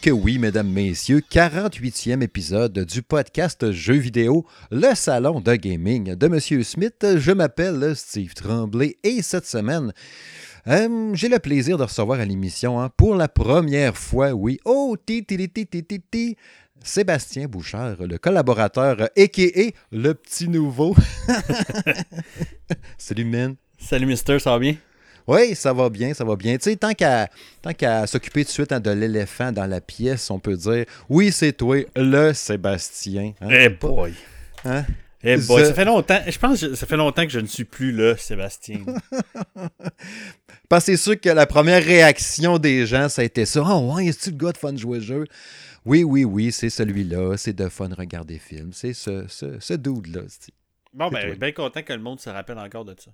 Que oui, mesdames, messieurs, 48e épisode du podcast Jeux vidéo, le salon de gaming de Monsieur Smith. Je m'appelle Steve Tremblay et cette semaine, euh, j'ai le plaisir de recevoir à l'émission, hein, pour la première fois, oui, oh, ti ti ti ti ti, Sébastien Bouchard, le collaborateur, a.k.a. le petit nouveau. Salut, man. Salut, mister, ça va bien? Oui, ça va bien, ça va bien. Tu sais, tant qu'à qu'à s'occuper tout de suite hein, de l'éléphant dans la pièce, on peut dire oui, c'est toi, le Sébastien. Hein? Eh boy. Hein? Eh boy, ça fait longtemps. Je pense que ça fait longtemps que je ne suis plus le Sébastien. Parce que c'est sûr que la première réaction des gens, ça a été ça. Oh ouais, est-ce le gars de fun jouer jeu? Oui, oui, oui, c'est celui-là. C'est de fun regarder des films. C'est ce, ce, ce dude-là. Bon, ben, bien content que le monde se rappelle encore de ça.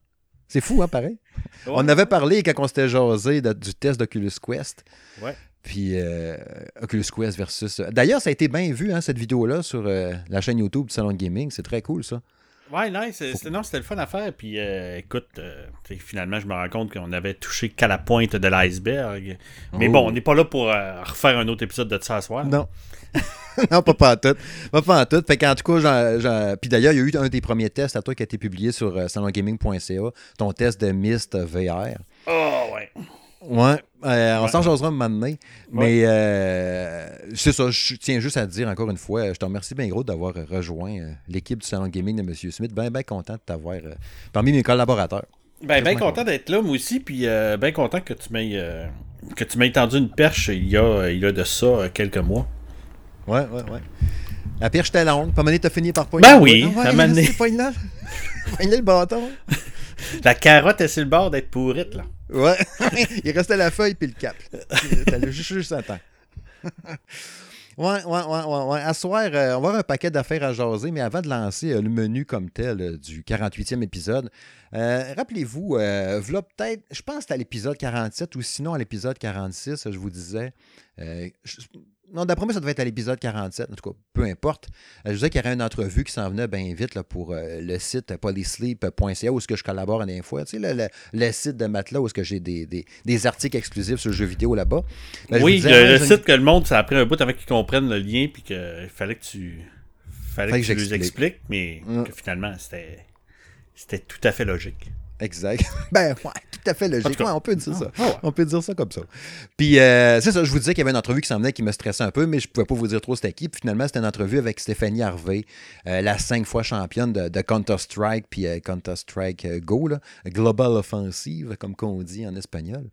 C'est fou, hein, pareil? On avait parlé quand on s'était jasé du test d'Oculus Quest. Ouais. Puis euh, Oculus Quest versus. Euh, d'ailleurs, ça a été bien vu, hein, cette vidéo-là, sur euh, la chaîne YouTube du Salon de Gaming. C'est très cool, ça. Ouais, nice. Non, c'était le fun à faire. Puis écoute, finalement, je me rends compte qu'on avait touché qu'à la pointe de l'iceberg. Mais bon, oh. on n'est pas là pour refaire un autre épisode de ça ce soir. Non. non, pas, pas en tout. Pas, pas en tout. Fait qu'en tout cas, puis d'ailleurs, il y a eu un des premiers tests à toi qui a été publié sur euh, salongaming.ca, ton test de Mist VR. Oh, ouais. Ouais, euh, on s'en jasera un moment donné. Mais euh, c'est ça, je tiens juste à te dire encore une fois, je te remercie bien gros d'avoir rejoint l'équipe du Salon Gaming de M. Smith. Bien, bien content de t'avoir parmi mes collaborateurs. Ben, bien content d'être là, moi aussi, puis bien content que tu m'aies que tu m'aies tendu une perche il y a, il y a de ça quelques mois. Ouais, ouais, ouais. La perche était longue. Pas tu t'as fini par poigner. Ben oui, t'as mané. Poigner le bâton. La carotte est sur le bord d'être pourrite, là. Ouais. Il restait la feuille puis le cap. T'as juste, juste à temps. Ouais, ouais, ouais, ouais. À soir, euh, on va avoir un paquet d'affaires à jaser, mais avant de lancer euh, le menu comme tel euh, du 48e épisode, rappelez-vous, voilà peut-être, je pense que c'était à l'épisode 47 ou sinon à l'épisode 46, je vous disais, non, d'après moi, ça devait être à l'épisode 47, en tout cas, peu importe. Euh, je disais qu'il y aurait une entrevue qui s'en venait bien vite là, pour euh, le site polysleep.ca où est-ce que je collabore à fois. Tu sais, le, site de Matelas où est-ce que j'ai des, articles exclusifs sur le jeu vidéo là-bas. Ben, oui, le, site que le monde, ça a pris un bout avant qu'ils comprennent le lien puis qu'il fallait que tu fallait, que, tu les expliques, mais mm. que finalement, c'était c'était tout à fait logique. Exact. ben, ouais, tout à fait logique. on peut dire ça. Ah, on peut dire ça comme ça. Puis, euh, c'est ça, je vous disais qu'il y avait une entrevue qui s'en venait qui me stressait un peu, mais je pouvais pas vous dire trop c'était qui. Puis finalement, c'était une entrevue avec Stéphanie Harvey, euh, la cinq fois championne de, Counter-Strike, puis euh, Counter-Strike Go, Global Offensive, comme on dit en espagnol.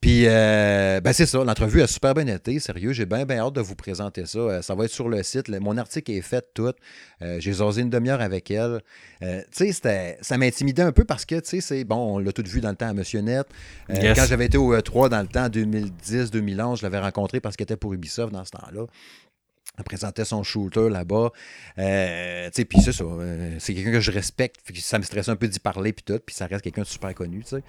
Puis, ben c'est ça, l'entrevue a super bien été, sérieux. J'ai bien, bien hâte de vous présenter ça. ça va être sur le site. mon article est fait tout. J'ai osé une demi-heure avec elle. tu sais, ça m'intimidait un peu parce que tu sais, c'est bon, on l'a tout vu dans le temps à Monsieur Net. Euh, quand j'avais été au E3 dans le temps 2010-2011, je l'avais rencontré parce qu'il était pour Ubisoft dans ce temps-là. Il présentait son shooter là-bas. Euh, puis c'est ça. Euh, c'est quelqu'un que je respecte. Ça me stressait un peu d'y parler, puis tout. Puis ça reste quelqu'un de super connu, tu sais.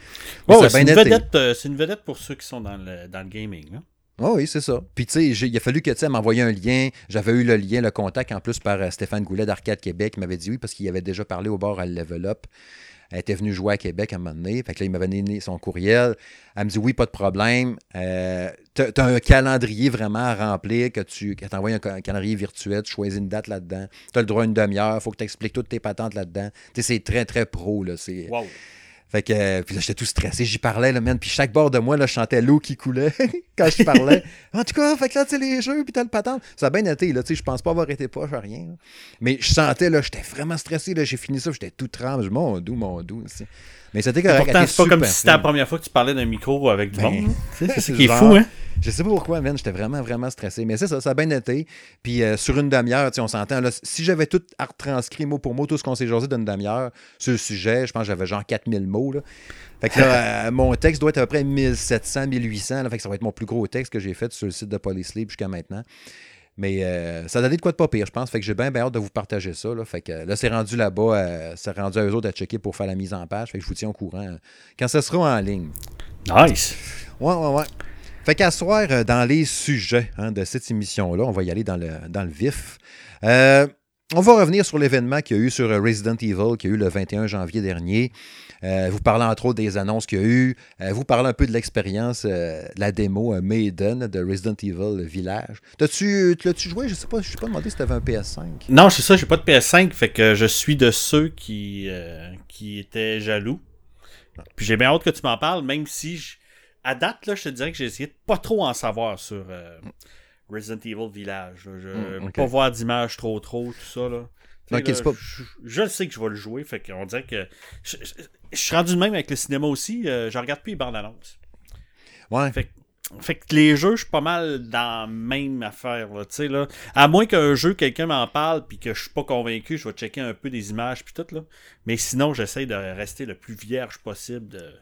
c'est, une vedette, c'est une vedette pour ceux qui sont dans le, dans le gaming. Oh oui, c'est ça. Puis, tu sais, il a fallu que tu m'envoyer un lien. J'avais eu le lien, le contact en plus par Stéphane Goulet d'Arcade Québec. Il m'avait dit oui parce qu'il avait déjà parlé au bord à Level Up. Elle était venue jouer à Québec à un moment donné. Fait que là, il m'avait donné son courriel. Elle me dit Oui, pas de problème. Euh, tu as, un calendrier vraiment à remplir que tu t'envoies un, calendrier virtuel, tu choisis une date là-dedans. Tu as le droit à une demi-heure, il faut que tu expliques toutes tes patentes là-dedans. c'est très, très pro. Là. Wow. Fait que, euh, puis là, j'étais tout stressé. J'y parlais, là, man. Puis chaque bord de moi, là, je chantais l'eau qui coulait quand je parlais. en tout cas, fait que là, tu sais, les jeux, puis t'as le patente. Ça a bien été, là. Tu sais, je pense pas avoir été poche à rien. Mais je sentais, là, j'étais vraiment stressé, là. J'ai fini ça, j'étais tout tremble. Mon doux, mon doux. Mais c'était correct. Pourtant, c'est pas comme si c'était la première fois que tu parlais d'un micro avec du ben, monde. C'est ce qui est fou, hein? Je sais pas pourquoi, man. J'étais vraiment, vraiment stressé. Mais c'est ça, ça a bien été. Puis euh, sur une demi-heure, on s'entend. Si j'avais tout retranscrit mot pour mot, tout ce qu'on s'est jasé d'une demi-heure sur le sujet, je pense que j'avais genre 4000 mots. Là. Fait que là, euh, mon texte doit être à peu près 1700, 1800. Là, fait que ça va être mon plus gros texte que j'ai fait sur le site de Polysleep jusqu'à maintenant. Mais euh, ça a donné de quoi de pas pire, je pense. Fait que j'ai bien, hâte de vous partager ça. Là. Fait que là, c'est rendu là-bas. C'est rendu à eux autres à checker pour faire la mise en page. Fait que je vous tiens au courant euh, quand ça sera en ligne. Nice. Ouais, ouais, ouais. Fait qu'à soir, dans les sujets hein, de cette émission-là, on va y aller dans le, dans le vif. on va revenir sur l'événement qu'il y a eu sur Resident Evil, qui a eu le 21 janvier dernier. Euh, vous parlez entre autres des annonces qu'il y a eu. Euh, vous parlez un peu de l'expérience, euh, la démo Maiden de Resident Evil Village. T'as-tu, l'as-tu joué? Je sais pas, je sais pas demandé si t'avais un PS5. Non, c'est ça, j'ai pas de PS5, fait que je suis de ceux qui, qui étaient jaloux. Puis j'ai bien hâte que tu m'en parles, même si à date, là, je te dirais que j'ai essayé de pas trop en savoir sur Resident Evil Village. Je ne hmm, pas voir d'image trop trop, tout ça. Là. je, sais que je vais le jouer, fait qu'on dirait que je suis rendu de même avec le cinéma aussi. Euh, je regarde plus les bandes annonces. Ouais. Fait, que les jeux, je suis pas mal dans la même affaire. Là, là. À moins qu'un jeu, quelqu'un m'en parle puis que je suis pas convaincu, je vais checker un peu des images puis tout. Là. Mais sinon, j'essaie de rester le plus vierge possible de,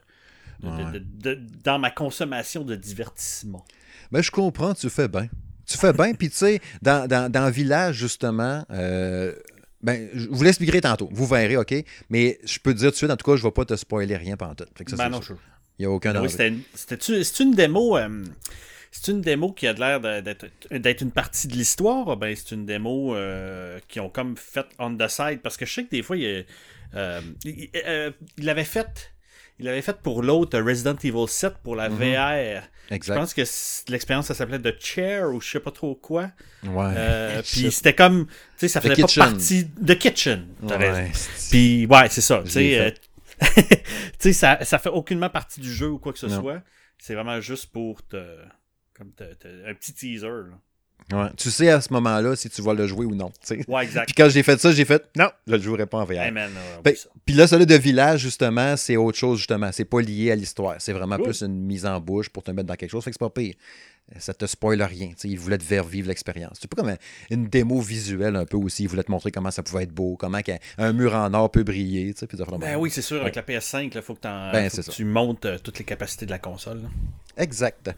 dans ma consommation de divertissement. Mais je comprends, tu fais bien. Tu fais bien, puis tu sais, dans, dans, dans, Village, justement, euh, ben, je vous l'expliquerai tantôt. Vous verrez, OK? Mais je peux te dire tout de suite, en tout cas, je ne vais pas te spoiler rien pendant tout. ben non, Il n'y a aucun ben C'est une démo. Euh, c'est une démo qui a l'air d'être une partie de l'histoire. Ben, c'est une démo euh, qui ont comme fait on the side? Parce que je sais que des fois, il, euh, il, avait fait. Il avait fait pour l'autre Resident Evil 7 pour la mm-hmm. VR. Je pense que l'expérience, ça s'appelait The Chair ou je sais pas trop quoi. Ouais. Euh, puis c'était comme, tu sais, ça faisait pas partie de Kitchen. Ouais. Puis ouais, c'est ça. Tu sais, euh, ça, ça fait aucunement partie du jeu ou quoi que ce soit. C'est vraiment juste pour te, comme te, un petit teaser. Là. Ouais. Tu sais à ce moment-là si tu vas le jouer ou non. Ouais, exact. Puis quand j'ai fait ça, j'ai fait non, je le jouerai pas en VR. Puis là, celui de village, justement, c'est autre chose, justement. C'est pas lié à l'histoire. C'est vraiment plus une mise en bouche pour te mettre dans quelque chose. Fait que c'est pas pire ça te spoile rien. T'sais, il voulait te faire vivre l'expérience. C'est pas comme une démo visuelle un peu aussi. Il voulait te montrer comment ça pouvait être beau, comment un mur en or peut briller. Puis ben oui, c'est sûr. Avec la PS5, il faut que, ben, tu montes euh, toutes les capacités de la console. Exact.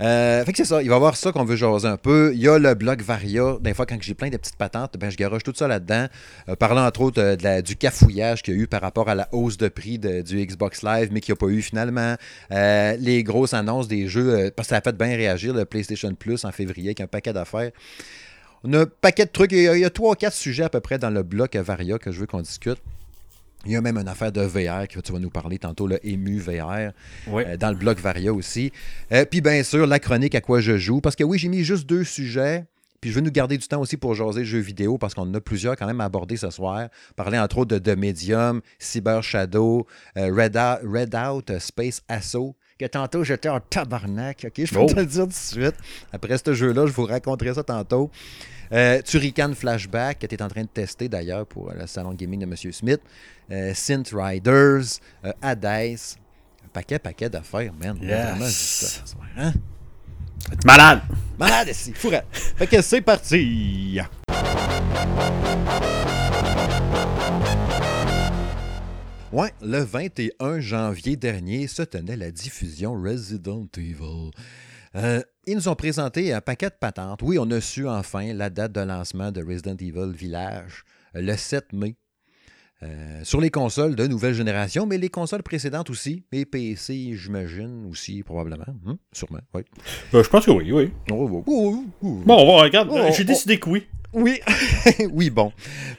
Euh, fait que c'est ça. Il va y avoir ça qu'on veut jaser un peu. Il y a le blog Varia. Des fois, quand j'ai plein de petites patentes, ben, je garoche tout ça là-dedans. Euh, parlant entre autres du cafouillage qu'il y a eu par rapport à la hausse de prix du Xbox Live, mais qu'il n'y a pas eu finalement. les grosses annonces des jeux, parce que ça a fait bien réagir le PlayStation Plus en février avec un paquet d'affaires. On a un paquet de trucs. Il y a trois ou quatre sujets à peu près dans le bloc Varia que je veux qu'on discute. Il y a même une affaire de VR que tu vas nous parler tantôt, le EMU VR, euh, dans le bloc Varia aussi. Euh, puis bien sûr, la chronique à quoi je joue. Parce que oui, j'ai mis juste deux sujets. Puis je veux nous garder du temps aussi pour jaser jeux vidéo parce qu'on en a plusieurs quand même à aborder ce soir. Parler entre autres de, de Medium, Cyber Shadow, euh, Red, Red Out, Space Assault que tantôt j'étais en tabarnak. OK, je peux oh. te le dire tout de suite. Après ce jeu-là, je vous raconterai ça tantôt. Euh, Turrican Flashback, que tu es en train de tester d'ailleurs pour le salon gaming de M. Smith. Euh, Synth Riders, euh, Hades. Un paquet, paquet d'affaires, man. Yes. Hein? Malade! Malade ici, fourrette. Fait que c'est parti! Ouais, le 21 janvier dernier se tenait la diffusion Resident Evil. Euh, ils nous ont présenté un paquet de patentes. Oui, on a su enfin la date de lancement de Resident Evil Village, euh, le 7 mai. Euh, sur les consoles de nouvelle génération, mais les consoles précédentes aussi, et PC, j'imagine, aussi, probablement. Hein? Sûrement, oui. je pense que oui, oui. Oh, oh, oh, bon, on va regarder. J'ai décidé que oui. Oui, oui, bon.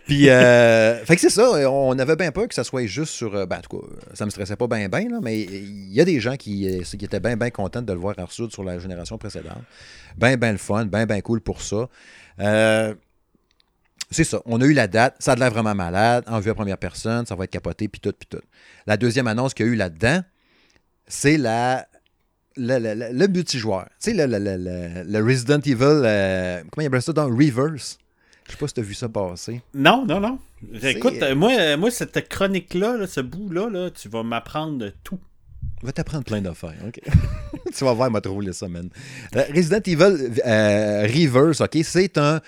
Puis, euh, fait que c'est ça, on avait bien peur que ça soit juste sur. Euh, ben, en tout cas, ça me stressait pas bien, bien, mais il y a des gens qui, euh, qui étaient bien, bien contents de le voir en sur la génération précédente. Bien, bien le fun, bien, bien cool pour ça. c'est ça, on a eu la date, ça a l'air vraiment malade, en vue à première personne, ça va être capoté, puis tout, puis tout. La deuxième annonce qu'il y a eu là-dedans, c'est la le, le, le, multijoueur. Tu sais, le, le, Resident Evil, comment il appelle ça dans Reverse? Je sais pas si tu as vu ça passer. Non, non, non. Écoute, euh, moi, moi, cette chronique-là, ce bout-là, là, tu vas m'apprendre tout. Je vais t'apprendre plein d'affaires, OK? tu vas voir, il m'a trouvé ça, man. Euh, Resident Evil euh, Reverse, OK? C'est un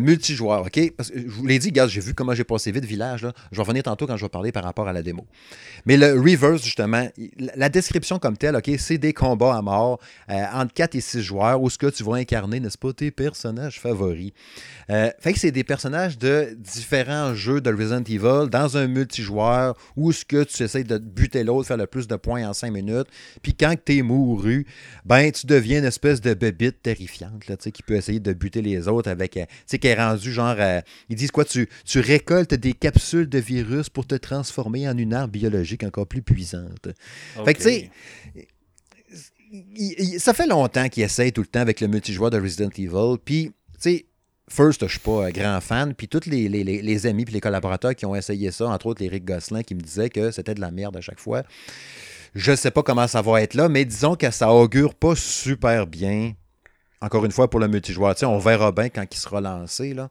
multijoueur, OK? Parce que je vous l'ai dit, gars, j'ai vu comment j'ai passé vite Village. Je vais revenir tantôt quand je vais parler par rapport à la démo. Mais le Reverse, justement, la description comme telle, OK? C'est des combats à mort entre 4 et 6 joueurs où ce que tu vas incarner, n'est-ce pas, tes personnages favoris. Euh, fait que c'est des personnages de différents jeux de Resident Evil dans un multijoueur où ce que tu essaies de buter l'autre, faire le plus de points en 5 minutes minutes. Puis quand t'es mouru, ben tu deviens une espèce de bébite terrifiante là, qui peut essayer de buter les autres avec. Tu sais, qui est rendu genre. ils disent quoi tu, tu récoltes des capsules de virus pour te transformer en une arme biologique encore plus puissante. Fait que tu sais ça fait longtemps qu'il essaye tout le temps avec le multijoueur de Resident Evil. Puis, tu sais, First, je suis pas un grand fan. Puis tous les, les, amis puis les collaborateurs qui ont essayé ça, entre autres Eric Gosselin, qui me disait que c'était de la merde à chaque fois. Je sais pas comment ça va être là, mais disons que ça augure pas super bien. Encore une fois, pour le multijoueur. Tu sais, on verra bien quand il sera lancé, là.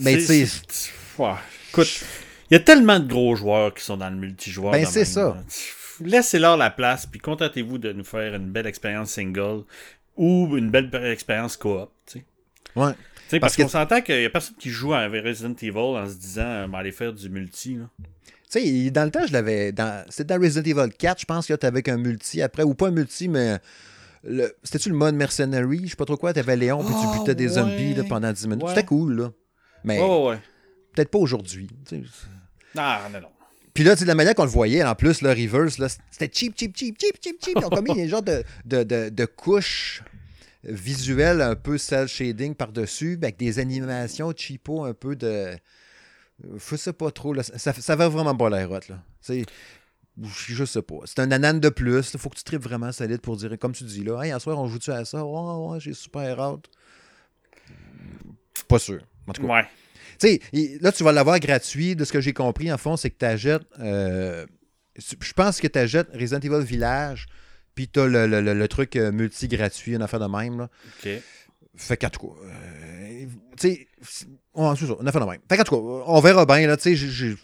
Mais tu sais... Écoute, il y a tellement de gros joueurs qui sont dans le multijoueur. Ben, c'est ça laissez-leur la place, puis contentez-vous de nous faire une belle expérience single ou une belle expérience coop. Ouais. parce, parce qu'on s'entend qu'il n'y a personne qui joue à Resident Evil en se disant euh, aller faire du multi. Tu sais, dans le temps, je l'avais. Dans... C'était dans Resident Evil 4, je pense que tu avais un multi après, ou pas un multi, mais. C'était-tu le mode mercenary? Je sais pas trop quoi. Tu avais Léon, puis tu ah, butais des zombies pendant 10 minutes. C'était cool, là. Mais. Peut-être pas aujourd'hui. Ah, non, non. Puis là, de la manière qu'on le voyait, en plus, le reverse, c'était cheap, cheap, cheap, cheap, cheap, cheap. Ils ont commis des genres de, de, de, de couches visuelles un peu cel shading par-dessus, avec des animations cheapo un peu de. Je sais pas trop. Là. Ça, ça va vraiment pas l'air hot. Là. C'est. Je sais pas. C'est un anane de plus. Il faut que tu tripes vraiment solide pour dire, comme tu dis là, hey, un soir, on joue-tu à ça? Ouais, ouais, j'ai super hâte. Pas sûr. En tout cas. Ouais. Tu sais, là, tu vas l'avoir gratuit. De ce que j'ai compris, en fond, c'est que tu achètes. Euh, je pense que tu achètes Resident Evil Village, puis tu as le, truc euh, multi-gratuit, une affaire de même. Là. OK. Fait qu'en tout cas, euh, tu sais, ça, une affaire de même. Fait tout on verra bien, là, tu sais,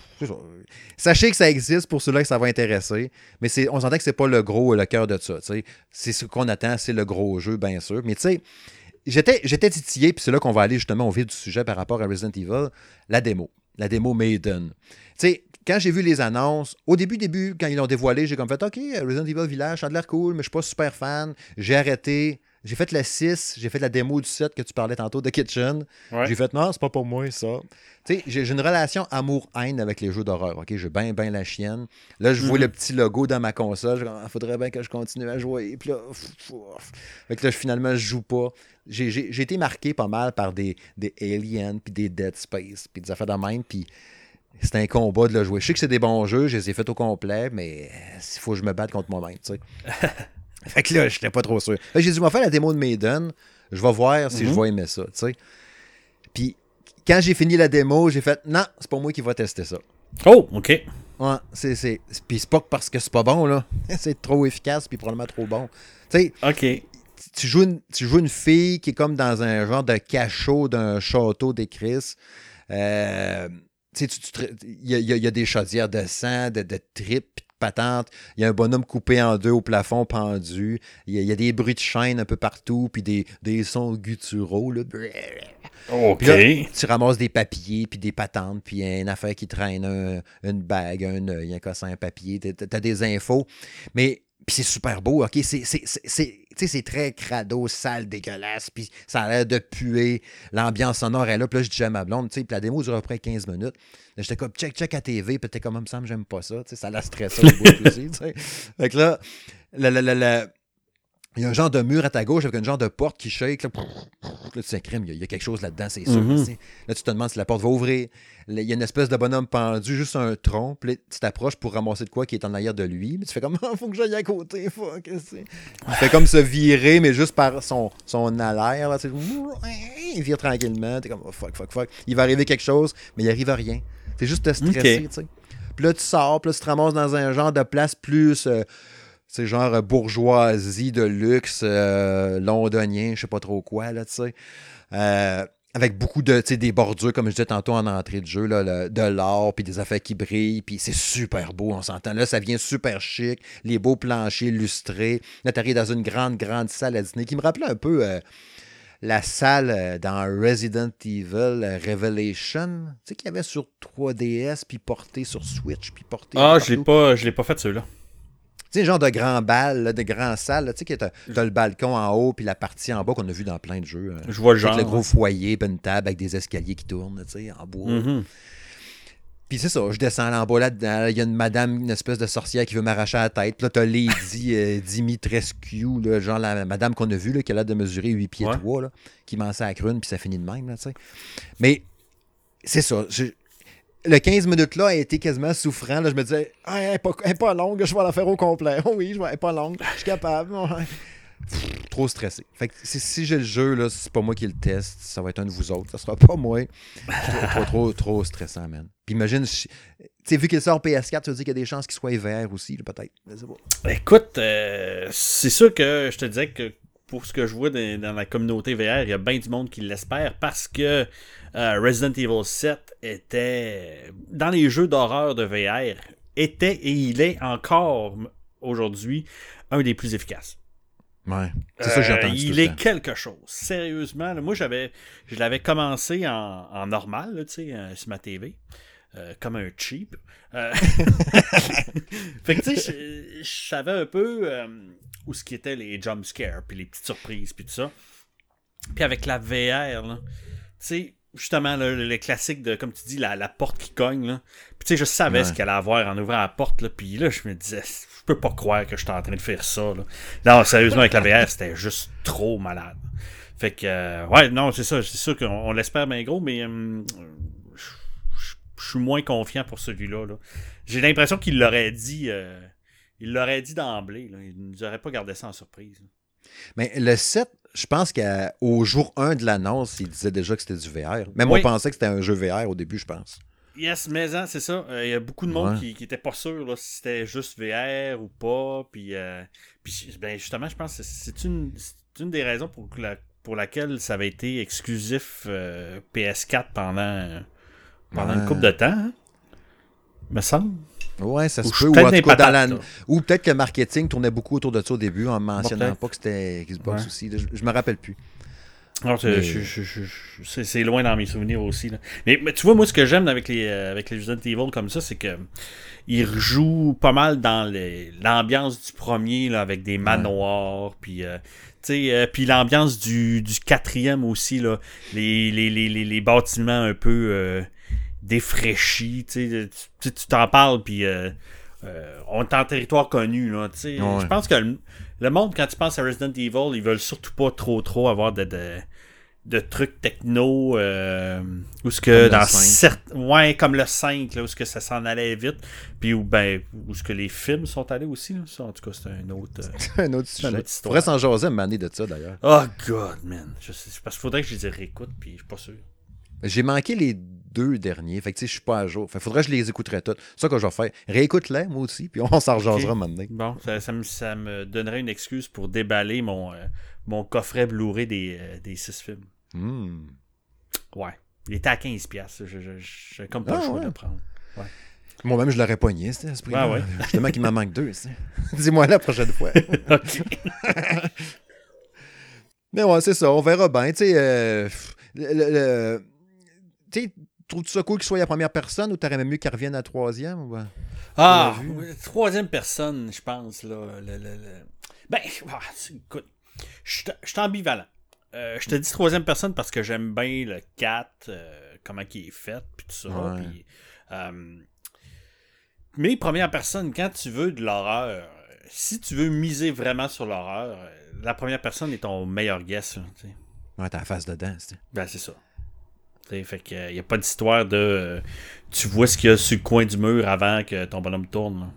Sachez que ça existe pour ceux-là que ça va intéresser, mais on s'entend que c'est pas le gros, le cœur de ça, tu sais. C'est ce qu'on attend, c'est le gros jeu, bien sûr. Mais tu sais, j'étais, j'étais titillé, puis c'est là qu'on va aller justement au vif du sujet par rapport à Resident Evil, la démo. La démo Maiden. Tu sais, quand j'ai vu les annonces, au début, début, quand ils l'ont dévoilé, j'ai comme fait OK, Resident Evil Village, ça a l'air cool, mais je suis pas super fan. J'ai arrêté. J'ai fait la 6, j'ai fait la démo du 7 que tu parlais tantôt de Kitchen. J'ai fait non, c'est pas pour moi ça. Tu sais, j'ai une relation amour-haine avec les jeux d'horreur. OK, j'ai bien, bien la chienne. Là, je vois mhm. le petit logo dans ma console. Il ah, faudrait bien que je continue à jouer. Puis là, fait que là, finalement, je joue pas. J'ai été marqué pas mal par des, des Aliens, puis des Dead Space, puis des affaires de même. Puis c'est un combat de le jouer. Je sais que c'est des bons jeux, je les ai faits au complet, mais il faut que je me batte contre moi-même, tu sais. Fait que là, je n'étais pas trop sûr. J'ai dit, je vais faire la démo de Maiden. Je vais voir si je mhm. vais aimer ça, tu sais. Puis, quand j'ai fini la démo, j'ai fait, non, c'est pas moi qui va tester ça. Oh, OK. Ouais, c'est. Puis c'est pas parce que c'est pas bon, là. c'est trop efficace, puis probablement trop bon. Tu sais. OK. Tu joues, une, tu joues une fille qui est comme dans un genre de cachot d'un château d'écris. Euh, il y, y, a des chaudières de sang, de, de tripes, patente. Il y a un bonhomme coupé en deux au plafond pendu. Il y a, des bruits de chaîne un peu partout, puis des, des sons gutturaux. Là. OK. tu ramasses des papiers, puis des patentes, puis une affaire qui traîne, une bague, un œil, un cossin, un papier. Tu as, des infos. Mais puis c'est super beau, OK? C'est très crado, sale, dégueulasse, puis ça a l'air de puer. L'ambiance sonore est là. Puis là, je dis à ma blonde, tu sais, puis la démo dure à peu près 15 minutes. J'étais comme, check, check à TV, puis t'es comme, me semble, j'aime pas ça. Tu sais, ça la stressé au bout aussi, tu sais. Fait que là, la, la, la, il y a un genre de mur à ta gauche avec un genre de porte qui shake. Là, là tu sais, crime, il y, a quelque chose là-dedans, c'est sûr. Mhm. Là, tu te demandes si la porte va ouvrir. il y a une espèce de bonhomme pendu, juste un tronc. Puis tu t'approches pour ramasser de quoi qui est en arrière de lui. Mais tu fais comme, il faut que j'aille à côté. Fuck, il fait comme se virer, mais juste par son, son alaire. Là, il vire tranquillement. T'es comme, oh, fuck, fuck, fuck. Il va arriver quelque chose, mais il arrive à rien. C'est juste te stresser, tu sais. Puis là, tu sors, puis là, tu te ramasses dans un genre de place plus. Euh, c'est genre euh, bourgeoisie de luxe euh, londonien, je sais pas trop quoi, là, tu sais. Euh, avec beaucoup de, tu sais, des bordures, comme je disais tantôt en entrée de jeu, là, de l'or, puis des affaires qui brillent, puis c'est super beau, on s'entend. Là, ça vient super chic, les beaux planchers lustrés. Là, t'arrives dans une grande, grande salle à dîner qui me rappelait un peu la salle dans Resident Evil Revelation, tu sais, qu'il y avait sur 3DS, puis porté sur Switch, puis porté... Ah, je l'ai pas, je l'ai pas fait, celui-là. Tu sais, genre de grand bal, de grand salle, tu sais, as, le balcon en haut, puis la partie en bas qu'on a vu dans plein de jeux. Euh, Je vois le genre. Avec le gros foyer, puis une table avec des escaliers qui tournent, tu sais, en bois. Mm-hmm. Puis c'est ça, je descends en bas là il y a une madame, une espèce de sorcière qui veut m'arracher la tête. Puis là, t'as Lady euh, Dimitrescu, là, genre la madame qu'on a vue, là, qui a l'air de mesurer 8 pieds 3, là, qui m'en à crune, puis ça finit de même, là, tu sais. Mais c'est ça. Le 15 minutes là a été quasiment souffrant. Là, je me disais, ah, elle n'est pas, longue, je vais la faire au complet. Oh oui, je vais, elle n'est pas longue, je suis capable. trop stressé. Fait que si j'ai le jeu, là, c'est pas moi qui le teste, ça va être un de vous autres. Ça sera pas moi. Trop, trop, stressant, man. Puis imagine, tu vu qu'il sort PS4, tu veux dire qu'il y a des chances qu'il soit VR aussi, peut-être. Écoute, euh, c'est sûr que je te disais que pour ce que je vois dans, la communauté VR, il y a bien du monde qui l'espère parce que euh, Resident Evil 7 était, dans les jeux d'horreur de VR, était et il est encore aujourd'hui un des plus efficaces. Ouais. C'est ça que j'ai euh, Il est quelque chose. Sérieusement, moi, j'avais, je l'avais commencé en, normal, tu sais, euh, sur ma TV. Euh, comme un cheap. fait que tu sais, je savais un peu où ce qui était les jump scares, puis les petites surprises, puis tout ça. Puis avec la VR, tu sais, justement, le, classique de, comme tu dis, la, porte qui cogne. Là. Puis tu sais, je savais ce qu'elle allait avoir en ouvrant la porte. Là, puis là, je me disais, je peux pas croire que j'étais en train de faire ça. Là. Non, sérieusement, avec la VR, c'était juste trop malade. Fait que, euh, ouais, non, c'est ça. C'est sûr qu'on l'espère bien gros, mais euh, je suis moins confiant pour celui-là. -là, J'ai l'impression qu'il l'aurait dit. Euh, il l'aurait dit d'emblée. Il ne nous aurait pas gardé ça en surprise. Mais le 7, je pense qu'au jour 1 de l'annonce, il disait déjà que c'était du VR. Même on pensait que c'était un jeu VR au début, je pense. Yes, mais hein, c'est ça. Euh, il y a beaucoup de monde qui, qui était pas sûr là, si c'était juste VR ou pas. Puis, euh, puis ben, justement, je pense que c'est une, une des raisons pour, la, pour laquelle ça avait été exclusif euh, PS4 pendant, pendant une couple de temps. Hein, me semble. Ouais, ça se peut. Ou, peut-être que le marketing tournait beaucoup autour de ça au début en mentionnant pas que c'était Xbox aussi. Je, je, me rappelle plus. c'est loin dans mes souvenirs aussi. Mais, tu vois, moi, ce que j'aime avec les, euh, avec les Resident Evil comme ça, c'est que ils rejouent pas mal dans l'ambiance du premier, là, avec des manoirs, puis euh, euh, puis l'ambiance du, du quatrième aussi, là, les, les, les, les, bâtiments un peu défraîchi. Tu t'en parles, puis euh, euh, on est en territoire connu. Là, Je pense que le, monde, quand tu penses à Resident Evil, ils veulent surtout pas trop trop avoir de, de, trucs techno euh, ou ce que dans certains ouais comme le 5 là où ce que ça s'en allait vite puis où ben où ce que les films sont allés aussi là. ça en tout cas c'est un autre un autre sujet s'en jaser une année de ça d'ailleurs oh god man je sais, parce qu'il faudrait que je les réécoute puis je suis pas sûr j'ai manqué les deux derniers. Fait que tu sais, je suis pas à jour. Fait faudrait que je les écouterais toutes. C'est ça que je vais faire. Réécoute-les, moi aussi, puis on s'en rejasera maintenant. Bon, ça, me, donnerait une excuse pour déballer mon, euh, mon coffret Blu-ray des, euh, des six films. Hmm. Ouais. Il était à 15$. Je, je, comme pas le ah, choix de prendre. Ouais. Moi-même, je l'aurais pogné, c'était ce ah, ouais. Justement qu'il m'en manque deux. Dis-moi la prochaine fois. Mais ouais, c'est ça. On verra bien. Tu sais, euh, le, tu sais, trouves-tu ça cool qu'il soit la première personne ou t'aurais même mieux qu'il revienne à la troisième? Ou... Ah, troisième personne, je pense. Là, Ben, ah, écoute, je suis ambivalent. Euh, je te dis troisième personne parce que j'aime bien le 4, euh, comment il est fait, puis tout ça. Euh, mais première personne, quand tu veux de l'horreur, si tu veux miser vraiment sur l'horreur, la première personne est ton meilleur guess. ouais, t'as la face dedans. Ben, c'est ça. Fait qu'il n'y a pas d'histoire de. Euh, tu vois ce qu'il y a sur le coin du mur avant que ton bonhomme tourne.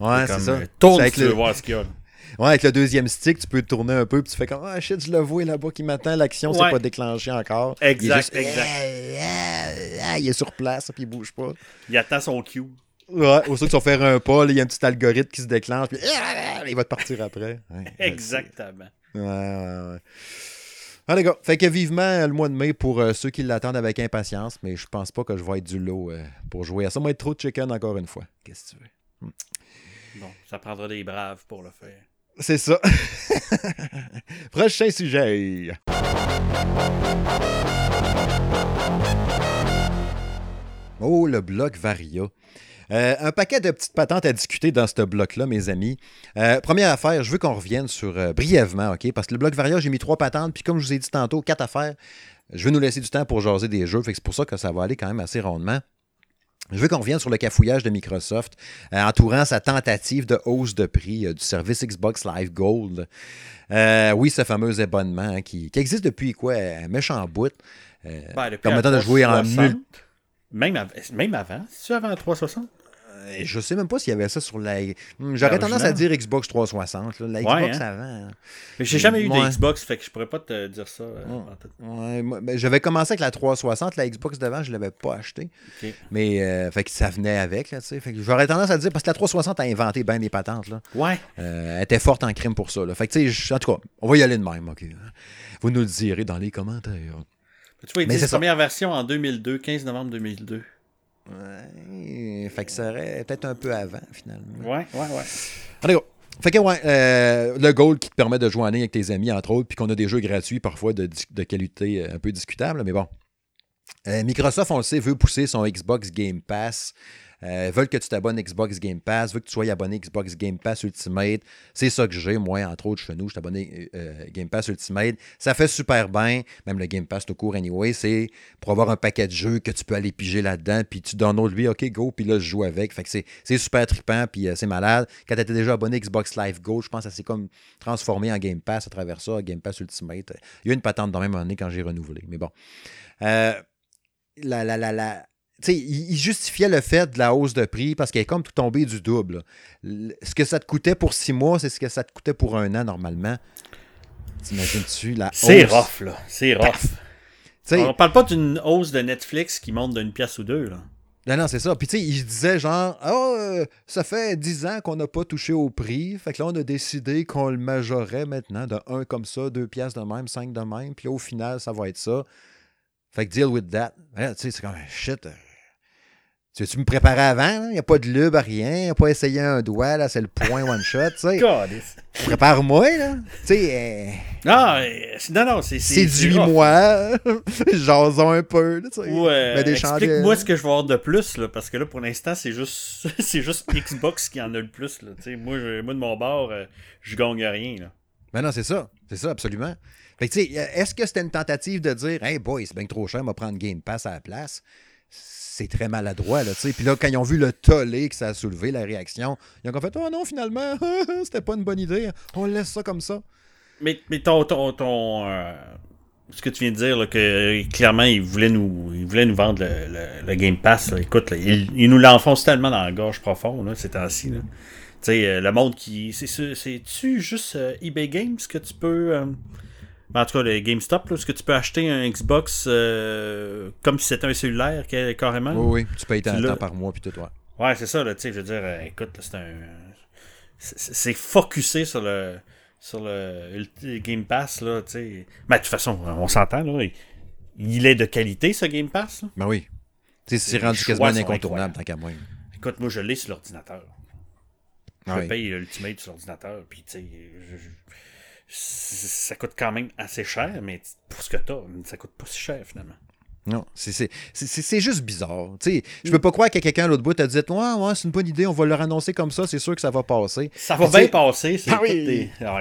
Ouais, c'est ça. Euh, tourne si tu veux voir ce qu'il y a. Ouais, avec le deuxième stick, tu peux tourner un peu, puis tu fais comme Ah shit, je le vois là-bas qui m'attend, l'action c'est pas déclenché encore. Exact, il est exact. il est sur place, puis il bouge pas. Il attend son cue. Ouais, au tu vas faire un pas, il y a un petit algorithme qui se déclenche, puis il va te partir après. Exactement. Ouais, ouais, ouais. Ah, les gars, fait que vivement le mois de mai pour euh, ceux qui l'attendent avec impatience, mais je pense pas que je vais être du lot euh, pour jouer à ça. Moi, être trop de chicken encore une fois. Qu'est-ce que tu veux? Hmm. Bon, ça prendra des braves pour le faire. C'est ça. Prochain sujet. Oh, le bloc Varia. Euh, un paquet de petites patentes à discuter dans ce bloc-là, mes amis. Euh, première affaire, je veux qu'on revienne sur euh, brièvement, OK? Parce que le bloc Varia, j'ai mis trois patentes, puis comme je vous ai dit tantôt, quatre affaires. Je veux nous laisser du temps pour jaser des jeux, fait que c'est pour ça que ça va aller quand même assez rondement. Je veux qu'on revienne sur le cafouillage de Microsoft euh, entourant sa tentative de hausse de prix euh, du service Xbox Live Gold. Euh, oui, ce fameux abonnement hein, qui, existe depuis quoi Un méchant bout. Ben, permettant de jouer en multi. Même, même avant, tu avant 360 euh, je sais même pas s'il y avait ça sur la. Hmm, j'aurais tendance à dire Xbox 360. La Xbox hein. avant. Mais j'ai jamais eu de Xbox, fait que je pourrais pas te dire ça. Euh, ben, j'avais commencé avec la 360, la Xbox devant, je l'avais pas acheté. Mais euh, fait que ça venait avec. Là, fait que j'aurais tendance à dire, parce que la 360 a inventé bien des patentes. Là. Ouais. elle était forte en crime pour ça. Là. Fait que, en tout cas, on va y aller de même. Vous nous le direz dans les commentaires. Tu vois, il dit première version en 2002, 15 novembre 2002. Ouais. Fait que ça serait peut-être un peu avant, finalement. Ouais, ouais, ouais. Allez, go. Fait que, ouais, euh, le Gold qui te permet de jouer en ligne avec tes amis, entre autres, puis qu'on a des jeux gratuits, parfois de, de qualité euh, un peu discutable, mais bon. Euh, Microsoft, on le sait, veut pousser son Xbox Game Pass euh, veulent que tu t'abonnes Xbox Game Pass, veulent que tu sois abonné Xbox Game Pass Ultimate. C'est ça que j'ai, moi, entre autres, chez nous, je suis abonné euh, Game Pass Ultimate. Ça fait super bien, même le Game Pass tout court anyway, c'est pour avoir un paquet de jeux que tu peux aller piger là-dedans, puis tu donnes lui, OK, go, puis là, je joue avec. Fait que c'est super trippant, puis euh, c'est malade. Quand tu étais déjà abonné Xbox Live Go, je pense que ça s'est comme transformé en Game Pass à travers ça, Game Pass Ultimate. Il y a une patente dans la même année quand j'ai renouvelé, mais bon. la, la, la, la, il, justifiait le fait de la hausse de prix parce qu'elle est comme tout tombée du double. Ce que ça te coûtait pour six mois, c'est ce que ça te coûtait pour un an normalement. T'imagines-tu la C'est rough, là. C'est rough. On parle pas d'une hausse de Netflix qui monte d'une pièce ou deux, là. Non, non, c'est ça. Puis, tu sais, il disait genre, oh, ça fait dix ans qu'on n'a pas touché au prix. Fait que là, on a décidé qu'on le majorait maintenant de un comme ça, deux pièces de même, cinq de même. Puis au final, ça va être ça. Fait que deal with that. Tu sais, c'est comme shit. Tu veux-tu me préparer avant? Il n'y a pas de lube, rien. Il n'y a pas essayé un doigt, là, c'est le point one shot, tu sais. Prépare-moi, là. Tu sais. Euh, euh, non, non, c'est. Séduis-moi. Jason un peu, tu sais. Ouais. Explique-moi ce que je vais avoir de plus, là, parce que là, pour l'instant, c'est juste c'est juste Xbox qui en a le plus, là. Tu sais, moi, moi, de mon bord, euh, je gagne rien, là. Ben non, c'est ça. C'est ça, absolument. Fait que, tu sais, est-ce que c'était une tentative de dire, hey, boy, c'est bien trop cher, on va prendre Game Pass à la place? C'est très maladroit. Là, Puis là, quand ils ont vu le tollé que ça a soulevé, la réaction, ils ont fait Oh non, finalement, c'était pas une bonne idée. On laisse ça comme ça. Mais, mais ton. ton, euh, ce que tu viens de dire, que euh, clairement, ils voulaient nous, ils voulaient nous vendre le, Game Pass. Écoute, ils, nous l'enfoncent tellement dans la gorge profonde ces temps-ci. Tu sais, euh, le monde qui. C'est-tu juste eBay Games que tu peux. En tout cas, le GameStop, est-ce que tu peux acheter un Xbox euh, comme si c'était un cellulaire carrément? Oui, oui, tu payes ton temps par mois puis tout, ouais. Ouais, c'est ça, là, tu sais, je veux dire, euh, écoute, c'est un. C'est focusé sur le sur le, Game Pass, là, tu sais. Ben, de toute façon, on s'entend, là. Il est de qualité, ce Game Pass, là. Ben oui. C'est rendu quasiment incontournable, tant qu'à moi. Écoute, moi, je l'ai sur l'ordinateur. Je ah paye l'Ultimate sur l'ordinateur, puis, tu sais, ça coûte quand même assez cher, mais pour ce que t'as, ça coûte pas si cher finalement. Non, c'est juste bizarre. sais je peux pas croire que quelqu'un à l'autre bout t'a dit ouais, ouais, c'est une bonne idée, on va leur annoncer comme ça, c'est sûr que ça va passer. Ça va bien passer. Ah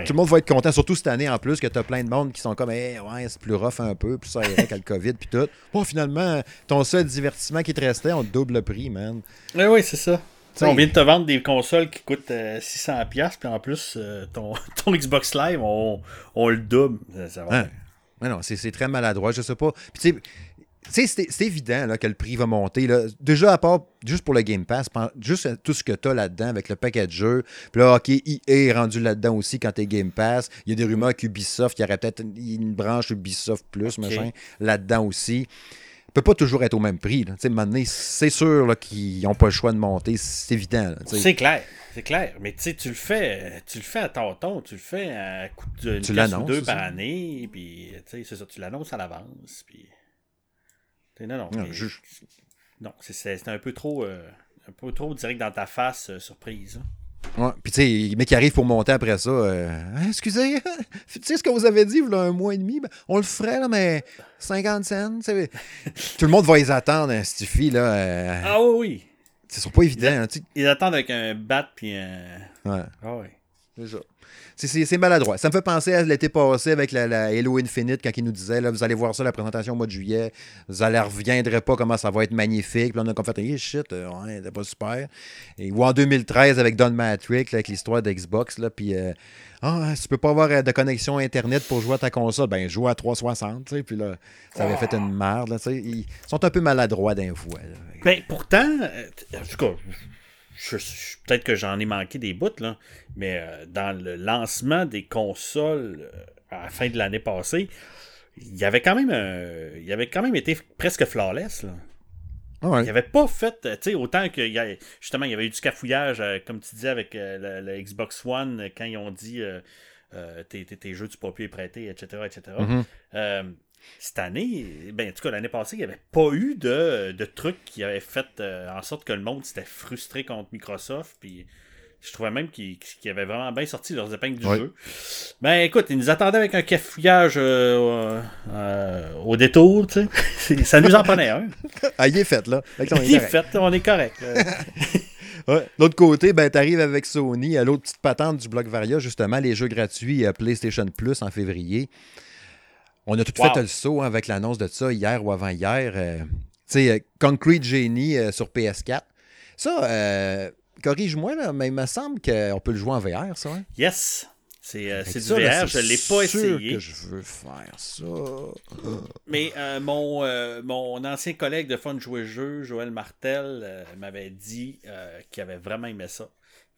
Tout le monde va être content, surtout cette année en plus, que tu as plein de monde qui sont comme ouais, c'est plus rough un peu, plus ça irait le COVID, puis tout. Bon, finalement, ton seul divertissement qui te restait, on te double le prix, man. Oui, oui, c'est ça on vient de te vendre des consoles qui coûtent 600$, euh, puis en plus, euh, ton, ton, Xbox Live, on, on le double. Ça, va non, c'est très maladroit, je sais pas. Puis c'est évident là, que le prix va monter. Là. Déjà, à part, juste pour le Game Pass, juste tout ce que tu as là-dedans avec le paquet de jeux. Puis là, OK, EA est rendu là-dedans aussi quand tu es Game Pass. Il y a des rumeurs qu'Ubisoft, il y aurait peut-être une branche Ubisoft Plus, machin, là-dedans aussi peut pas toujours être au même prix. C'est sûr qu'ils n'ont pas le choix de monter, c'est évident. C'est clair. C'est clair, mais tu le fais, tu le fais à ton tu le fais à coup de tu ou deux par année, puis c'est ça, tu l'annonces à l'avance, puis non non, non, c'est un peu trop, euh, un peu trop direct dans ta face, euh, surprise. Hein. Ouais. Puis, tu sais, mais qui arrive pour monter après ça. Euh, hein, excusez, tu sais ce que vous avez dit il y a un mois et demi? Ben, on le ferait, là, mais 50 cents. Tout le monde va les attendre, hein, Stiffy. Là, euh... Ah oui, oui. Ce sont pas évident. Ils, ils, attendent avec un bat puis un. Ouais. Ah oui. C'est ça. C'est maladroit. Ça me fait penser à l'été passé avec la, la, Halo Infinite quand ils nous disaient là, vous allez voir ça, la présentation au mois de juillet, vous allez reviendrez pas comment ça va être magnifique. Puis on a comme fait, hey, shit, euh, ouais, c'était pas super. Et, ou en 2013 avec Don Matrix, avec l'histoire d'Xbox, là, puis. Euh, ah, tu peux pas avoir euh, de connexion Internet pour jouer à ta console. Ben, joue à 360, tu sais. Puis là, ça avait fait une merde, sais. Ils sont un peu maladroits d'un voix. Ben, pourtant, en tout cas, peut-être que j'en ai manqué des bouts, là, mais euh, dans le lancement des consoles euh, à la fin de l'année passée, il y avait quand même il avait quand même été presque flawless. Là. Ah il avait pas fait, tu sais, autant que justement, il y avait eu du cafouillage, euh, comme tu disais, avec le, Xbox One, quand ils ont dit tes, tes, jeux, tu peux plus les prêter, etc. etc cette année, ben, en tout cas, l'année passée, il n'y avait pas eu de, de trucs qui avaient fait euh, en sorte que le monde s'était frustré contre Microsoft. Puis je trouvais même qu'ils avaient vraiment bien sorti leurs épingles du jeu. Ben écoute, ils nous attendaient avec un cafouillage euh, euh, au détour, tu sais. Ça nous en prenait un. ah, il est fait, là. il est fait, on est correct. L'autre côté, ben, tu arrives avec Sony à l'autre petite patente du bloc Varia, justement, les jeux gratuits PlayStation Plus en février. On a tout fait le saut hein, avec l'annonce de ça hier ou avant-hier. Euh, tu sais, euh, Concrete Genie euh, sur PS4. Ça, corrige-moi, mais il me semble qu'on peut le jouer en VR, ça. Hein? Yes! C'est du VR, je ne l'ai pas essayé. que je veux faire ça. Mais mon, mon ancien collègue de Fun Jouer Jeu, Joël Martel, m'avait dit qu'il avait vraiment aimé ça.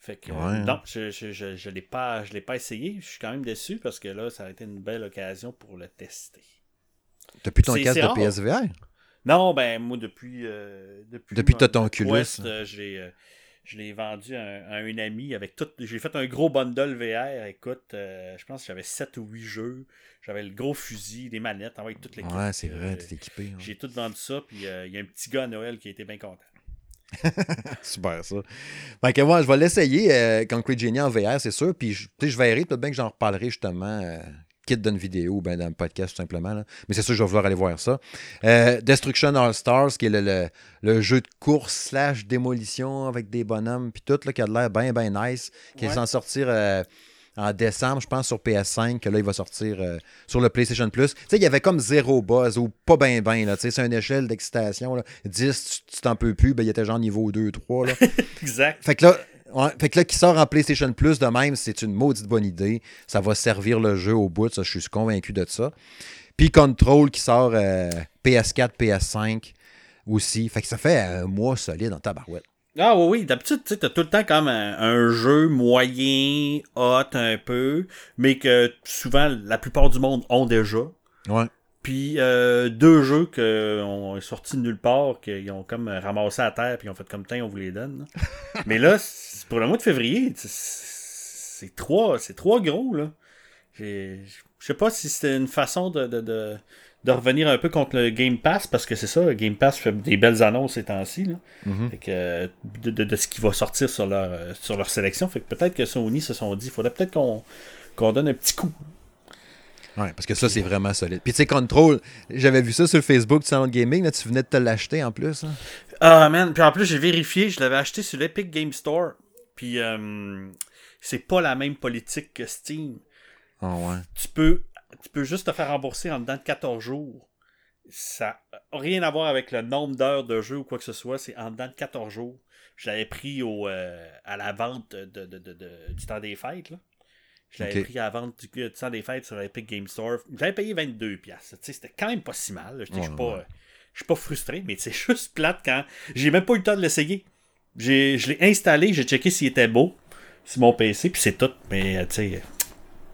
Fait que, non, je je, je, je l'ai pas, pas essayé. Je suis quand même déçu parce que là, ça a été une belle occasion pour le tester. Depuis ton casque de PSVR? Non, ben moi depuis euh, depuis, depuis ton Oculus. Euh, j'ai euh, je l'ai vendu à, un ami avec tout. J'ai fait un gros bundle VR. Écoute, je pense que j'avais 7 ou 8 jeux. J'avais le gros fusil, des manettes, avec toutes les Ouais, c'est vrai, t'es équipé. J'ai tout vendu ça, puis il y a un petit gars à Noël qui a été bien content. Super ça. Fait que moi, je vais l'essayer, euh, Concrete Genie en VR, c'est sûr. Puis je verrai, peut-être bien que j'en reparlerai justement. D'une vidéo ou ben dans le podcast tout simplement. Mais c'est sûr je vais vouloir aller voir ça. Euh, Destruction All Stars, qui est le, le, jeu de course slash démolition avec des bonhommes, puis tout, là, qui a l'air bien, bien nice, qui est censé sortir euh, en décembre, je pense, sur PS5, que là, il va sortir euh, sur le PlayStation Plus. Tu sais, il y avait comme zéro buzz ou pas bien, bien. Tu sais, c'est une échelle d'excitation. 10, tu t'en peux plus, ben, il était genre niveau 2, 3. Là. exact. Fait que là, fait que là, qui sort en PlayStation Plus de même, c'est une maudite bonne idée. Ça va servir le jeu au bout, ça, je suis convaincu de ça. Puis Control qui sort PS4, PS5 aussi. Fait que ça fait un mois solide en tabarouette. Ah oui, oui. D'habitude, tu as tout le temps comme un, jeu moyen, hot un peu, mais que souvent la plupart du monde ont déjà. Ouais. Puis euh, deux jeux qui ont sorti de nulle part, qu'ils ont comme ramassé à terre, puis ont fait comme temps, on vous les donne. mais là, pour le mois de février, c'est trois, c'est trois gros, là. Je sais pas si c'était une façon de de revenir un peu contre le Game Pass, parce que c'est ça, Game Pass fait des belles annonces ces temps-ci, mhm. de, de, ce qui va sortir sur leur, sur leur sélection. Fait que peut-être que Sony se sont dit, il faudrait peut-être qu'on donne un petit coup. Ouais, parce que ça, c'est vraiment solide. Puis tu sais, Control, j'avais vu ça sur Facebook de Sound Gaming, là, tu venais de te l'acheter en plus. Hein. Ah, man. Puis en plus, j'ai vérifié, je l'avais acheté sur l'Epic Game Store. Puis euh, c'est pas la même politique que Steam. Ah ouais. Tu peux tu peux juste te faire rembourser en dedans de 14 jours. Ça n'a rien à voir avec le nombre d'heures de jeu ou quoi que ce soit. C'est en dedans de 14 jours. Je l'avais pris au, euh, à la vente de, du temps des fêtes. Là. Je l'avais pris à la vente du, temps des fêtes sur Epic Game Store. J'avais payé 22 pièces. C'était quand même pas si mal. Je ne suis pas, pas frustré, mais c'est juste plate quand j'ai même pas eu le temps de l'essayer. Je l'ai installé, j'ai checké s'il était beau sur mon PC, puis c'est tout. Mais tu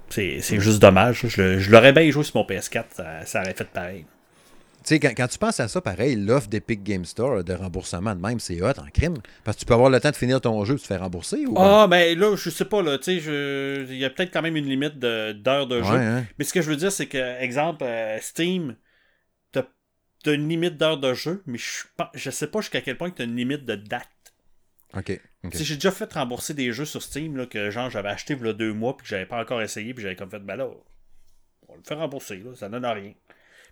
sais, c'est juste dommage. Je, l'aurais bien joué sur mon PS4, ça, aurait fait pareil. Tu sais, quand, tu penses à ça, pareil, l'offre d'Epic Game Store de remboursement de même, c'est hot en crime. Parce que tu peux avoir le temps de finir ton jeu et te faire rembourser. Ou ah, ben là, je sais pas, là, tu sais, il y a peut-être quand même une limite d'heures de, jeu. Hein. Mais ce que je veux dire, c'est que, exemple, euh, Steam, t'as as une limite d'heures de jeu, mais je, je sais pas jusqu'à quel point tu as une limite de date. OK. J'ai déjà fait rembourser des jeux sur Steam là, que genre j'avais acheté il y a deux mois puis que j'avais pas encore essayé puis j'avais comme fait ben là, on va le faire rembourser, là, ça donne rien.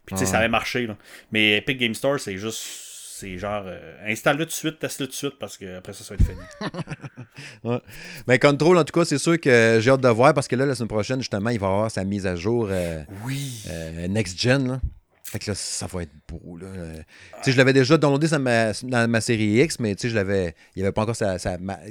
Puis tu sais, ça avait marché. Là. Mais Epic Game Store, c'est juste c'est genre, euh, installe-le tout de suite, teste-le tout de suite, parce que après ça, ça va être fini. ouais. Mais Control, en tout cas, c'est sûr que j'ai hâte de voir, parce que là, la semaine prochaine, justement, il va avoir sa mise à jour euh, oui. Next Gen. Fait que là, ça va être beau. Là. sais Je l'avais déjà downloadé dans ma, dans ma série X, mais je l'avais. Il n'y avait pas encore ça.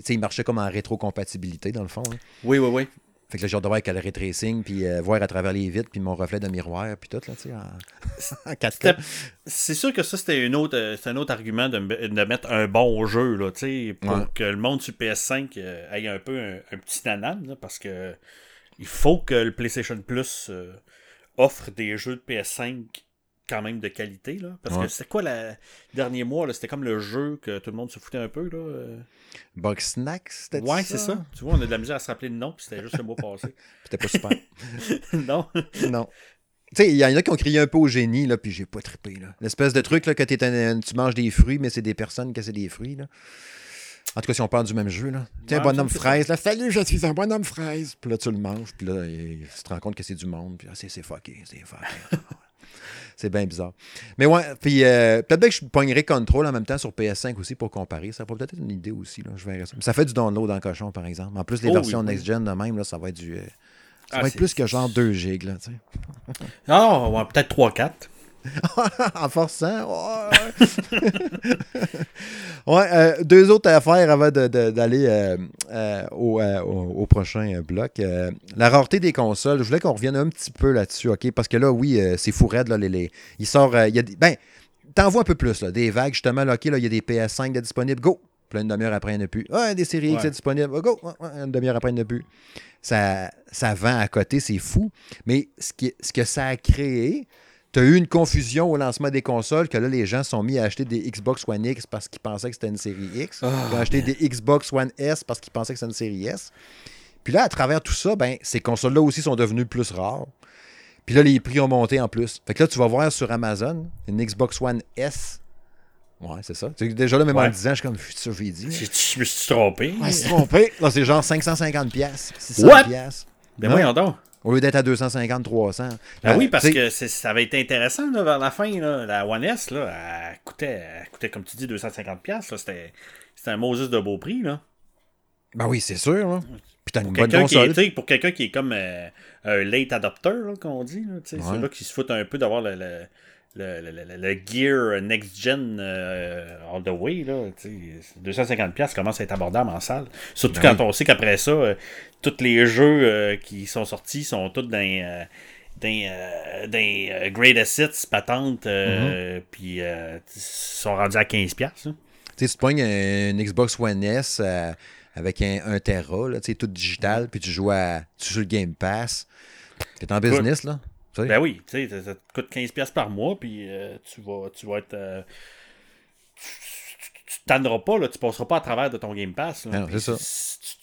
il marchait comme en rétrocompatibilité, dans le fond. Oui, oui, oui. Fait que là, j'ai hâte de voir avec le ray tracing, puis euh, voir à travers les vitres, puis mon reflet de miroir, puis tout, là, tu sais, en, 4 C'est sûr que ça, c'était une autre, euh, un autre argument de, de, mettre un bon jeu, là, tu sais, pour que le monde sur PS5 euh, ait un peu un, petit nanan, là, parce que il faut que le PlayStation Plus offre des jeux de PS5 quand même de qualité. Là, parce que c'est quoi le dernier mois? C'était comme le jeu que tout le monde se foutait un peu. Là. Euh? Box Snacks, c'était Ouais, c'est ça. Tu vois, on a de la misère à se rappeler le nom, puis c'était juste le mois passé. c'était pas super. non. non. Tu sais, il y en a qui ont crié un peu au génie, là, puis j'ai pas trippé. L'espèce de truc là, que tu manges des fruits, mais c'est des personnes qui c'est des fruits. Là. En tout cas, si on parle du même jeu, là. Tu un bonhomme fraise, là. Salut, je suis un bonhomme fraise. Puis là, tu le manges, puis là, tu te rends compte que c'est du monde, puis là, c'est fucké, c'est fucké. C'est bien bizarre. Mais ouais, puis euh, peut-être que je pognerai Control en même temps sur PS5 aussi pour comparer. Ça pourrait peut-être être une idée aussi. Là. Je verrai ça. ça fait du download en cochon, par exemple. En plus, les oh versions next-gen de même, là, ça va être du. Euh, ça va ah, être plus que genre 2 gigs. Là, tu sais. Ah, ouais, peut-être 3-4. en forçant. Ouais, euh, deux autres affaires avant d'aller euh, euh, au, prochain bloc. la rareté des consoles, je voulais qu'on revienne un petit peu là-dessus, OK? Parce que là, oui, c'est fou raide, là, les, il sort, il y a des, ben, t'envoies un peu plus, là, des vagues, justement, là, OK, là, il y a des PS5 disponibles, go! Plein une demi-heure après, il n'y en a plus. Ah, des séries X disponibles, go! Une demi-heure après, il n'y en a plus. Ça, ça vend à côté, c'est fou. Mais ce, qui, ce que ça a créé, tu as eu une confusion au lancement des consoles que là, les gens sont mis à acheter des Xbox One X parce qu'ils pensaient que c'était une série X. Ils ont acheté des Xbox One S parce qu'ils pensaient que c'était une série S. Puis là, à travers tout ça, ben, ces consoles-là aussi sont devenues plus rares. Puis là, les prix ont monté en plus. Fait que là, tu vas voir sur Amazon une Xbox One S. Ouais, c'est ça. Déjà là, même en disant, je suis comme, ça, j'ai dit. Je me suis trompé. Ouais, trompé. Là, c'est genre 550$, 600$. Ben, voyons donc. Au lieu d'être à 250, 300. Ben oui, parce que ça avait été intéressant vers la fin. Là. La One S, là, elle, coûtait, coûtait, comme tu dis, 250$. C'était un Moses de beau prix. Là. Ben oui, c'est sûr. Là. Puis t'as une bonne console. Pour quelqu'un qui est comme euh, un late adopter, comme on dit. C'est là qui se fout un peu d'avoir le, le, le, gear next-gen euh, all the way, là, 250$ commence à être abordable en salle. Surtout ben quand on sait qu'après ça, euh, tous les jeux euh, qui sont sortis sont tous dans des Great Assets patentes, mm-hmm. puis sont rendus à 15$. Hein. Tu sais, pognes une Xbox One S avec un, 1 Tera, là, tout digital, puis tu joues à tu joues le Game Pass. Tu es en business, là. Ben oui, tu sais, ça, te coûte 15$ par mois, puis euh, tu, vas, tu vas être. Euh, tu t'anneras pas, là, tu passeras pas à travers de ton Game Pass. Là, c'est ça.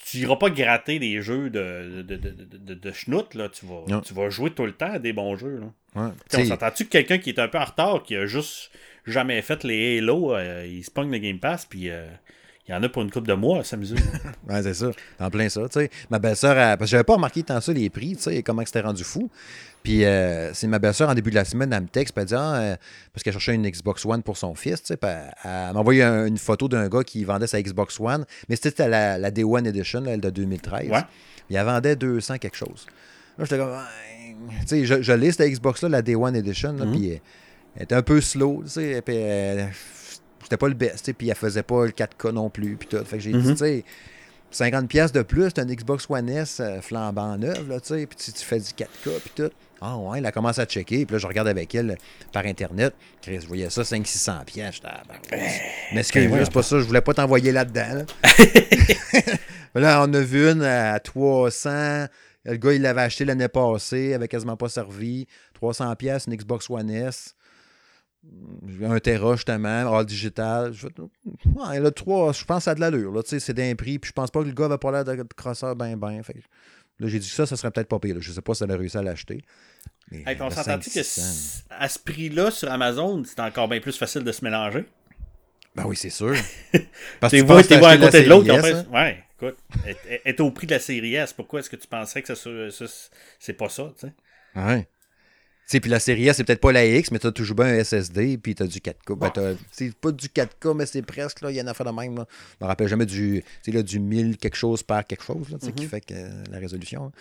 Tu, n'iras pas gratter des jeux de, de, de, de, de schnout, là. Tu vas, tu vas jouer tout le temps à des bons jeux. Là. Ouais, on s'entend-tu que quelqu'un qui est un peu en retard, qui a juste jamais fait les Halo, euh, il se pogne le Game Pass, puis il y en a pour une coupe de mois à s'amuser. ouais, c'est ça. En plein ça. sais. Ma belle-sœur, parce que j'avais pas remarqué tant ça, les prix, tu sais, comment c'était rendu fou. Puis euh, c'est ma belle-sœur, en début de la semaine, elle me texte, elle dit, ah, euh, parce qu'elle cherchait une Xbox One pour son fils, tu sais, elle m'a envoyé une photo d'un gars qui vendait sa Xbox One, mais c'était la, la Day One Edition, elle de 2013. Ouais. Il elle vendait 200 quelque chose. Là, j'étais comme, tu sais, je, je l'ai, cette Xbox-là, la Day One Edition, mm-hmm. puis elle, était un peu slow, tu sais, puis c'était pas le best, puis elle faisait pas le 4K non plus, puis tout. Fait que j'ai dit, mm-hmm. tu sais, 50 pièces de plus, t'as une Xbox One S euh, flambant neuve, là, tu sais, puis tu, fais du 4K, puis tout. Ah ouais, elle a commencé à checker, puis là, je regarde avec elle par Internet. Chris, je voyais ça, 500-600 pièces. Mais ce que c'est pas ça, je voulais pas t'envoyer là-dedans. Là. on a vu une à 300. Le gars, il l'avait acheté l'année passée, il avait quasiment pas servi. 300 pièces, une Xbox One S un Tera justement, all digital. Je, ouais, le 3, je pense que ça a de l'allure. C'est d'un prix. Puis je pense pas que le gars va pas l'air de crosseur ben ben. Là, j'ai dit que ça, ça serait peut-être pas pire. Je sais pas si elle a réussi à l'acheter. on s'entend-tu que à ce prix-là, sur Amazon, c'est encore bien plus facile de se mélanger? Ben oui, c'est sûr. Parce que tu vois, à côté de l'autre. Hein? Ouais, écoute, est, au prix de la série S. Pourquoi est-ce que tu penserais que ça, c'est pas ça, tu sais? Ouais sais, puis la série A, c'est peut-être pas la X, mais tu as toujours bien un SSD, puis tu as du 4K. Ben, c'est pas du 4K, mais c'est presque, là. Il y en a fait de même, là. Je me rappelle jamais du, là, du 1000 quelque chose par quelque chose, là, qui mm-hmm. fait que la résolution.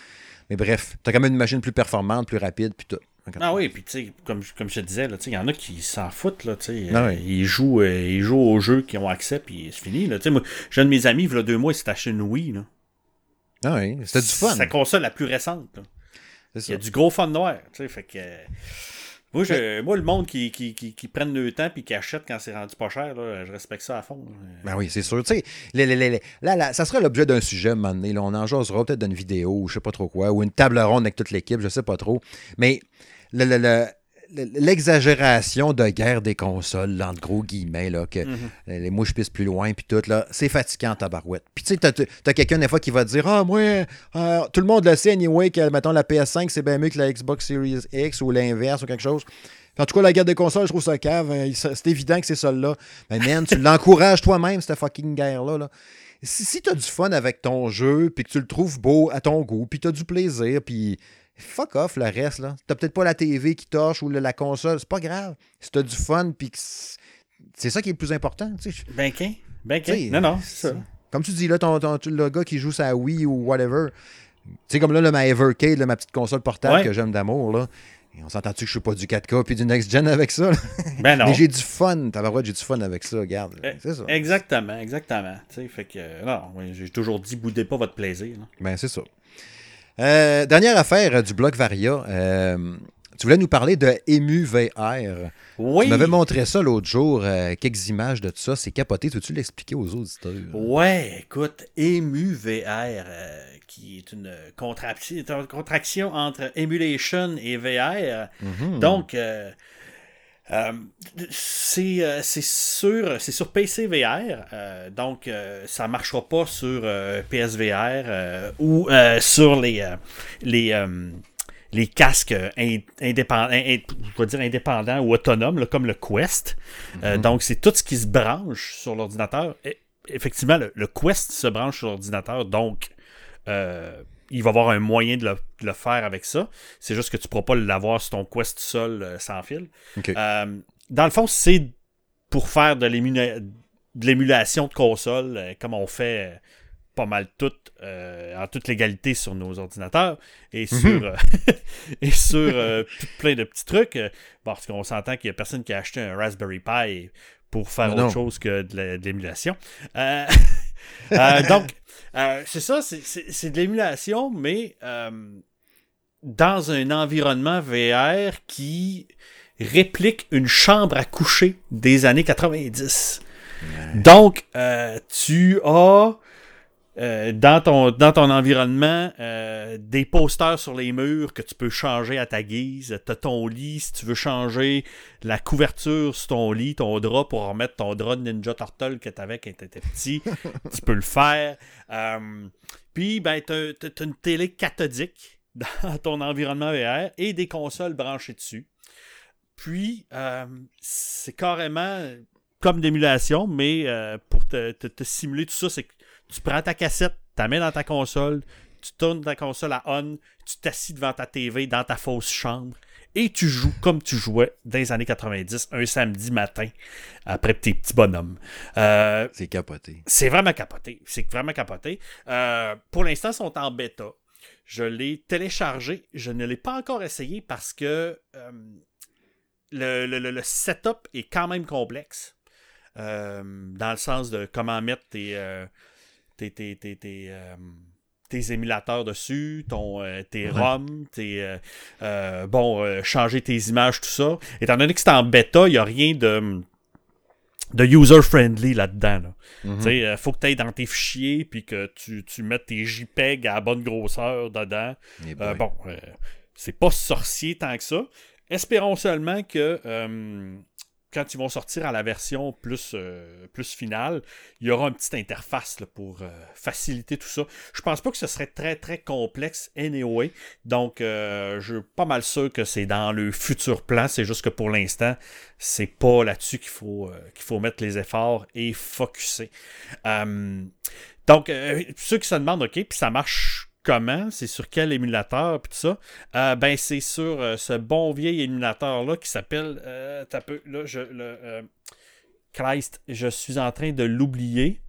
Mais bref, tu as quand même une machine plus performante, plus rapide, puis tout. Ah oui, puis tu sais, comme, comme je te disais, il y en a qui s'en foutent. Là, ah ils, jouent, euh, ils jouent aux jeux qui ont accès, puis c'est fini. Là. Moi, j'ai un de mes amis, il y a deux mois, il s'est acheté une Wii. Là. Ah oui, c'était du fun. C'est la console la plus récente. Il y a du gros fun noir. Fait que, moi, je, moi, le monde qui, qui, qui, qui prennent le temps et qui achète quand c'est rendu pas cher, là, je respecte ça à fond. Ben oui, c'est sûr. Là, là, ça sera l'objet d'un sujet à un moment donné. Là, on en jasera peut-être d'une vidéo ou je sais pas trop quoi, ou une table ronde avec toute l'équipe, je sais pas trop. Mais le, le, l'exagération de guerre des consoles, entre gros guillemets, là, que mhm. les mouches pissent plus loin, puis tout, là, c'est fatigant, tabarouette. Puis tu sais, t'as, quelqu'un des fois qui va te dire Ah, moi, euh, tout le monde le sait, anyway, que, mettons, la PS5, c'est bien mieux que la Xbox Series X ou l'inverse ou quelque chose. en tout cas, la guerre des consoles, je trouve ça cave. Hein, c'est évident que c'est ça là. Mais man, tu l'encourages toi-même, cette fucking guerre-là. Là. Si, si tu as du fun avec ton jeu, puis que tu le trouves beau à ton goût, puis tu as du plaisir, puis fuck off le reste. là. T'as peut-être pas la TV qui torche ou la console, c'est pas grave. Si t'as du fun, puis c'est ça qui est le plus important. Ben qu'un. Ben qu'un. Non, non, c'est ça. Comme tu dis, là, ton, le gars qui joue sa Wii ou whatever. Tu sais, comme là, le, ma Evercade, ma petite console portable que j'aime d'amour, là. on s'entend-tu que je suis pas du 4K puis du next gen avec ça? Ben non. Mais j'ai du fun. T'as j'ai du fun avec ça, regarde. Eh, c'est ça. Exactement, exactement. fait que, non, j'ai toujours dit, boudez pas votre plaisir. Ben, c'est ça. Euh, dernière affaire euh, du bloc Varia. Euh, tu voulais nous parler de Emu VR. Oui. Tu m'avais montré ça l'autre jour, quelques images de tout ça. C'est capoté. Peux-tu l'expliquer aux auditeurs? Ouais, écoute, Emu VR, qui est une contraction, entre Emulation et VR. Mhm. Donc, euh, euh, c'est sur, sur PC VR, euh, donc ça ne marchera pas sur PSVR ou sur les, les, les casques indépendants, je dire indépendants ou autonomes, comme le Quest. Mm-hmm. donc c'est tout ce qui se branche sur l'ordinateur. Effectivement, le, le, Quest se branche sur l'ordinateur, donc il va y avoir un moyen de le, faire avec ça. C'est juste que tu ne pourras pas l'avoir sur ton Quest seul euh, sans fil. Euh, dans le fond, c'est pour faire de l'émulation de console, euh, comme on fait pas mal tout, en toute légalité sur nos ordinateurs et mhm. sur, et sur plein de petits trucs. parce qu'on s'entend qu'il n'y a personne qui a acheté un Raspberry Pi pour faire autre chose que de l'émulation. donc, euh, c'est ça, c'est de l'émulation, mais euh, dans un environnement VR qui réplique une chambre à coucher des années 90. Donc, euh, tu as euh, dans, ton, dans ton environnement euh, des posters sur les murs que tu peux changer à ta guise. Tu as ton lit, si tu veux changer la couverture sur ton lit, ton drap pour remettre ton drap de Ninja Turtle que tu avais quand tu étais petit, tu peux le faire. Euh, puis, ben, tu as, une télé cathodique dans ton environnement VR et des consoles branchées dessus. Puis, c'est carrément comme d'émulation, mais pour te, te, simuler tout ça, c'est que tu prends ta cassette, tu la mets dans ta console, tu tournes ta console à on, tu t'assis devant ta TV dans ta fausse chambre et tu joues comme tu jouais dans les années 90, un samedi matin, après tes petits bonhommes. Euh, c'est capoté. C'est vraiment capoté. C'est vraiment capoté. Euh, pour l'instant, ils sont en bêta. Je l'ai téléchargé. Je ne l'ai pas encore essayé parce que euh, le, le, setup est quand même complexe. dans le sens de comment mettre tes tes, euh, tes, émulateurs dessus, ton, euh, tes ROM, tes, euh, bon, changer tes images, tout ça. Étant donné que c'est en bêta, il n'y a rien de, de user-friendly là-dedans. Il mm-hmm. faut que tu ailles dans tes fichiers puis que tu, tu mettes tes JPEG à bonne grosseur dedans. Eh bon, c'est pas sorcier tant que ça. Espérons seulement que quand ils vont sortir à la version plus, euh, plus finale, il y aura une petite interface pour euh, faciliter tout ça. Je pense pas que ce serait très très complexe anyway. Donc euh, je suis pas mal sûr que c'est dans le futur plan. C'est juste que pour l'instant, c'est pas là-dessus qu'il faut, qu'il faut mettre les efforts et focuser. donc, ceux qui se demandent, OK, puis ça marche comment, c'est sur quel émulateur, puis tout ça. Euh, ben, c'est sur euh, ce bon vieil émulateur-là qui s'appelle. Euh, peu, là, je, le, Christ, je suis en train de l'oublier.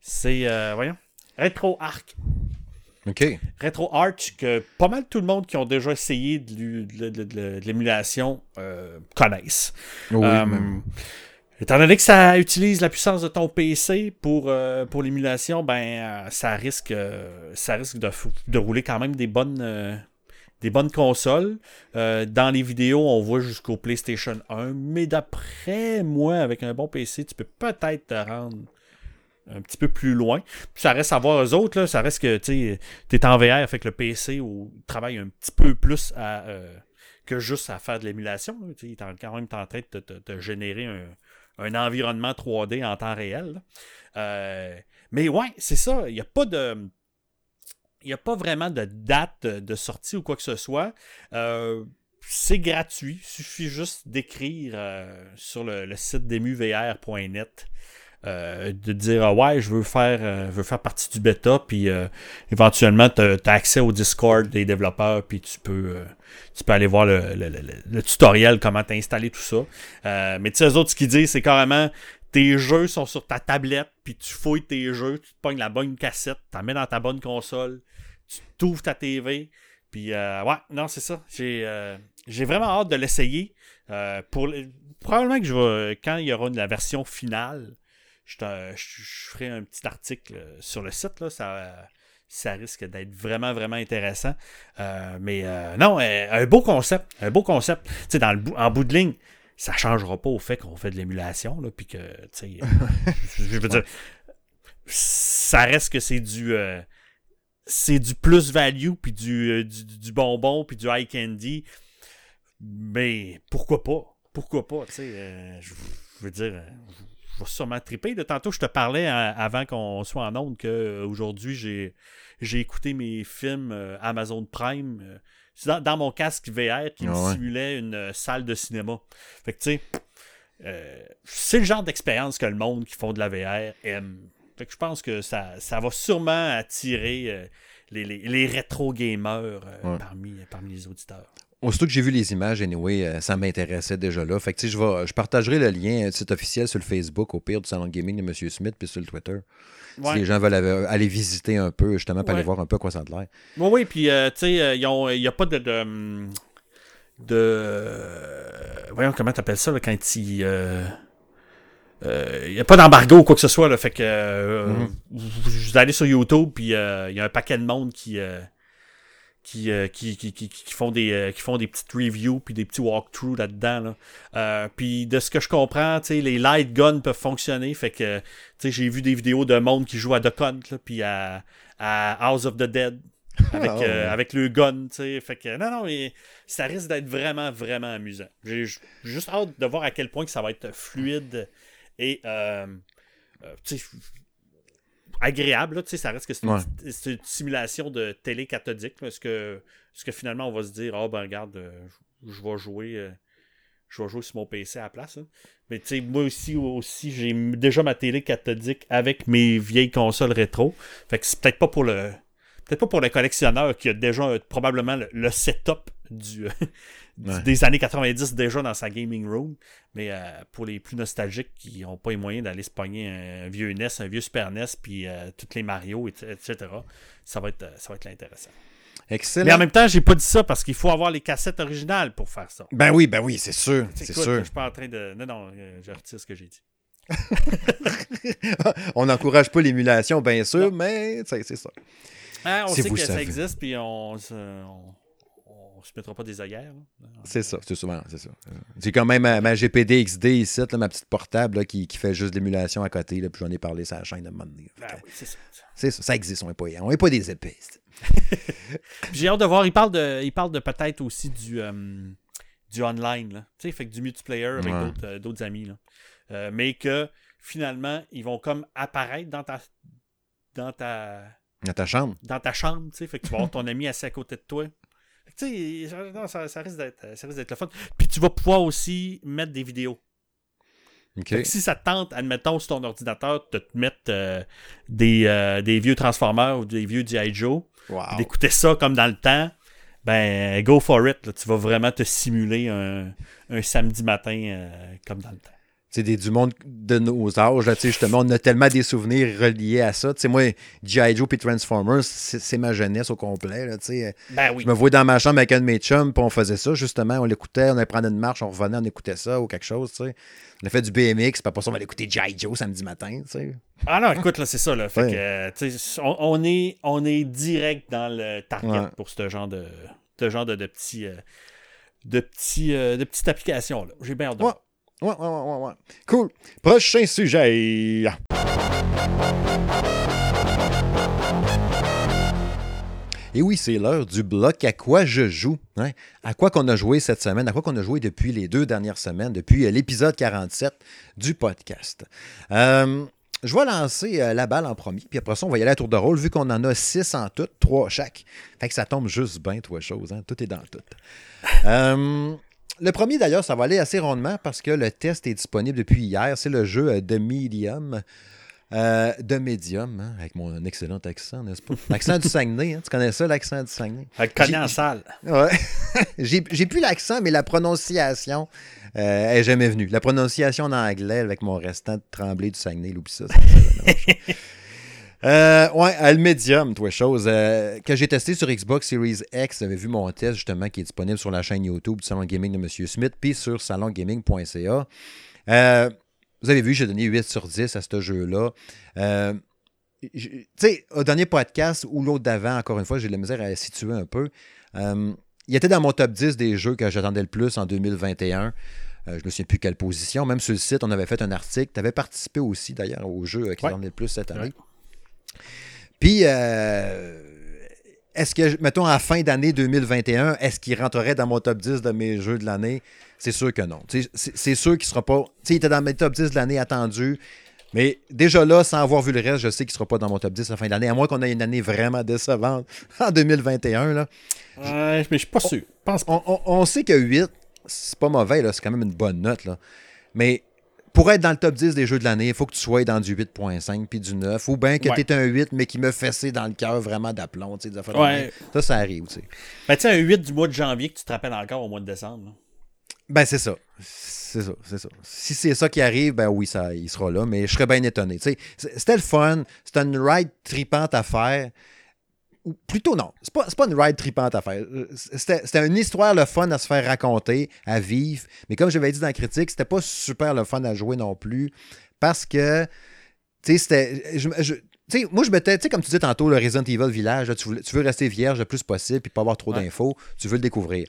C'est, voyons, RetroArch. OK. RetroArch, que pas mal tout le monde qui ont déjà essayé de, l'émulation connaissent. Oui, Étant donné que ça utilise la puissance de ton PC pour, euh, pour l'émulation, ben euh, ça risque, euh, ça risque de, de, rouler quand même des bonnes, des bonnes consoles. dans les vidéos, on voit jusqu'au PlayStation 1, mais d'après moi, avec un bon PC, tu peux peut-être te rendre un petit peu plus loin. ça reste à voir eux autres, là, ça reste que tu es en VR, fait que le PC ou, travaille un petit peu plus que juste à faire de l'émulation. Il est quand même en train de te générer un un environnement 3D en temps réel. Euh, mais ouais, c'est ça. Il n'y a pas de. Il a pas vraiment de date de sortie ou quoi que ce soit. Euh, c'est gratuit. Il suffit juste d'écrire euh, sur le, le site demuvr.net euh, de dire ah ouais je veux faire euh, veux faire partie du bêta puis euh, éventuellement tu as, accès au Discord des développeurs puis tu peux tu peux aller voir le, tutoriel comment t'installer tout ça. Mais tu sais les autres ce qu'ils disent c'est carrément tes jeux sont sur ta tablette puis tu fouilles tes jeux tu te pognes la bonne cassette tu mets dans ta bonne console tu t'ouvres ta TV puis ouais non c'est ça. J'ai j'ai vraiment hâte de l'essayer. Pour probablement que je vais quand il y aura la version finale je, ferai un petit article euh, sur le site. Là, ça, ça risque d'être vraiment, vraiment intéressant. Euh, mais euh, non, un beau concept. Un beau concept. Tu dans le en bout de ligne, ça ne changera pas au fait qu'on fait de l'émulation. Puis que, je veux dire, ça reste que c'est du. c'est du plus-value, puis du, du, bonbon, puis du high candy. Mais pourquoi pas? Pourquoi pas? Tu sais, je veux dire, vais sûrement triper. De tantôt, je te parlais euh, avant qu'on soit en onde qu'aujourd'hui, j'ai, j'ai écouté mes films euh, Amazon Prime euh, dans, mon casque VR qui me ah simulait une salle de cinéma. Fait que tu sais, c'est le genre d'expérience que le monde qui font de la VR aime. Fait que je pense que ça, ça va sûrement attirer les, les, rétro gamers parmi, parmi les auditeurs. Aussitôt que j'ai vu les images, anyway, euh, ça m'intéressait déjà là. Fait que, je, vais, je partagerai le lien du site officiel sur le Facebook, au pire, du Salon de Gaming de M. Smith, puis sur le Twitter. Si les gens veulent aller visiter un peu, justement, pour aller voir un peu quoi ça a l'air. Oui, oui, puis, euh, tu sais, euh, il n'y a pas de. de, voyons, comment tu appelles ça, là, quand il. il n'y a pas d'embargo ou quoi que ce soit. Là, fait que mm-hmm. vous, allez sur YouTube, puis il y a un paquet de monde qui, euh, qui, qui, qui, qui, font des, euh, qui font des petites reviews puis des petits walkthroughs là-dedans. Là. Euh, puis de ce que je comprends, les light guns peuvent fonctionner. Fait que j'ai vu des vidéos de monde qui joue à The Hunt puis à, House of the Dead. Avec, ah, avec le gun, Fait que non, non, mais ça risque d'être vraiment, vraiment amusant. J'ai juste hâte de voir à quel point que ça va être fluide et agréable. sais ça reste que c'est une, simulation de télé cathodique. Est-ce que, que finalement on va se dire, oh ben regarde, euh, je vais jouer. Euh, je vais jouer sur mon PC à la place. Hein. Mais tu sais, moi aussi, aussi j'ai déjà ma télé cathodique avec mes vieilles consoles rétro. Fait que c'est peut-être pas pour le. Peut-être pas pour le collectionneur qui a déjà probablement le setup du, des années 90 déjà dans sa gaming room. Mais euh, pour les plus nostalgiques qui n'ont pas les moyens d'aller se pogner un vieux NES, un vieux Super NES, puis euh, toutes les Mario, etc., ça va être, euh, ça va être intéressant. Excellent. Mais en même temps, j'ai pas dit ça parce qu'il faut avoir les cassettes originales pour faire ça. Ben oui, ben oui, c'est sûr. C'est sûr. Je suis pas en train de. Non, non, je retire ce que j'ai dit. on n'encourage pas l'émulation, bien sûr, mais c'est ça. Ah, on sait que ça existe, puis on, se mettra pas des ailleurs. C'est ça, c'est souvent, c'est ça. J'ai quand même ma, GPD XD ici, ma petite portable qui, fait juste l'émulation à côté, là, puis j'en ai parlé sur la chaîne de moment ah c'est ça. C'est ça, ça existe, on n'est pas, on pas des épées. J'ai hâte de voir, il parle de, il parle de peut-être aussi du, euh, du online, là. Tu sais, fait que du multiplayer avec euh, d'autres, amis, là. Euh, mais que finalement, ils vont comme apparaître dans ta dans ta dans ta chambre. Dans ta chambre, tu sais, fait que tu vas avoir ton ami assis à côté de toi. Tu sais, ça, risque d'être le fun. Puis tu vas pouvoir aussi mettre des vidéos. si ça te tente, admettons, sur ton ordinateur, de te mettre euh, des, euh, des, vieux Transformers ou des vieux G.I. Joe, d'écouter ça comme dans le temps, ben, go for it. Tu vas vraiment te simuler un, un samedi matin euh, comme dans le temps des, du monde de nos âges, là, justement, on a tellement des souvenirs reliés à ça. sais moi, G.I. Joe et Transformers, c'est ma jeunesse au complet. Là, ben oui. Je me voyais dans ma chambre avec un de mes chums, puis on faisait ça, justement. On l'écoutait, on allait prendre une marche, on revenait, on écoutait ça ou quelque chose. sais On a fait du BMX, puis après ça, on va écouter G.I. Joe samedi matin. sais Ah non, écoute, là, c'est ça. Là. Fait que, on, on, est, on est direct dans le target pour ce genre de, ce genre de, de petits. Euh, de, petits, euh, de petites applications. J'ai bien hâte de Ouais, ouais, ouais, ouais. Cool. Prochain sujet. Et oui, c'est l'heure du bloc à quoi je joue. Hein? À quoi qu'on a joué cette semaine, à quoi qu'on a joué depuis les deux dernières semaines, depuis euh, l'épisode 47 du podcast. Euh, je vais lancer euh, la balle en premier, puis après ça, on va y aller à tour de rôle, vu qu'on en a six en tout, trois chaque. Fait que ça tombe juste bien, trois choses. Hein? Tout est dans tout. Euh, le premier, d'ailleurs, ça va aller assez rondement parce que le test est disponible depuis hier. C'est le jeu de Medium. Euh, de Medium, hein, avec mon excellent accent, n'est-ce pas? L'accent du Saguenay, hein, tu connais ça, l'accent du Saguenay? Cogné en salle. Ouais. j'ai plus l'accent, mais la prononciation euh, est jamais venue. La prononciation en anglais avec mon restant de tremblé du Saguenay, l'oublie ça. ça euh, ouais, le Medium, toi, chose. Euh, que j'ai testé sur Xbox Series X, j'avais vu mon test justement qui est disponible sur la chaîne YouTube du Salon Gaming de M. Smith, puis sur salongaming.ca. Euh, vous avez vu, j'ai donné 8 sur 10 à ce jeu-là. Euh, tu sais, au dernier podcast ou l'autre d'avant, encore une fois, j'ai de la misère à situer un peu. il était dans mon top 10 des jeux que j'attendais le plus en 2021. je ne me souviens plus quelle position. Même sur le site, on avait fait un article. Tu avais participé aussi, d'ailleurs, au jeu qui ouais. le plus cette année. Puis, euh, est-ce que, mettons, à fin d'année 2021, est-ce qu'il rentrerait dans mon top 10 de mes jeux de l'année? C'est sûr que non. C'est sûr qu'il ne sera pas. il était dans mes top 10 de l'année attendu. Mais déjà là, sans avoir vu le reste, je sais qu'il ne sera pas dans mon top 10 à la fin d'année, à moins qu'on ait une année vraiment décevante en 2021. Là. mais je suis pas sûr. On, sait que 8, c'est pas mauvais, c'est quand même une bonne note. Là. Mais pour être dans le top 10 des jeux de l'année, il faut que tu sois dans du 8.5 puis du 9. Ou bien que tu es un 8, mais qui me fessé dans le cœur vraiment d'aplomb. Ouais. Ça, ça arrive. sais. Ben, tu sais, un 8 du mois de janvier que tu te rappelles encore au mois de décembre. Ben, c'est ça. C'est ça, c'est ça. Si c'est ça qui arrive, ben oui, ça, il sera là, mais je serais bien étonné. C'était le fun. C'était une ride tripante à faire plutôt non, c'est pas, pas une ride tripante à faire. Euh, c'était une histoire le fun à se faire raconter, à vivre. Mais comme j'avais dit dans la critique, c'était pas super le fun à jouer non plus. Parce que, tu sais, c'était. Je, moi, je mettais, tu sais, comme tu disais tantôt, le Resident Evil Village, tu, veux, rester vierge le plus possible puis pas avoir trop d'infos, tu veux le découvrir.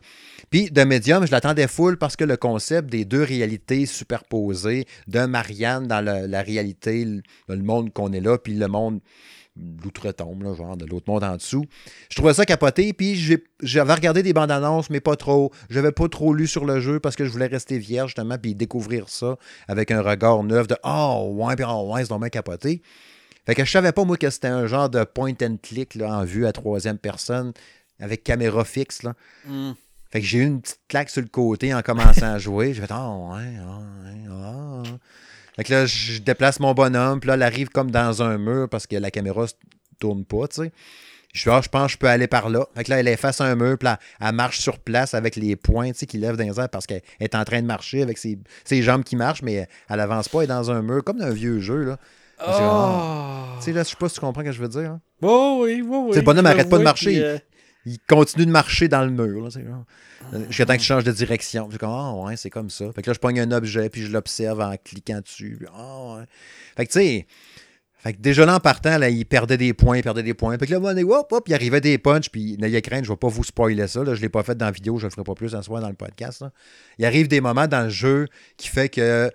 Puis, de Medium, je l'attendais full parce que le concept des deux réalités superposées, d'un Marianne dans la réalité, le monde qu'on est là, puis le monde l'outre-tombe, genre de l'autre monde en dessous. Je trouvais ça capoté, puis j'avais regardé des bandes annonces, mais pas trop. J'avais pas trop lu sur le jeu parce que je voulais rester vierge, justement, puis découvrir ça avec un regard neuf de Oh, ouais, puis oh, ouais, c'est vraiment capoté. Fait que je savais pas, moi, que c'était un genre de point and click là, en vue à troisième personne avec caméra fixe. Là. Hmm. Fait que j'ai eu une petite claque sur le côté en commençant à jouer. J'ai fait Oh, ouais, ouais, oh. Fait que là, je déplace mon bonhomme, puis là, elle arrive comme dans un mur parce que la caméra ne tourne pas, tu sais. Je suis, ah, je pense que je peux aller par là. Fait que là, elle est face à un mur, puis là, elle marche sur place avec les poings, tu sais, qui lèvent dans les airs parce qu'elle est en train de marcher avec ses, jambes qui marchent, mais elle avance pas, elle est dans un mur, comme dans un vieux jeu, là. Oh. Tu sais, là, je sais pas si tu comprends ce que je veux dire. Hein. Oh, oui, oui, oui. le bonhomme n'arrête pas de marcher. Euh, il continue de marcher dans le mur. Là, Jusqu'à temps qu'il change de direction. Je comme, ah ouais, c'est comme ça. Fait que là, je pogne un objet, puis je l'observe en cliquant dessus. ah ouais. Fait que tu sais, fait que déjà là, en partant, là, il perdait des points, il perdait des points. Fait que là, hop, hop, il arrivait des punches, puis n'ayez crainte, je ne vais pas vous spoiler ça. Là, je ne l'ai pas fait dans la vidéo, je ne le ferai pas plus en soir dans le podcast. Il arrive des moments dans le jeu qui fait que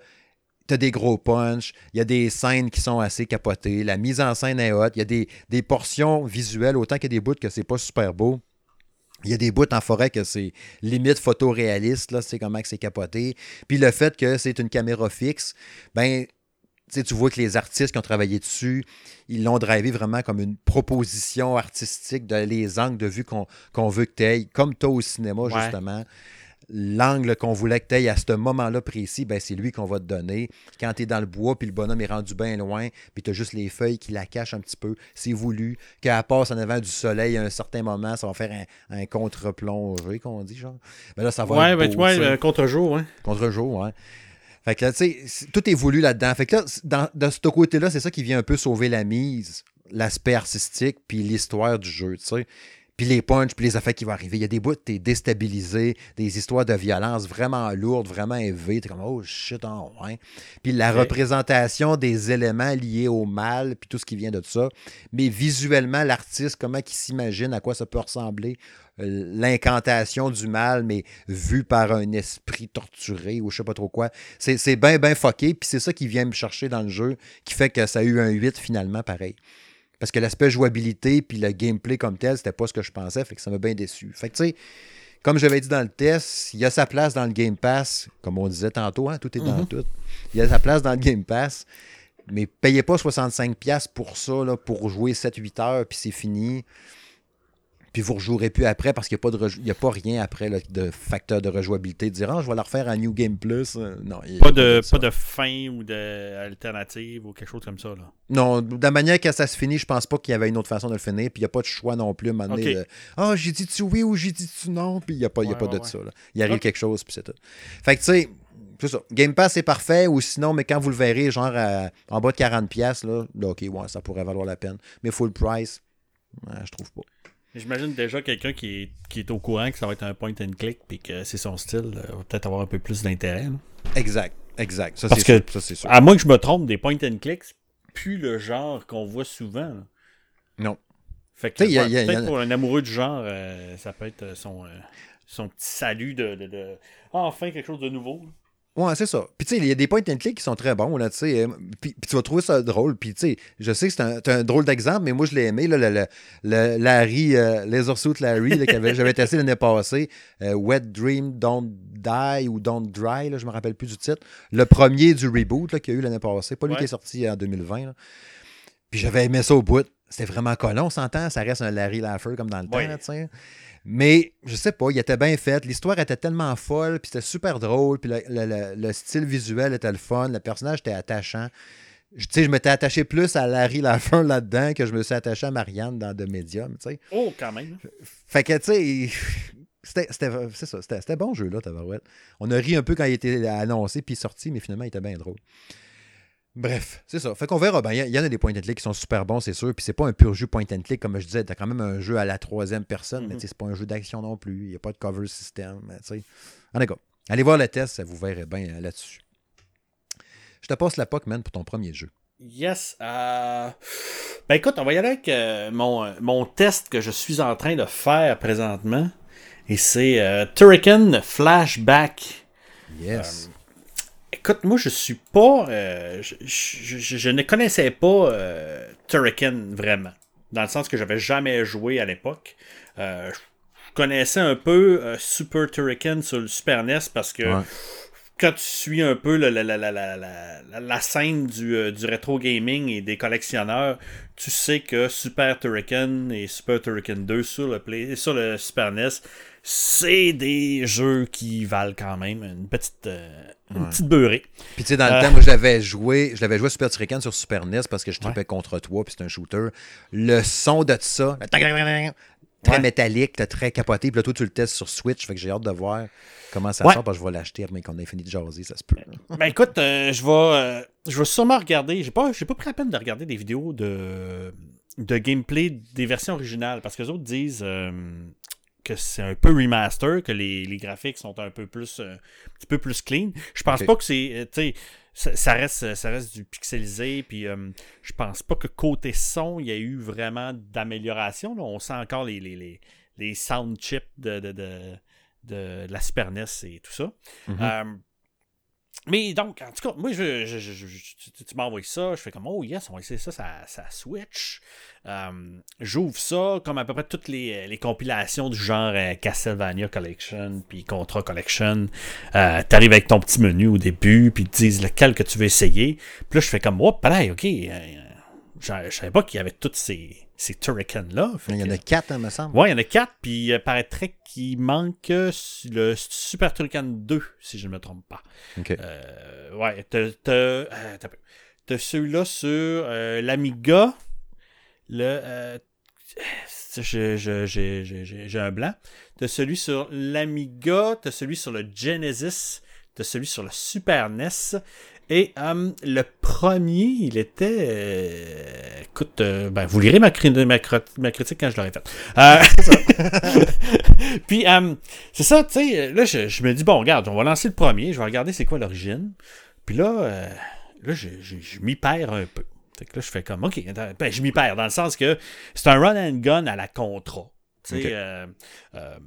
tu as des gros punches, il y a des scènes qui sont assez capotées, la mise en scène est haute, il y a des, des portions visuelles, autant qu'il y a des bouts que c'est pas super beau. Il y a des bouts en forêt que c'est limite photoréaliste, là, c'est comment c'est capoté. Puis le fait que c'est une caméra fixe, ben, tu vois que les artistes qui ont travaillé dessus, ils l'ont drivé vraiment comme une proposition artistique de les angles de vue qu'on veut que tu aies, comme toi au cinéma, justement. L'angle qu'on voulait que tu aies à ce moment-là précis, ben, c'est lui qu'on va te donner. Quand tu es dans le bois, puis le bonhomme est rendu bien loin, puis tu as juste les feuilles qui la cachent un petit peu, c'est voulu. Qu'elle passe en avant du soleil à un certain moment, ça va faire un, contre-plongée, qu'on dit, genre. Ben là, ça va ouais, ben, ouais, contre-jour, ouais. Contre-jour, ouais. Fait que là, tu sais, tout est voulu là-dedans. Fait que là, dans, de ce côté-là, c'est ça qui vient un peu sauver la mise, l'aspect artistique, puis l'histoire du jeu, tu sais puis les punches, puis les effets qui vont arriver. Il y a des bouts, t'es déstabilisé, des histoires de violence vraiment lourdes, vraiment élevées. T'es comme, oh shit, en oh, ouais. Puis la représentation des éléments liés au mal, puis tout ce qui vient de ça. Mais visuellement, l'artiste, comment il s'imagine à quoi ça peut ressembler, euh, l'incantation du mal, mais vu par un esprit torturé ou je sais pas trop quoi. C'est bien, bien fucké, puis c'est ça qui vient me chercher dans le jeu, qui fait que ça a eu un 8 finalement, pareil. Parce que l'aspect jouabilité puis le gameplay comme tel, c'était pas ce que je pensais, fait que ça m'a bien déçu. Fait que tu sais, comme j'avais dit dans le test, il y a sa place dans le Game Pass, comme on disait tantôt, hein, tout est dans mhm. tout. Il y a sa place dans le Game Pass, mais payez pas 65$ pour ça, là, pour jouer 7-8 heures, puis c'est fini puis vous ne rejouerez plus après parce qu'il n'y a, a pas rien après de facteur de rejouabilité. De dire, ah, je vais la refaire à New Game Plus. Euh, non, pas, de, pas de fin ou d'alternative ou quelque chose comme ça. Là. Non, de la manière que ça se finit, je pense pas qu'il y avait une autre façon de le finir. Puis il n'y a pas de choix non plus à un moment donné. Ah, j'ai dit-tu oui ou j'ai dit-tu non. Puis il n'y a pas, y a pas de ça. Là. Il arrive quelque chose, puis c'est tout. Fait que tu sais, c'est ça. Game Pass est parfait, ou sinon, mais quand vous le verrez, genre en bas de 40$, là, là, ok, ouais, ça pourrait valoir la peine. Mais full price, je trouve pas. J'imagine déjà quelqu'un qui est, qui est au courant que ça va être un point and click puis que c'est son style euh, va peut-être avoir un peu plus d'intérêt. Exact, exact. Ça, Parce que, sûr. à moins que je me trompe, des point and clicks, plus le genre qu'on voit souvent. Non. Fait que peut-être pour un amoureux du genre, euh, ça peut être son, euh, son petit salut de, de, ah, enfin quelque chose de nouveau. Ouais, c'est ça. Puis tu sais, il y a des points and click qui sont très bons, là, tu sais. Euh, puis, tu vas trouver ça drôle. Puis tu sais, je sais que c'est un, drôle d'exemple, mais moi, je l'ai aimé, là, le, le, Larry, euh, Lasersuit Larry, que j'avais testé l'année passée. Euh, Wet Dream Don't Die ou Don't Dry, là, je me rappelle plus du titre. Le premier du reboot qu'il y a eu l'année passée. Pas lui qui est sorti en 2020. Puis j'avais aimé ça au bout. C'était vraiment collant, on s'entend. Ça reste un Larry Laffer comme dans le temps, tu sais. Mais je sais pas, il était bien fait. L'histoire était tellement folle, puis c'était super drôle, puis le, style visuel était le fun, le personnage était attachant. Je, je m'étais attaché plus à Larry Laffer là-dedans que je me suis attaché à Marianne dans The Medium, tu sais. Oh, quand même. Fait que, tu sais, c'était bon jeu, là, Tabarouette. On a ri un peu quand il était annoncé puis sorti, mais finalement, il était bien drôle. Bref, c'est ça. Fait qu'on verra. Ben, il y, en a des point and click qui sont super bons, c'est sûr. Puis c'est pas un pur jeu point and click, comme je disais. T'as quand même un jeu à la troisième personne, mais mhm. c'est pas un jeu d'action non plus. Il n'y a pas de cover system. En tout cas, allez voir le test, ça vous verrez bien euh, là-dessus. Je te passe la POC, man, pour ton premier jeu. Yes. Euh... Ben écoute, on va y aller avec euh, mon, mon, test que je suis en train de faire présentement. Et c'est euh, Turrican Flashback. Yes. Écoute, moi, je suis pas. Euh, je, ne connaissais pas euh, Turrican vraiment. Dans le sens que j'avais jamais joué à l'époque. Euh, je connaissais un peu Super Turrican sur le Super NES parce que quand tu suis un peu la, la, scène du, du, rétro gaming et des collectionneurs, tu sais que Super Turrican et Super Turrican 2 sur le, play, sur le Super NES, c'est des jeux qui valent quand même une petite, une petite beurrée. Puis tu sais, dans le euh, temps, moi, je l'avais joué, je l'avais joué Super Turrican sur Super NES parce que je tripais contre toi, puis c'est un shooter. Le son de ça, très métallique, très capoté, puis là, toi, tu le testes sur Switch, fait que j'ai hâte de voir comment ça sort, parce que je vais l'acheter, mais qu'on ait fini de jaser, ça se peut. Ben écoute, euh, je vais je vais sûrement regarder, j'ai pas, pas pris la peine de regarder des vidéos de, de gameplay des versions originales, parce que les autres disent que c'est un peu remaster, que les, graphiques sont un peu plus euh, un petit peu plus clean. Je pense pas que c'est euh, ça, reste ça reste du pixelisé puis euh, je pense pas que côté son, il y a eu vraiment d'amélioration on sent encore les, les, les, sound chips de de, de, la Super NES et tout ça. Mm-hmm. Mais donc, en tout cas, moi, je, tu, m'envoies ça, je fais comme, oh yes, on va essayer ça, ça, Switch. Euh, j'ouvre ça comme à peu près toutes les, compilations du genre euh, Castlevania Collection, puis Contra Collection. Euh, T'arrives avec ton petit menu au début, puis ils te disent lequel que tu veux essayer. Puis là, je fais comme, oh, pareil, ok. je savais pas qu'il y avait toutes ces, ces Turrican-là. Il y en a quatre, hein, me semble. Ouais, il y en a quatre, puis il paraîtrait qu'il manque le Super Turrican 2, si je ne me trompe pas. OK. Euh, ouais, t'as T'as celui-là sur euh, l'Amiga. Le. Euh, j'ai un blanc. T'as celui sur l'Amiga. T'as celui sur le Genesis. T'as celui sur le Super NES. Et euh, le premier, il était. écoute, ben, vous lirez ma, ma, critique quand je l'aurai fait. Puis, c'est ça, tu sais. Là, je, je, me dis, bon, regarde, on va lancer le premier. Je vais regarder c'est quoi l'origine. Puis là, là, je, m'y perds un peu. Fait que là, je fais comme, OK, ben, je m'y perds dans le sens que c'est un run and gun à la contrat. Euh, euh,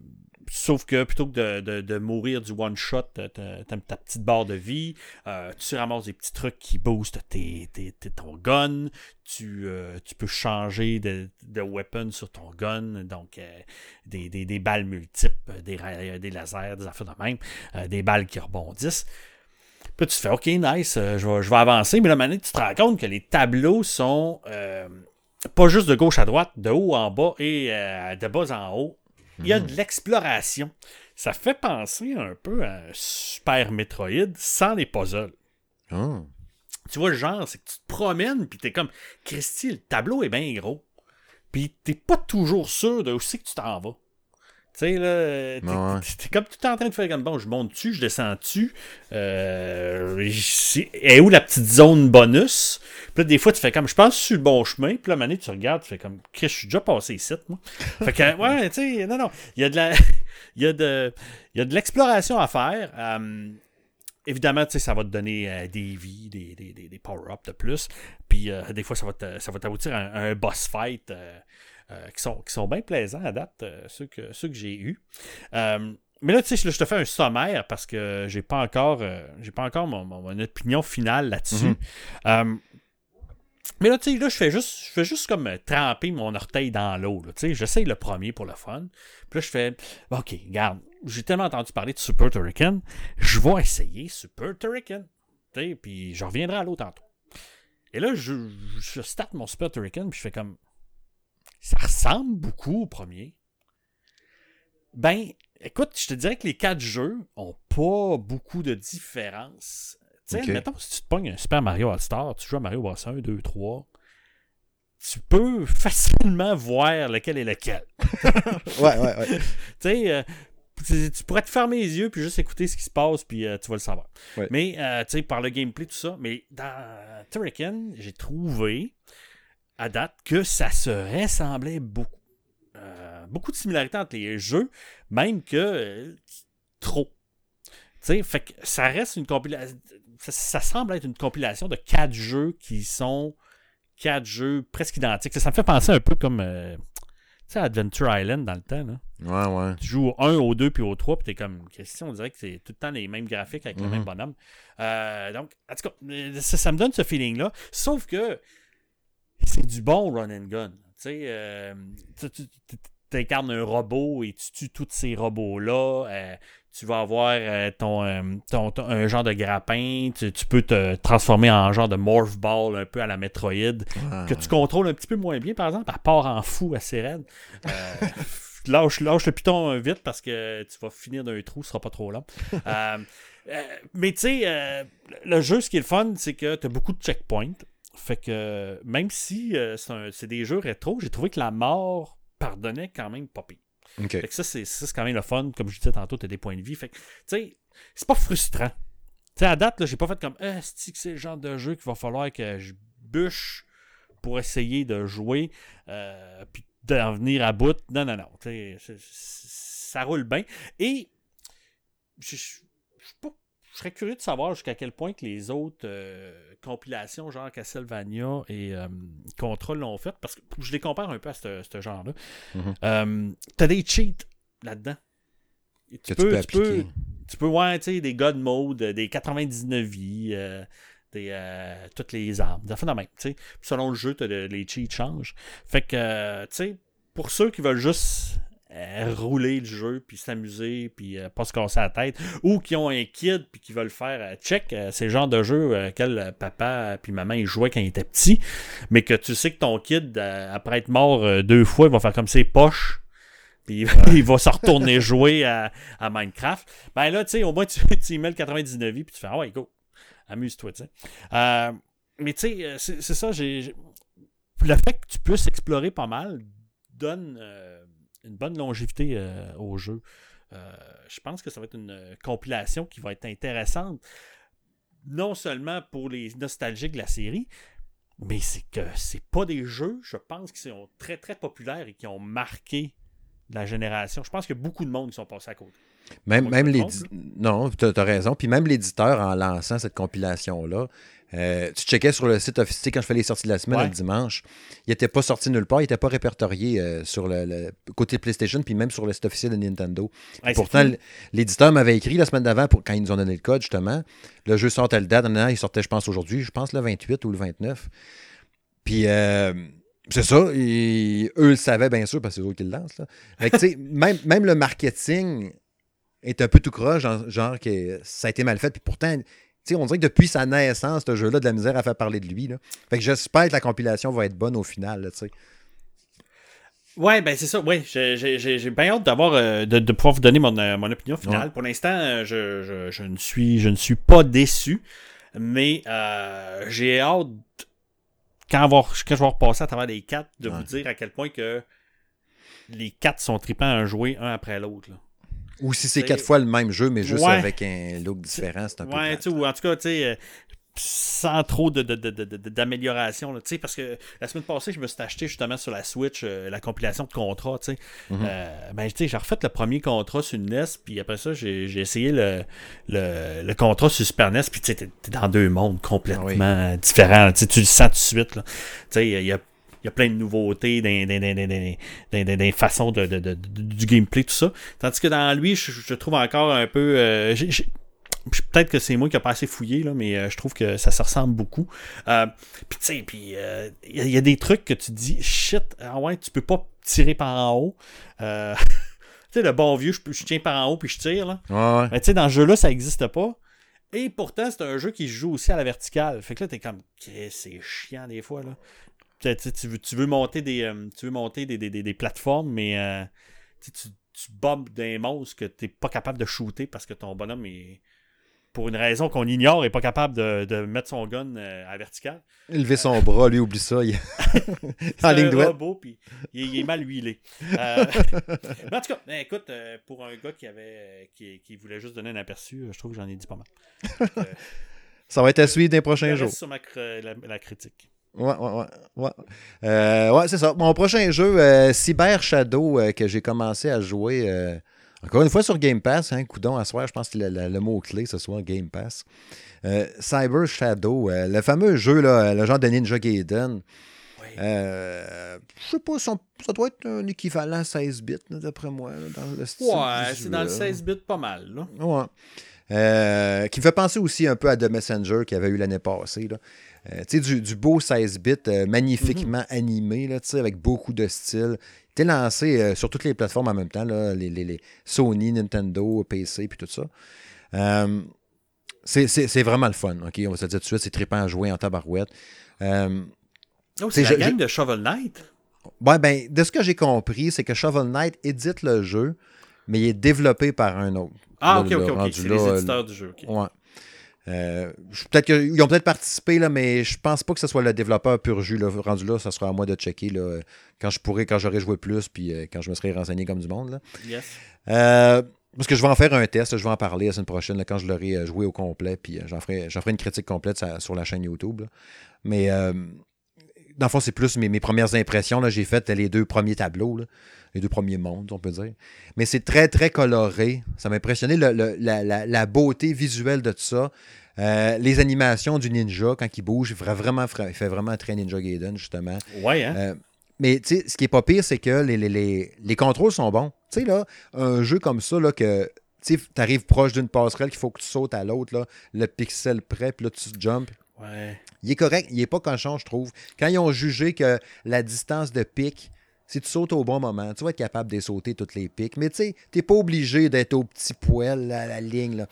sauf que plutôt que de, mourir du one shot, t'as ta petite barre de vie, euh, tu ramasses des petits trucs qui boostent tes, ton gun, tu, tu peux changer de, weapon sur ton gun, donc des, balles multiples, des, des lasers, des affaires de même, des balles qui rebondissent. Puis tu te fais, OK, nice, euh, je, vais, avancer. Mais là, maintenant, tu te rends compte que les tableaux sont euh, pas juste de gauche à droite, de haut en bas et euh, de bas en haut. Il y a de mhm. l'exploration. Ça fait penser un peu à Super Metroid sans les puzzles. Ah. Tu vois, le genre, c'est que tu te promènes, puis t'es comme, Christy, le tableau est bien gros. Puis t'es pas toujours sûr de où c'est que tu t'en vas. Tu sais, là, t'es comme tout en train de faire comme bon, je monte dessus, je descends dessus. Euh, et où la petite zone bonus? Puis là, des fois, tu fais comme je pense sur le bon chemin. Puis là, mané, tu regardes, tu fais comme je suis déjà passé ici, moi. fait que, ouais, tu sais, non, non. Il y a de la. il y a de, il y a de l'exploration à faire. Euh, évidemment, ça va te donner euh, des vies, des, des, des, power-ups de plus. Puis euh, des fois, ça va, ça va t'aboutir à un, boss fight. Euh, qui, sont, qui sont bien plaisants à date, euh, ceux que, ceux que j'ai eus. Euh, mais là, tu sais, je te fais un sommaire parce que j'ai pas encore, j'ai pas encore mon, opinion finale là-dessus. Mhm. mais là, tu sais, là, je fais juste, je fais juste comme tremper mon orteil dans l'eau. Tu sais, j'essaye le premier pour le fun. Puis là, je fais, OK, regarde, j'ai tellement entendu parler de Super Turrican, je vais essayer Super Turrican. Tu sais, puis je reviendrai à l'eau tantôt. Et là, je, je starte mon Super Turrican, puis je fais comme, ça ressemble beaucoup au premier. Ben, écoute, je te dirais que les quatre jeux ont pas beaucoup de différence. Tu sais, mettons, si tu te pognes un Super Mario All-Star, tu joues à Mario Bros. 1, 2, 3, tu peux facilement voir lequel est lequel. ouais, ouais, ouais. tu sais, euh, tu pourrais te fermer les yeux puis juste écouter ce qui se passe puis euh, tu vas le savoir. Mais, euh, tu sais, par le gameplay, tout ça. Mais dans Turrican, j'ai trouvé à date que ça se ressemblait beaucoup. Euh, beaucoup de similarités entre les jeux, même que euh, trop. sais, fait que ça reste une compilation. Ça, semble être une compilation de quatre jeux qui sont quatre jeux presque identiques. Ça, me fait penser un peu comme euh, Adventure Island dans le temps. Là. Ouais, ouais. Tu joues au 1, au 2 puis au 3, puis t'es comme. Question, on dirait que c'est tout le temps les mêmes graphiques avec le même mhm. bonhomme. donc, en tout cas, ça, ça me donne ce feeling-là. Sauf que c'est du bon run and gun. Euh, tu sais, tu incarnes un robot et tu tues tous ces robots-là. Euh, tu vas avoir euh, ton, un genre de grappin. Tu, peux te transformer en genre de morph ball un peu à la Metroid. Que tu contrôles un petit peu moins bien, par exemple. À part en fou assez raide. lâche, lâche le piton vite parce que tu vas finir d'un trou, ce sera pas trop long. mais tu sais, le jeu, ce qui est le fun, c'est que tu as beaucoup de checkpoints. Fait que même si euh, c'est des jeux rétro, j'ai trouvé que la mort pardonnait quand même pas pire. Fait que ça, c'est quand même le fun. Comme je disais tantôt, tu as des points de vie. Fait que, tu sais, c'est pas frustrant. Tu sais, à date, j'ai pas fait comme, ah, c'est le genre de jeu qu'il va falloir que je bûche pour essayer de jouer, euh, puis d'en venir à bout? Non, non, non. Ça roule bien. Et je suis pas je serais curieux de savoir jusqu'à quel point que les autres euh, compilations, genre Castlevania et euh, Control l'ont fait, parce que je les compare un peu à ce genre-là. Mm-hmm. Euh, t'as des cheats là-dedans. Tu, peux, tu, peux, tu peux, ouais, tu sais, des God Mode, des 99 vies, des, toutes les armes, des de même, tu sais. Selon le jeu, les cheats changent. Fait que, tu sais, pour ceux qui veulent juste rouler le jeu, puis s'amuser, puis euh, pas se casser la tête, ou qui ont un kid, puis qui veulent faire euh, check, c'est le genre de jeu quel papa puis maman ils jouaient quand ils étaient petits, mais que tu sais que ton kid, après être mort deux fois, il va faire comme ses poches. Puis il va se retourner jouer à, Minecraft. Ben là, tu sais, au moins, tu, tu mets le 99 puis tu fais Ah ouais, go, amuse-toi, tu sais. mais tu sais, c'est ça, j'ai. Le fait que tu puisses explorer pas mal donne une bonne longévité euh, au jeu. Euh, je pense que ça va être une euh, compilation qui va être intéressante, non seulement pour les nostalgiques de la série, mais c'est que c'est pas des jeux, je pense, qui sont très très populaires et qui ont marqué la génération. Je pense a beaucoup de monde qui sont passés à côté. Même, même les... Non, tu as, raison. Puis même l'éditeur, en lançant cette compilation-là, euh, tu checkais sur le site officiel quand je fais les sorties de la semaine le dimanche. Il n'était pas sorti nulle part. Il n'était pas répertorié euh, sur le, côté PlayStation, puis même sur le site officiel de Nintendo. pourtant, l'éditeur m'avait écrit la semaine d'avant, quand ils nous ont donné le code, justement. Le jeu sort à la date. il sortait, je pense, aujourd'hui. Je pense le 28 ou le 29. Puis. Euh, c'est ça, eux le savaient bien sûr parce que c'est eux qui le lancent. même, même le marketing est un peu tout croche, genre, genre, que ça a été mal fait. Puis pourtant, on dirait que depuis sa naissance, ce jeu-là, de la misère à faire parler de lui. Là. Fait que j'espère que la compilation va être bonne au final. sais. Ouais, ben c'est ça. Ouais, j'ai bien hâte d'avoir euh, de, pouvoir vous donner mon, euh, mon opinion finale. Pour l'instant, euh, je, je, ne suis je ne suis pas déçu, mais j'ai hâte quand, quand je vais repasser à travers les quatre de vous dire à quel point que les quatre sont tripants à jouer un après l'autre. Ou si c'est quatre fois le même jeu, mais juste avec un look différent, c'est un peu. Ouais, ou en tout cas, tu sais, euh, sans trop d'amélioration. De, de, parce que la semaine passée, je me suis acheté justement sur la Switch euh, la compilation de contrats. Mm -hmm. ben, j'ai refait le premier contrat sur une NES, puis après ça, j'ai essayé le, le, contrat sur Super NES, puis tu es dans deux mondes complètement ah différents. Tu le sens tout de suite. Il y a il y a plein de nouveautés des façons de, du gameplay, tout ça. Tandis que dans lui, je, trouve encore un peu. Euh, peut-être que c'est moi qui a pas assez fouillé, là, mais euh, je trouve que ça se ressemble beaucoup. Euh, puis tu sais, puis il y, a des trucs que tu dis, shit, ah ouais, tu peux pas tirer par en haut. tu sais, le bon vieux, je, tiens par en haut puis je tire. Là. Ouais, Mais tu sais, dans ce jeu-là, ça n'existe pas. Et pourtant, c'est un jeu qui joue aussi à la verticale. Fait que là, t'es comme, c'est chiant des fois. Là tu, veux, tu veux monter des, euh, tu veux monter des, des, des, plateformes, mais euh, tu, tu bombes des monstres que tu n'es pas capable de shooter parce que ton bonhomme est, pour une raison qu'on ignore, n'est pas capable de, de, mettre son gun euh, à vertical. Lever son bras, lui, oublie ça. Il... en ligne droite. robot, puis il, est mal huilé. en tout cas, ben, écoute, pour un gars qui avait qui, qui, voulait juste donner un aperçu, je trouve que j'en ai dit pas mal. ça va être à suivre dans les prochains jours. sur ma, la critique. Ouais, ouais, ouais. Ouais, euh, ouais c'est ça. Mon prochain jeu, euh, Cyber Shadow, euh, que j'ai commencé à jouer encore une fois sur Game Pass. Hein, coudon, à soir, je pense que le, mot-clé ce soir, Game Pass. Cyber Shadow, le fameux jeu, là, le genre de Ninja Gaiden. Oui. je sais pas, ça doit être un équivalent 16 bits, d'après moi, dans le style. Ouais, c'est dans le 16 bits pas mal. Là. Ouais. qui me fait penser aussi un peu à The Messenger qu'il y avait eu l'année passée. Là. Euh, tu sais, du, beau 16 bits euh, magnifiquement mhm. animé, là, avec beaucoup de style. Il était lancé euh, sur toutes les plateformes en même temps, là, les, Sony, Nintendo, PC, puis tout ça. c'est vraiment le fun, OK? On va se dire tout de suite, c'est trippant à jouer en tabarouette. Oh, c'est la gang de Shovel Knight? Ouais, ben, de ce que j'ai compris, c'est que Shovel Knight édite le jeu, mais il est développé par un autre. Ah, ok, ok, ok. C'est les éditeurs du jeu. Ouais. Euh, peut-être qu'ils ont peut-être participé, là, mais je pense pas que ce soit le développeur pur jus. Là. Rendu là, ça sera à moi de checker là, quand je pourrai, quand j'aurai joué plus, puis euh, quand je me serai renseigné comme du monde. Là. Yes. Euh, parce que je vais en faire un test, je vais en parler la semaine prochaine quand je l'aurai joué au complet, puis j'en ferai, ferai, une critique complète sur la chaîne YouTube. Mais dans le fond, c'est plus mes, mes, premières impressions. J'ai fait les deux premiers tableaux, les deux premiers mondes, on peut dire. Mais c'est très, très coloré. Ça m'a impressionné la, la, beauté visuelle de tout ça. Euh, les animations du ninja, quand il bouge, il fait vraiment, il fait vraiment très Ninja Gaiden, justement. Ouais, hein? Euh, mais ce qui est pas pire, c'est que les, les, les, contrôles sont bons. Tu sais, là, un jeu comme ça, là, que tu arrives proche d'une passerelle qu'il faut que tu sautes à l'autre, le pixel près, puis là, tu jumps. Ouais. Il est correct, il est pas cochon, je trouve. Quand ils ont jugé que la distance de pic si tu sautes au bon moment, tu vas être capable de sauter toutes les pics. Mais tu sais, t'es pas obligé d'être au petit poil à la ligne. Là.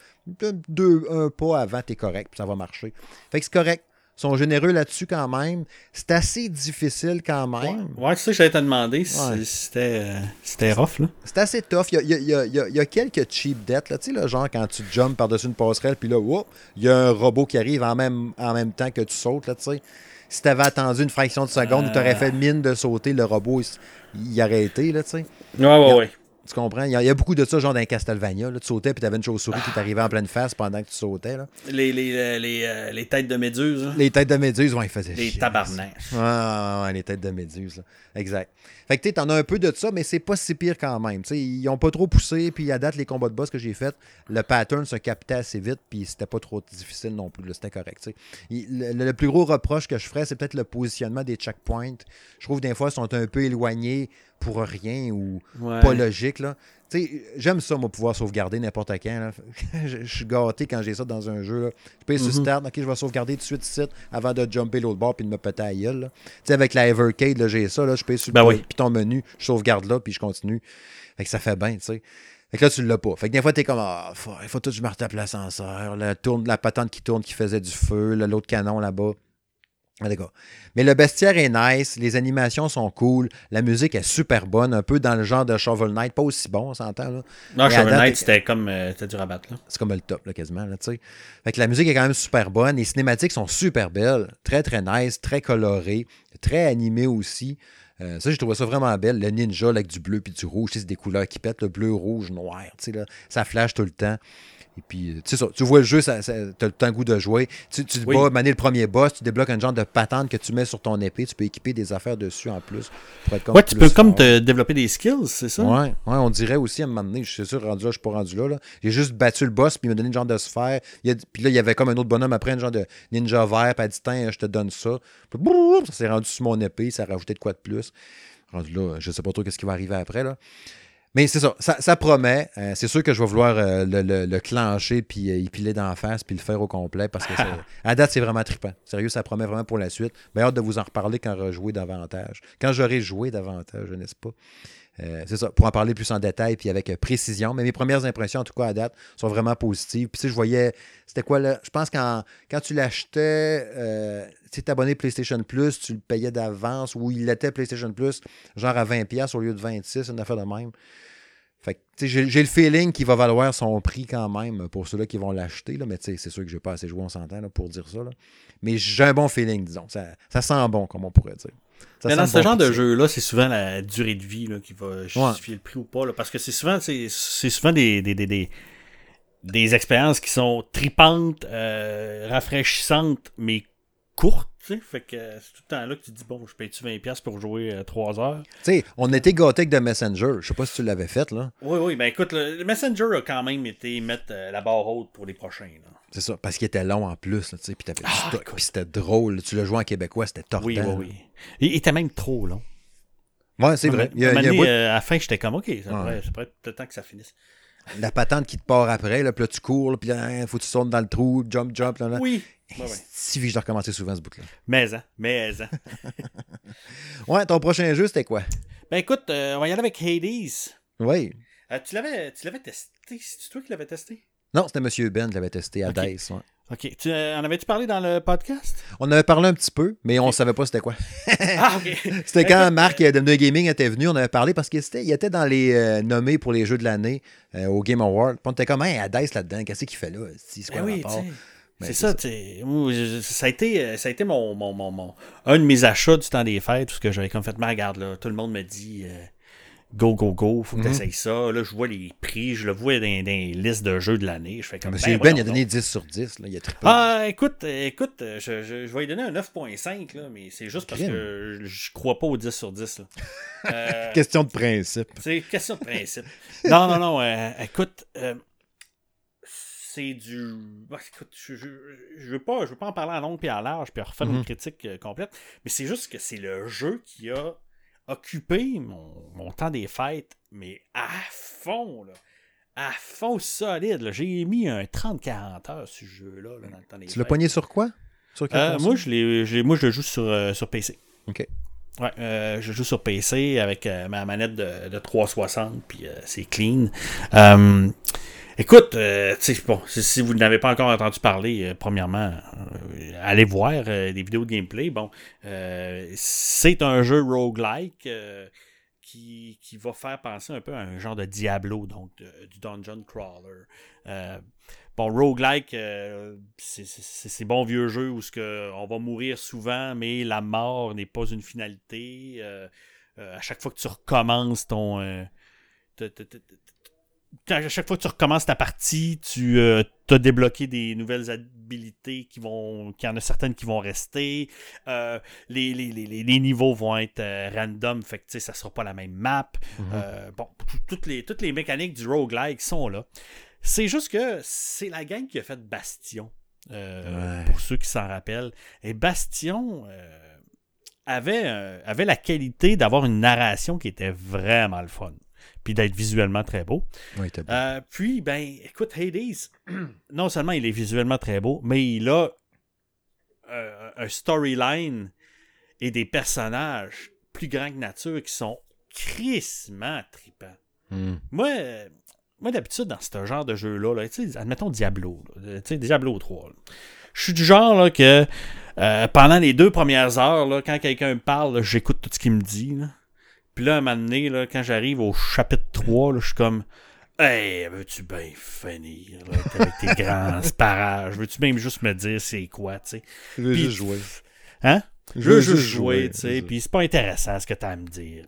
Deux, un pas avant, t'es correct, puis ça va marcher. Fait que c'est correct. Ils sont généreux là-dessus quand même. C'est assez difficile quand même. Ouais, c'est ça que j'allais te demander. C'était, euh, c'était rough, là. C'est assez tough. Il y a, y, a, y a, quelques cheap dettes, là. Tu sais, genre quand tu jumps par-dessus une passerelle, puis là, il y a un robot qui arrive en même, en même temps que tu sautes, là, tu sais si tu avais attendu une fraction de seconde ou tu aurais fait mine de sauter, le robot, il, il aurait été, là, tu sais. Ouais, ouais, ouais. Tu comprends? Il y, a, beaucoup de ça, genre dans Castlevania. Là, tu sautais puis tu avais une chauve-souris qui t'arrivait en pleine face pendant que tu sautais. Là. Les, les, euh, les, euh, les, têtes de méduse. Hein? Les têtes de méduse, ouais, ils faisaient Les tabarnaks. Ouais, ouais, les têtes de méduse. Là. Exact. Fait que tu en as un peu de ça, mais c'est pas si pire quand même. T'sais, ils ont pas trop poussé, puis à date, les combats de boss que j'ai fait, le pattern se captait assez vite, puis c'était pas trop difficile non plus. C'était correct. Le, le, plus gros reproche que je ferais, c'est peut-être le positionnement des checkpoints. Je trouve que des fois, ils sont un peu éloignés pour rien ou pas logique. Là. J'aime ça, moi, pouvoir sauvegarder n'importe quand. je, suis gâté quand j'ai ça dans un jeu. Là. Je peux sur mm-hmm. start, ok, je vais sauvegarder tout de suite ici avant de jumper l'autre bord puis de me péter à gueule. Avec la Evercade, j'ai ça, là, je peux sur ben oui. puis ton menu, je sauvegarde là, puis je continue. Fait que ça fait bien, tu sais. Fait que là, tu l'as pas. Fait que des fois, t'es comme, ah, il faut tout que je me retape l'ascenseur, la, la patente qui tourne qui faisait du feu, l'autre canon là-bas. Ah. Mais le bestiaire est nice, les animations sont cool, la musique est super bonne, un peu dans le genre de Shovel Knight, pas aussi bon, on s'entend là. Non, Shovel Knight, c'était comme euh, du rabat là. C'est comme le top là, quasiment là, tu sais. Fait que la musique est quand même super bonne, les cinématiques sont super belles, très très nice, très colorées, très animées aussi. Euh, ça, j'ai trouvé ça vraiment belle. Le ninja avec du bleu puis du rouge, c'est des couleurs qui pètent, le bleu, rouge, noir, tu sais, là, ça flash tout le temps. Et puis, euh, tu sais tu vois le jeu, tu as le temps goût de jouer. Tu, tu oui. bats, le premier boss, tu débloques un genre de patente que tu mets sur ton épée, tu peux équiper des affaires dessus en plus. Pour être comme ouais, tu peux comme te développer des skills, c'est ça? Ouais, ouais, on dirait aussi à un moment donné, je suis sûr, rendu là, je suis pas rendu là. J'ai juste battu le boss, puis il m'a donné une genre de sphère. puis là, il y avait comme un autre bonhomme après, un genre de ninja vert, puis elle dit, tiens, je te donne ça. ça s'est rendu sur mon épée, ça a rajouté de quoi de plus. Rendu là, je sais pas trop qu'est-ce qui va arriver après, là. Mais c'est ça, ça, promet. Euh, c'est sûr que je vais vouloir euh, le, clencher, puis euh, y piler d'en face, puis le faire au complet, parce que à date, c'est vraiment trippant. Sérieux, ça promet vraiment pour la suite. Mais hâte de vous en reparler quand j'aurai joué davantage. Quand j'aurai joué davantage, n'est-ce pas? C'est ça, pour en parler plus en détail puis avec précision. Mais mes premières impressions, en tout cas à date, sont vraiment positives. Puis si je voyais, c'était quoi là? Je pense que quand tu l'achetais, tu es abonné PlayStation Plus, tu le payais d'avance, ou il était PlayStation Plus, genre à 20$ au lieu de 26$, une affaire de même. Fait j'ai, le feeling qu'il va valoir son prix quand même pour ceux-là qui vont l'acheter. Là, mais c'est sûr que je n'ai pas assez joué, on s'entend pour dire ça. Mais j'ai un bon feeling, disons. Ça, ça, sent bon, comme on pourrait dire. Mais dans ce genre de jeu-là, c'est souvent la durée de vie là, qui va justifier le prix ou pas. Là, parce que c'est souvent, c'est, souvent des, des, des, des, expériences qui sont tripantes, euh, rafraîchissantes, mais courtes. Fait que c'est tout le temps là que tu dis, bon, je paye-tu 20$ pour jouer 3 euh, heures? Tu sais, on était gâtés de Messenger. Je sais pas si tu l'avais fait, là. Oui, oui, ben écoute, le, Messenger a quand même été mettre euh, la barre haute pour les prochains. C'est ça, parce qu'il était long en plus, tu sais, puis ah, c'était drôle. Tu le jouais en québécois, c'était tortant. Oui, oui, oui. Il était même trop long. Ouais, c'est vrai. Il y a, euh, à la fin, j'étais comme, OK, ça pourrait être le temps que ça finisse la patente qui te part après, là, puis là, tu cours, puis là, hein, faut que tu sautes dans le trou, jump, jump. Là, là. Oui. Si je dois recommencer souvent ce bout-là. Mais, hein, mais, hein. ouais, ton prochain jeu, c'était quoi? Ben écoute, euh, on va y aller avec Hades. Oui. Euh, tu l'avais testé? C'est toi qui l'avais testé? Non, c'était M. Ben qui l'avait testé à okay. Dice. Ouais. OK. Tu, euh, en avais-tu parlé dans le podcast? On avait parlé un petit peu, mais on ne savait pas c'était quoi. ah, OK. c'était quand Marc de New Gaming était venu, on avait parlé parce qu'il était, il était dans les euh, nommés pour les jeux de l'année euh, au Game Award. Puis on était comme, hey, Dice là-dedans, qu'est-ce qu'il fait là? C'est quoi ben oui, rapport? Ben, c'est ça, ça a été, ça a été mon, mon, mon, un de mes achats du temps des fêtes, tout ce que j'avais comme fait, mais regarde, là, tout le monde me dit go, go, go, faut que tu essayes ça. Là, je vois les prix, je le vois dans, les listes de jeux de l'année. Je fais comme Monsieur ben, Ben, il a donné 10 sur 10. Là. Il a ah, écoute, écoute, je, je, vais lui donner un 9.5, mais c'est juste parce que je crois pas au 10 sur 10. Là. Euh, question de principe. C'est question de principe. non, non, non, euh, écoute, euh, c'est du. Bah, écoute, je, je, veux pas, je veux pas en parler en long et en large puis refaire une mhm. critique complète, mais c'est juste que c'est le jeu qui a occupé mon, temps des fêtes, mais à fond, là. À fond solide. J'ai mis un 30-40 heures sur ce jeu-là dans le temps des Tu l'as pogné sur quoi? Sur euh, moi, je moi, je le joue sur, euh, sur PC. OK. Ouais, je joue sur PC avec ma manette de, de 360, puis c'est clean. Écoute, bon, si vous n'avez pas encore entendu parler, premièrement, allez voir des vidéos de gameplay. Bon, c'est un jeu roguelike qui, qui, va faire penser un peu à un genre de Diablo, donc du dungeon crawler. Bon, roguelike, euh, c'est ces bons vieux jeux où que on va mourir souvent, mais la mort n'est pas une finalité. Euh, euh, à chaque fois que tu recommences ton. À chaque fois que tu recommences ta partie, tu as débloqué des nouvelles habilités qui vont. qui en a certaines qui vont rester. Les, les, niveaux vont être random, fait que ça sera pas la même map. Mm-hmm. bon, toutes les, toutes les mécaniques du roguelike sont là. C'est juste que c'est la gang qui a fait Bastion. Euh, pour ceux qui s'en rappellent. Et Bastion euh, avait, euh, avait la qualité d'avoir une narration qui était vraiment le fun. Puis d'être visuellement très beau. puis, ben, écoute, Hades, non seulement il est visuellement très beau, mais il a un storyline et des personnages plus grands que nature qui sont crissement tripants. Hmm. Moi, moi, d'habitude, dans ce genre de jeu-là, là, admettons Diablo, Diablo 3, je suis du genre là, que euh, pendant les deux premières heures, là, quand quelqu'un me parle, j'écoute tout ce qu'il me dit. Puis là, à un moment donné, là, quand j'arrive au chapitre 3, je suis comme Hey, veux-tu bien finir là, avec tes grands parages? Veux-tu même juste me dire c'est quoi, tu sais? Je veux juste jouer. Hein? Je veux juste jouer, tu sais. Puis c'est pas intéressant ce que tu as à me dire.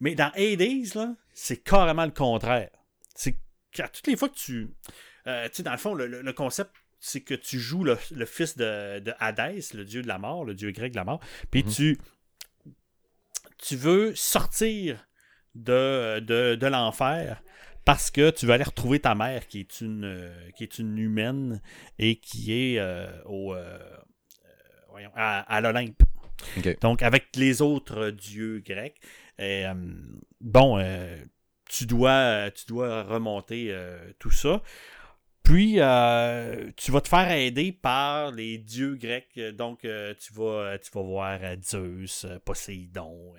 Mais dans Hades, là, c'est carrément le contraire. C'est toutes les fois que tu. Euh, tu sais, dans le fond, le, concept, c'est que tu joues le, fils de, de, Hadès, le dieu de la mort, le dieu grec de la mort, puis mhm. tu. Tu veux sortir de, de, l'enfer parce que tu veux aller retrouver ta mère qui est une, qui est une humaine et qui est euh, au, euh, voyons, à, l'Olympe. Donc, avec les autres dieux grecs. Et, bon, tu dois, euh, tu dois remonter euh, tout ça. Puis, euh, tu vas te faire aider par les dieux grecs. Donc, tu, vas, tu vas voir Zeus, Poséidon,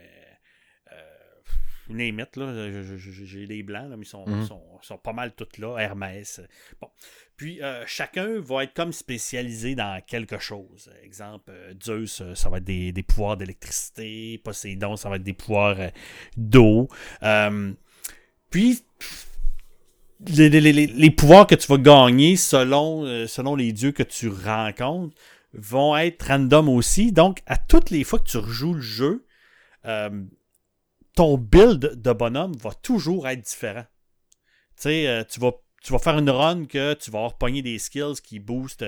name là. J'ai des blancs, mais ils mhm. sont, sont, pas mal tous là. Hermès. Bon. Puis, chacun va être comme spécialisé dans quelque chose. Exemple, Zeus, ça va être des, des pouvoirs d'électricité. Poséidon, ça va être des pouvoirs d'eau. Puis, les, pouvoirs que tu vas gagner selon, euh, selon les dieux que tu rencontres vont être random aussi. Donc, à toutes les fois que tu rejoues le jeu, euh, ton build de bonhomme va toujours être différent. Tu sais, euh, tu, vas, tu vas faire une run que tu vas pogné des skills qui boostent.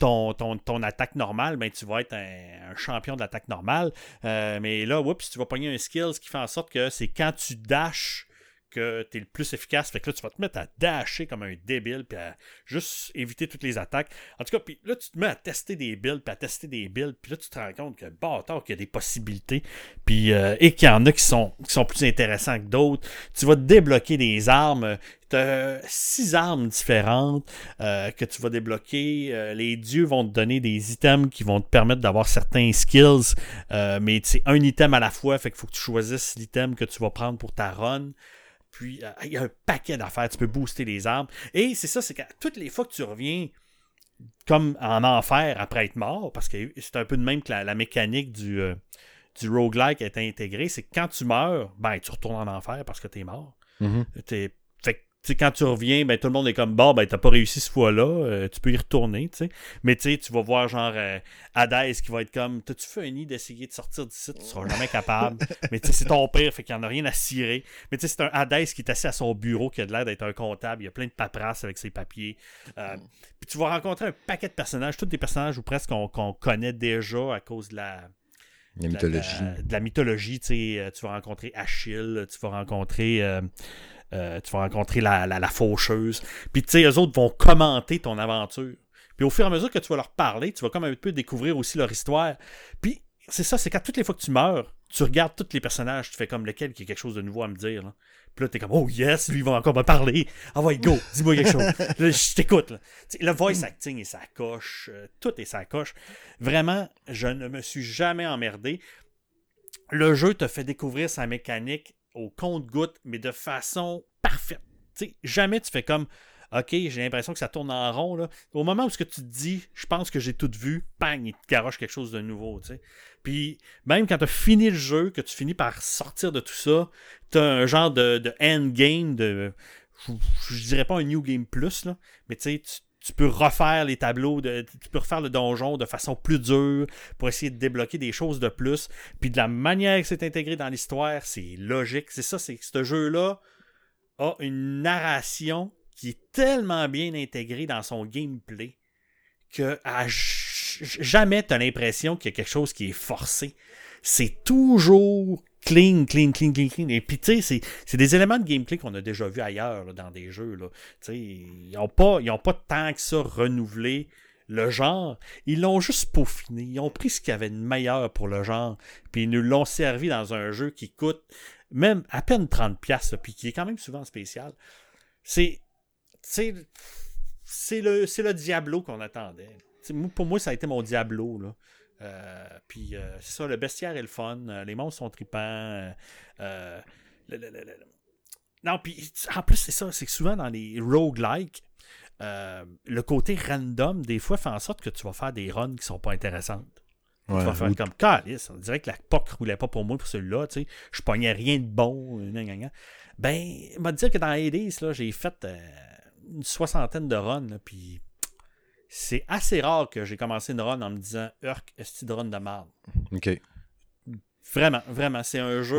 Ton, ton, attaque normale, ben, tu vas être un, champion de l'attaque normale. mais là, oups, tu vas pogner un skills qui fait en sorte que c'est quand tu dashes que tu es le plus efficace. Fait que là, tu vas te mettre à dasher comme un débile, puis à juste éviter toutes les attaques. En tout cas, puis là, tu te mets à tester des builds, puis à tester des builds, puis là, tu te rends compte que, bâtard, qu'il y a des possibilités, puis, euh, et qu'il y en a qui sont, qui sont plus intéressants que d'autres. Tu vas débloquer des armes. Tu as six armes différentes euh, que tu vas débloquer. Euh, les dieux vont te donner des items qui vont te permettre d'avoir certains skills, mais c'est un item à la fois, fait qu'il faut que tu choisisses l'item que tu vas prendre pour ta run. Puis, euh, il y a un paquet d'affaires. Tu peux booster les armes. Et c'est ça, c'est qu'à toutes les fois que tu reviens comme en enfer après être mort, parce que c'est un peu de même que la, mécanique du, euh, du roguelike est intégrée, c'est que quand tu meurs, ben, tu retournes en enfer parce que tu es mort. Quand tu reviens, ben, tout le monde est comme bon, ben, t'as pas réussi ce fois-là, euh, tu peux y retourner, tu sais. Mais tu vas voir genre euh, Hades qui va être comme T'as-tu fait un nid d'essayer de sortir d'ici, tu seras jamais capable. mais tu sais, c'est ton père, fait qu'il n'y en a rien à cirer. Mais tu sais, c'est un Hades qui est assis à son bureau, qui a l'air d'être un comptable, il y a plein de paperasse avec ses papiers. Euh, puis tu vas rencontrer un paquet de personnages, tous des personnages ou presque qu'on connaît déjà à cause de la. La mythologie. De la, mythologie, tu sais, tu vas rencontrer Achille, tu vas rencontrer euh, tu vas rencontrer la, la, faucheuse. Puis, tu sais, eux autres vont commenter ton aventure. Puis, au fur et à mesure que tu vas leur parler, tu vas comme un peu découvrir aussi leur histoire. Puis, c'est ça, c'est qu'à toutes les fois que tu meurs, tu regardes tous les personnages, tu fais comme lequel qui a quelque chose de nouveau à me dire. Puis là, t'es comme, oh yes, lui, il va encore me parler. Ah ouais, go, dis-moi quelque chose. je t'écoute. Le voice acting et sa coche, euh, tout est sa coche. Vraiment, je ne me suis jamais emmerdé le jeu te fait découvrir sa mécanique au compte-goutte, mais de façon parfaite. jamais tu fais comme OK, j'ai l'impression que ça tourne en rond. Là. Au moment où ce que tu te dis, je pense que j'ai tout vu, bang, il te garoche quelque chose de nouveau. Puis même quand tu as fini le jeu, que tu finis par sortir de tout ça, tu as un genre de, de endgame, de. Je, dirais pas un New Game Plus, là, mais tu tu peux refaire les tableaux, tu peux refaire le donjon de façon plus dure pour essayer de débloquer des choses de plus. Puis de la manière que c'est intégré dans l'histoire, c'est logique. C'est ça, c'est que ce jeu-là a une narration qui est tellement bien intégrée dans son gameplay que jamais tu as l'impression qu'il y a quelque chose qui est forcé. C'est toujours clean, clean, clean, clean, clean. Et puis, tu sais, c'est des éléments de gameplay qu'on a déjà vus ailleurs dans des jeux. Là. Ils n'ont pas, pas tant que ça renouvelé le genre. Ils l'ont juste peaufiné. Ils ont pris ce qu'il y avait de meilleur pour le genre. Puis ils nous l'ont servi dans un jeu qui coûte même à peine 30$, puis qui est quand même souvent spécial. C'est. C'est le, le Diablo qu'on attendait. pour moi, ça a été mon Diablo. Là. Euh, puis euh, c'est ça, le bestiaire est le fun. Euh, les monstres sont tripants. non, puis en plus, c'est ça, c'est que souvent dans les roguelikes, le côté random, des fois, fait en sorte que tu vas faire des runs qui sont pas intéressantes. tu vas faire comme calice. On dirait que la POC roulait pas pour moi pour celui-là. Tu sais. Je pognais rien de bon. Ben, on va dire que dans Hades, j'ai fait une soixantaine de runs. Puis c'est assez rare que j'ai commencé une run en me disant Urk, est de run de merde. OK. Vraiment, vraiment. C'est un jeu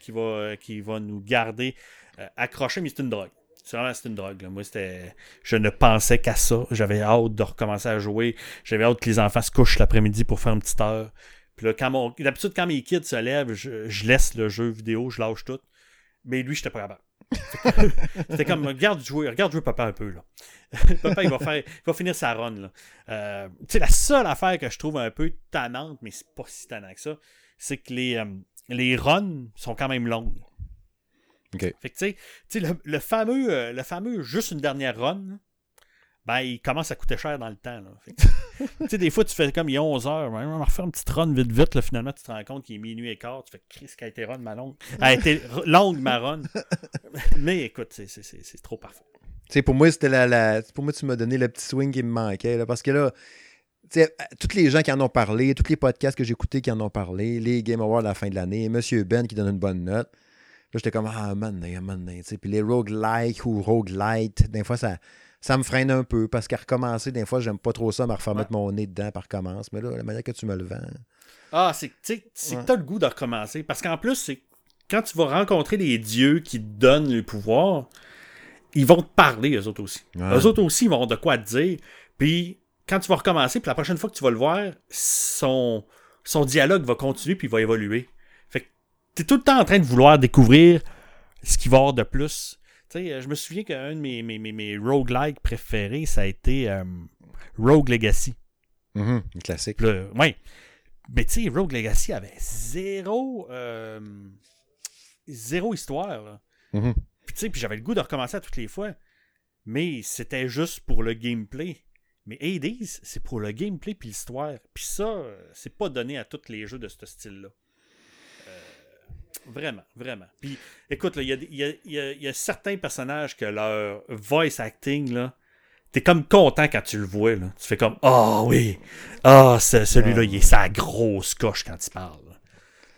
qui, va, qui va nous garder euh, accrochés, mais c'est une drogue. C'est vraiment c'est une drogue. Moi, c'était. Je ne pensais qu'à ça. J'avais hâte de recommencer à jouer. J'avais hâte que les enfants se couchent l'après-midi pour faire une petite heure. Puis là, quand mon... d'habitude, quand mes kids se lèvent, je, je, laisse le jeu vidéo, je lâche tout. Mais lui, j'étais pas capable. C'était comme, regarde jouer, regarde jouer papa un peu, là. papa, il va, faire, il va finir sa run. Euh, la seule affaire que je trouve un peu tannante, mais c'est pas si tannant que ça, c'est que les, euh, les runs sont quand même longues. Fait que, tu sais, le, le, fameux, euh, le fameux juste une dernière run, ben, il commence à coûter cher dans le temps. tu sais, des fois, tu fais comme il a 11 heures, on va refaire une petite run vite, vite. Là, finalement, tu te rends compte qu'il est minuit et quart. Tu fais, Chris, qui a été run ma longue. Elle a été longue, ma run. Mais écoute, c'est trop parfait. Tu sais, pour moi, c'était la, la, Pour moi, tu m'as donné le petit swing qui me manquait. Là, parce que là, tu sais, tous les gens qui en ont parlé, tous les podcasts que j'ai écoutés qui en ont parlé, les Game Awards à la fin de l'année, Monsieur Ben qui donne une bonne note. Là, j'étais comme, ah, man, man, tu sais. Puis les roguelike ou roguelite, des fois, ça ça me freine un peu parce qu'à recommencer, des fois, j'aime pas trop ça, me refaire mettre mon nez dedans par recommence. Mais là, la manière que tu me le vends. Ah, c'est que tu as le goût de recommencer. Parce qu'en plus, c'est quand tu vas rencontrer les dieux qui te donnent le pouvoir, ils vont te parler, eux autres aussi. Eux autres aussi, ils vont avoir de quoi te dire. Puis quand tu vas recommencer, puis la prochaine fois que tu vas le voir, son, son dialogue va continuer puis il va évoluer. Fait que tu es tout le temps en train de vouloir découvrir ce qu'il va y avoir de plus je me souviens qu'un de mes, mes, mes, roguelikes préférés, ça a été euh, Rogue Legacy. Mm classique. Oui. Mais tu sais, Rogue Legacy avait zéro, euh, zéro histoire. Mm-hmm. Puis j'avais le goût de recommencer à toutes les fois. Mais c'était juste pour le gameplay. Mais Hades, c'est pour le gameplay puis l'histoire. Puis ça, c'est pas donné à tous les jeux de ce style-là. Vraiment, vraiment. Puis, écoute, il y a, certains personnages que leur voice acting, là, t'es comme content quand tu le vois. Là. Tu fais comme Ah oh, oui, ah, celui-là, il est sa grosse coche quand il parle.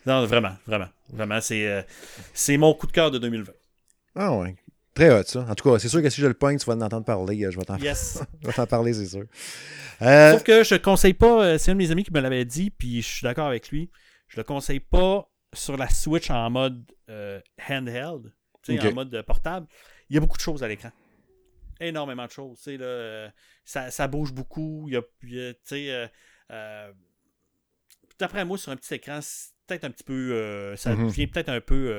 Non, vraiment, vraiment. Vraiment, c'est, euh, c'est mon coup de cœur de 2020. Ah ouais. Très hot, ça. En tout cas, c'est sûr que si je le pogne, tu vas en entendre parler. Je vais t'en, yes. je vais t'en parler, c'est sûr. Euh, Sauf que je ne conseille pas, euh, c'est un de mes amis qui me l'avait dit, puis je suis d'accord avec lui. Je le conseille pas sur la Switch en mode euh, handheld, en mode portable, il y a beaucoup de choses à l'écran. Énormément de choses. ça, ça, bouge beaucoup. Il y a, euh, euh, d'après moi, sur un petit écran, peut-être un petit peu. ça mhm. devient peut-être un peu.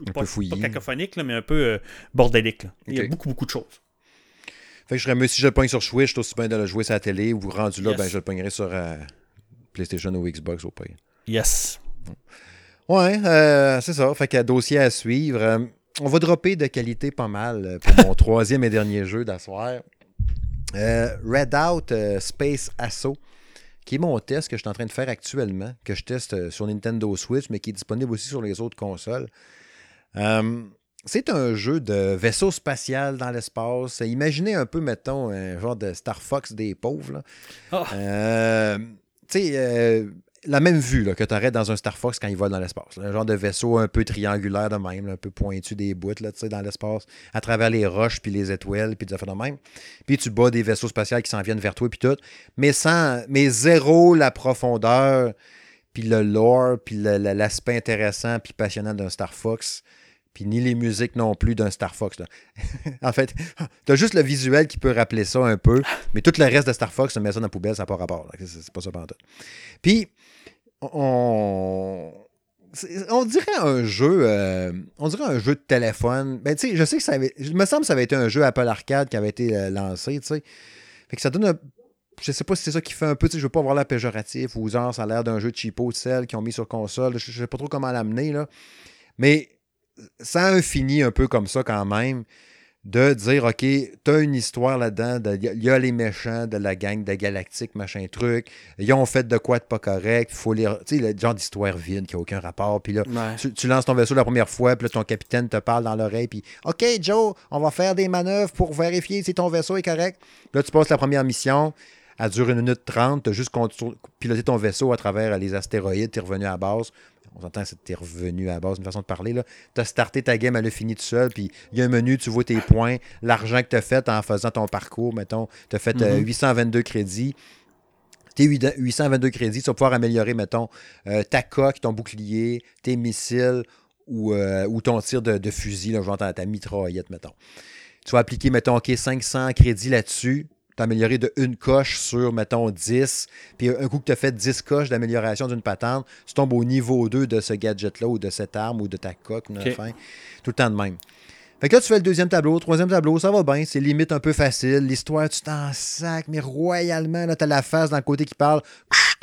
un pas, peu pas cacophonique, mais un peu bordélique. Il y a beaucoup, beaucoup de choses. Fait que je serais mieux si je le pogne sur Switch, aussi bien de le jouer sur la télé ou rendu là, ben, je le pognerai sur PlayStation ou Xbox au pays. Yes. Ouais, euh, c'est ça. Fait qu'il y a dossier à suivre. Euh, on va dropper de qualité pas mal euh, pour mon troisième et dernier jeu d'asseoir. Red Out Space Assault, qui est mon test que je suis en train de faire actuellement, que je teste sur Nintendo Switch, mais qui est disponible aussi sur les autres consoles. C'est un jeu de vaisseau spatial dans l'espace. Imaginez un peu, mettons, un genre de Star Fox des pauvres. Ah. Tu sais, la même vue là, que tu aurais dans un Star Fox quand il vole dans l'espace. Un genre de vaisseau un peu triangulaire de même, un peu pointu des bouts dans l'espace, à travers les roches, puis les étoiles, puis des affaires de même. Puis tu bats des vaisseaux spatials qui s'en viennent vers toi, puis tout. Mais sans, mais zéro la profondeur, puis le lore, puis l'aspect intéressant, puis passionnant d'un Star Fox. Puis ni les musiques non plus d'un Star Fox. en fait, tu as juste le visuel qui peut rappeler ça un peu, mais tout le reste de Star Fox, tu mets ça dans la poubelle, ça n'a pas rapport. C'est pas ça pendant tout. Puis, on, dirait un jeu euh, un jeu de téléphone. Ben tu sais je sais que ça avait il me semble que ça avait été un jeu Apple Arcade qui avait été euh, lancé tu sais. Fait que ça donne un, je sais pas si c'est ça qui fait un peu tu sais je veux pas avoir la péjoratif ou ça a l'air d'un jeu de cheapo de sel qu'ils ont mis sur console. Je, sais pas trop comment l'amener là. Mais ça a fini un peu comme ça quand même de dire, OK, tu as une histoire là-dedans, il y a les méchants de la gang de Galactique, machin truc, ils ont fait de quoi de pas correct, faut les... Tu sais, le genre d'histoire vide qui n'a aucun rapport, puis là, tu, lances ton vaisseau la première fois, puis là, ton capitaine te parle dans l'oreille, puis OK, Joe, on va faire des manœuvres pour vérifier si ton vaisseau est correct. Là, tu passes la première mission, elle dure une minute trente, tu as juste piloté ton vaisseau à travers les astéroïdes, tu es revenu à base on s'entend que t'es revenu à la base, une façon de parler. Tu as starté ta game, elle a fini tout seul, puis il y a un menu, tu vois tes points, l'argent que tu as fait en faisant ton parcours, mettons, tu as fait 822 euh, mhm. crédits. Tes 822 crédits, tu vas pouvoir améliorer, mettons, euh, ta coque, ton bouclier, tes missiles ou, euh, ou ton tir de, fusil, là, genre ta, ta mitraillette, mettons. Tu vas appliquer, mettons, OK, 500 crédits là-dessus amélioré de une coche sur, mettons, 10. Puis un coup que tu as fait 10 coches d'amélioration d'une patente, tu tombes au niveau 2 de ce gadget-là ou de cette arme ou de ta coque. Tout le temps de même. Fait que là, tu fais le deuxième tableau, troisième tableau, ça va bien, c'est limite un peu facile. L'histoire, tu t'en sacs, mais royalement, là, t'as la face dans le côté qui parle.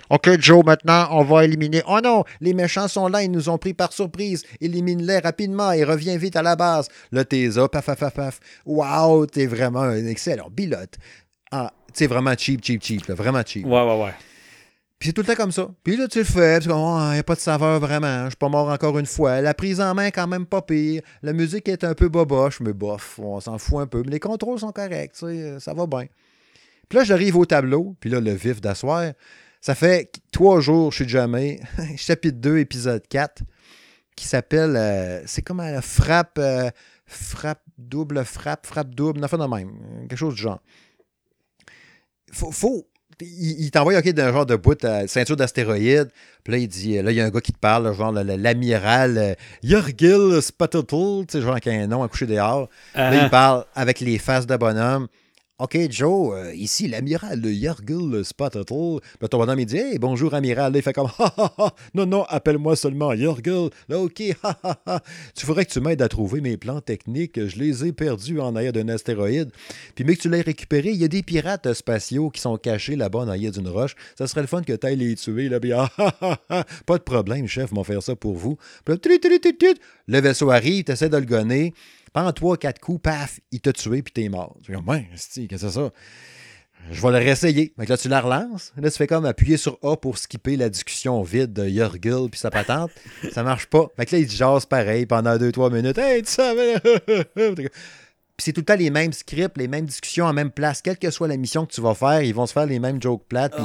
OK, Joe, maintenant, on va éliminer. Oh non, les méchants sont là, ils nous ont pris par surprise. Élimine-les rapidement et reviens vite à la base. Là, t'es là, paf, paf, paf, paf. Wow, t'es vraiment un excellent pilote. Ah, tu vraiment cheap, cheap, cheap, vraiment cheap. Ouais, ouais, ouais. Puis c'est tout le temps comme ça. Puis là, tu le fais, puis il n'y a pas de saveur vraiment. Je suis pas mort encore une fois. La prise en main, quand même pas pire. La musique est un peu boboche, mais bof, on s'en fout un peu. Mais les contrôles sont corrects, tu sais, ça va bien. Puis là, j'arrive au tableau, puis là, le vif d'asseoir. Ça fait trois jours, je suis jamais. Chapitre 2, épisode 4, qui s'appelle. Euh, c'est comme la frappe. Euh, frappe double, frappe, frappe double, non, fait de même. Quelque chose du genre faut, faut il, t'envoie OK d'un genre de bout à ceinture d'astéroïdes. Puis là, il dit là, il y a un gars qui te parle, genre l'amiral euh, Jorgil Spatatul, tu sais, genre qui a un nom à coucher dehors. Là, il uh-huh. parle avec les faces de bonhomme. OK, Joe, euh, ici l'amiral Spatatul. Là, ton bonhomme, il dit Hey, bonjour, amiral. Il fait comme Ha ha ha, non, non, appelle-moi seulement Jorgul. Là, OK, ha ha ha. Tu ferais que tu m'aides à trouver mes plans techniques. Je les ai perdus en arrière d'un astéroïde. Puis, mais que tu l'aies récupéré, il y a des pirates spatiaux qui sont cachés là-bas en arrière d'une roche. Ça serait le fun que tu ailles les tuer. Là, puis, ah, pas de problème, chef, on va faire ça pour vous. Puis le vaisseau arrive, tu essaies de le gonner. Pendant trois, quatre coups, paf, il t'a tué, puis t'es mort. Tu dis, ouais, qu'est-ce que c'est ça? Je vais le réessayer. Donc là, tu la relances. Là, tu fais comme appuyer sur A pour skipper la discussion vide de Jurgil puis sa patente. ça marche pas. Fait que là, il jase pareil pendant deux, trois minutes. Hey, tu savais. puis c'est tout le temps les mêmes scripts, les mêmes discussions en même place. Quelle que soit la mission que tu vas faire, ils vont se faire les mêmes jokes plates.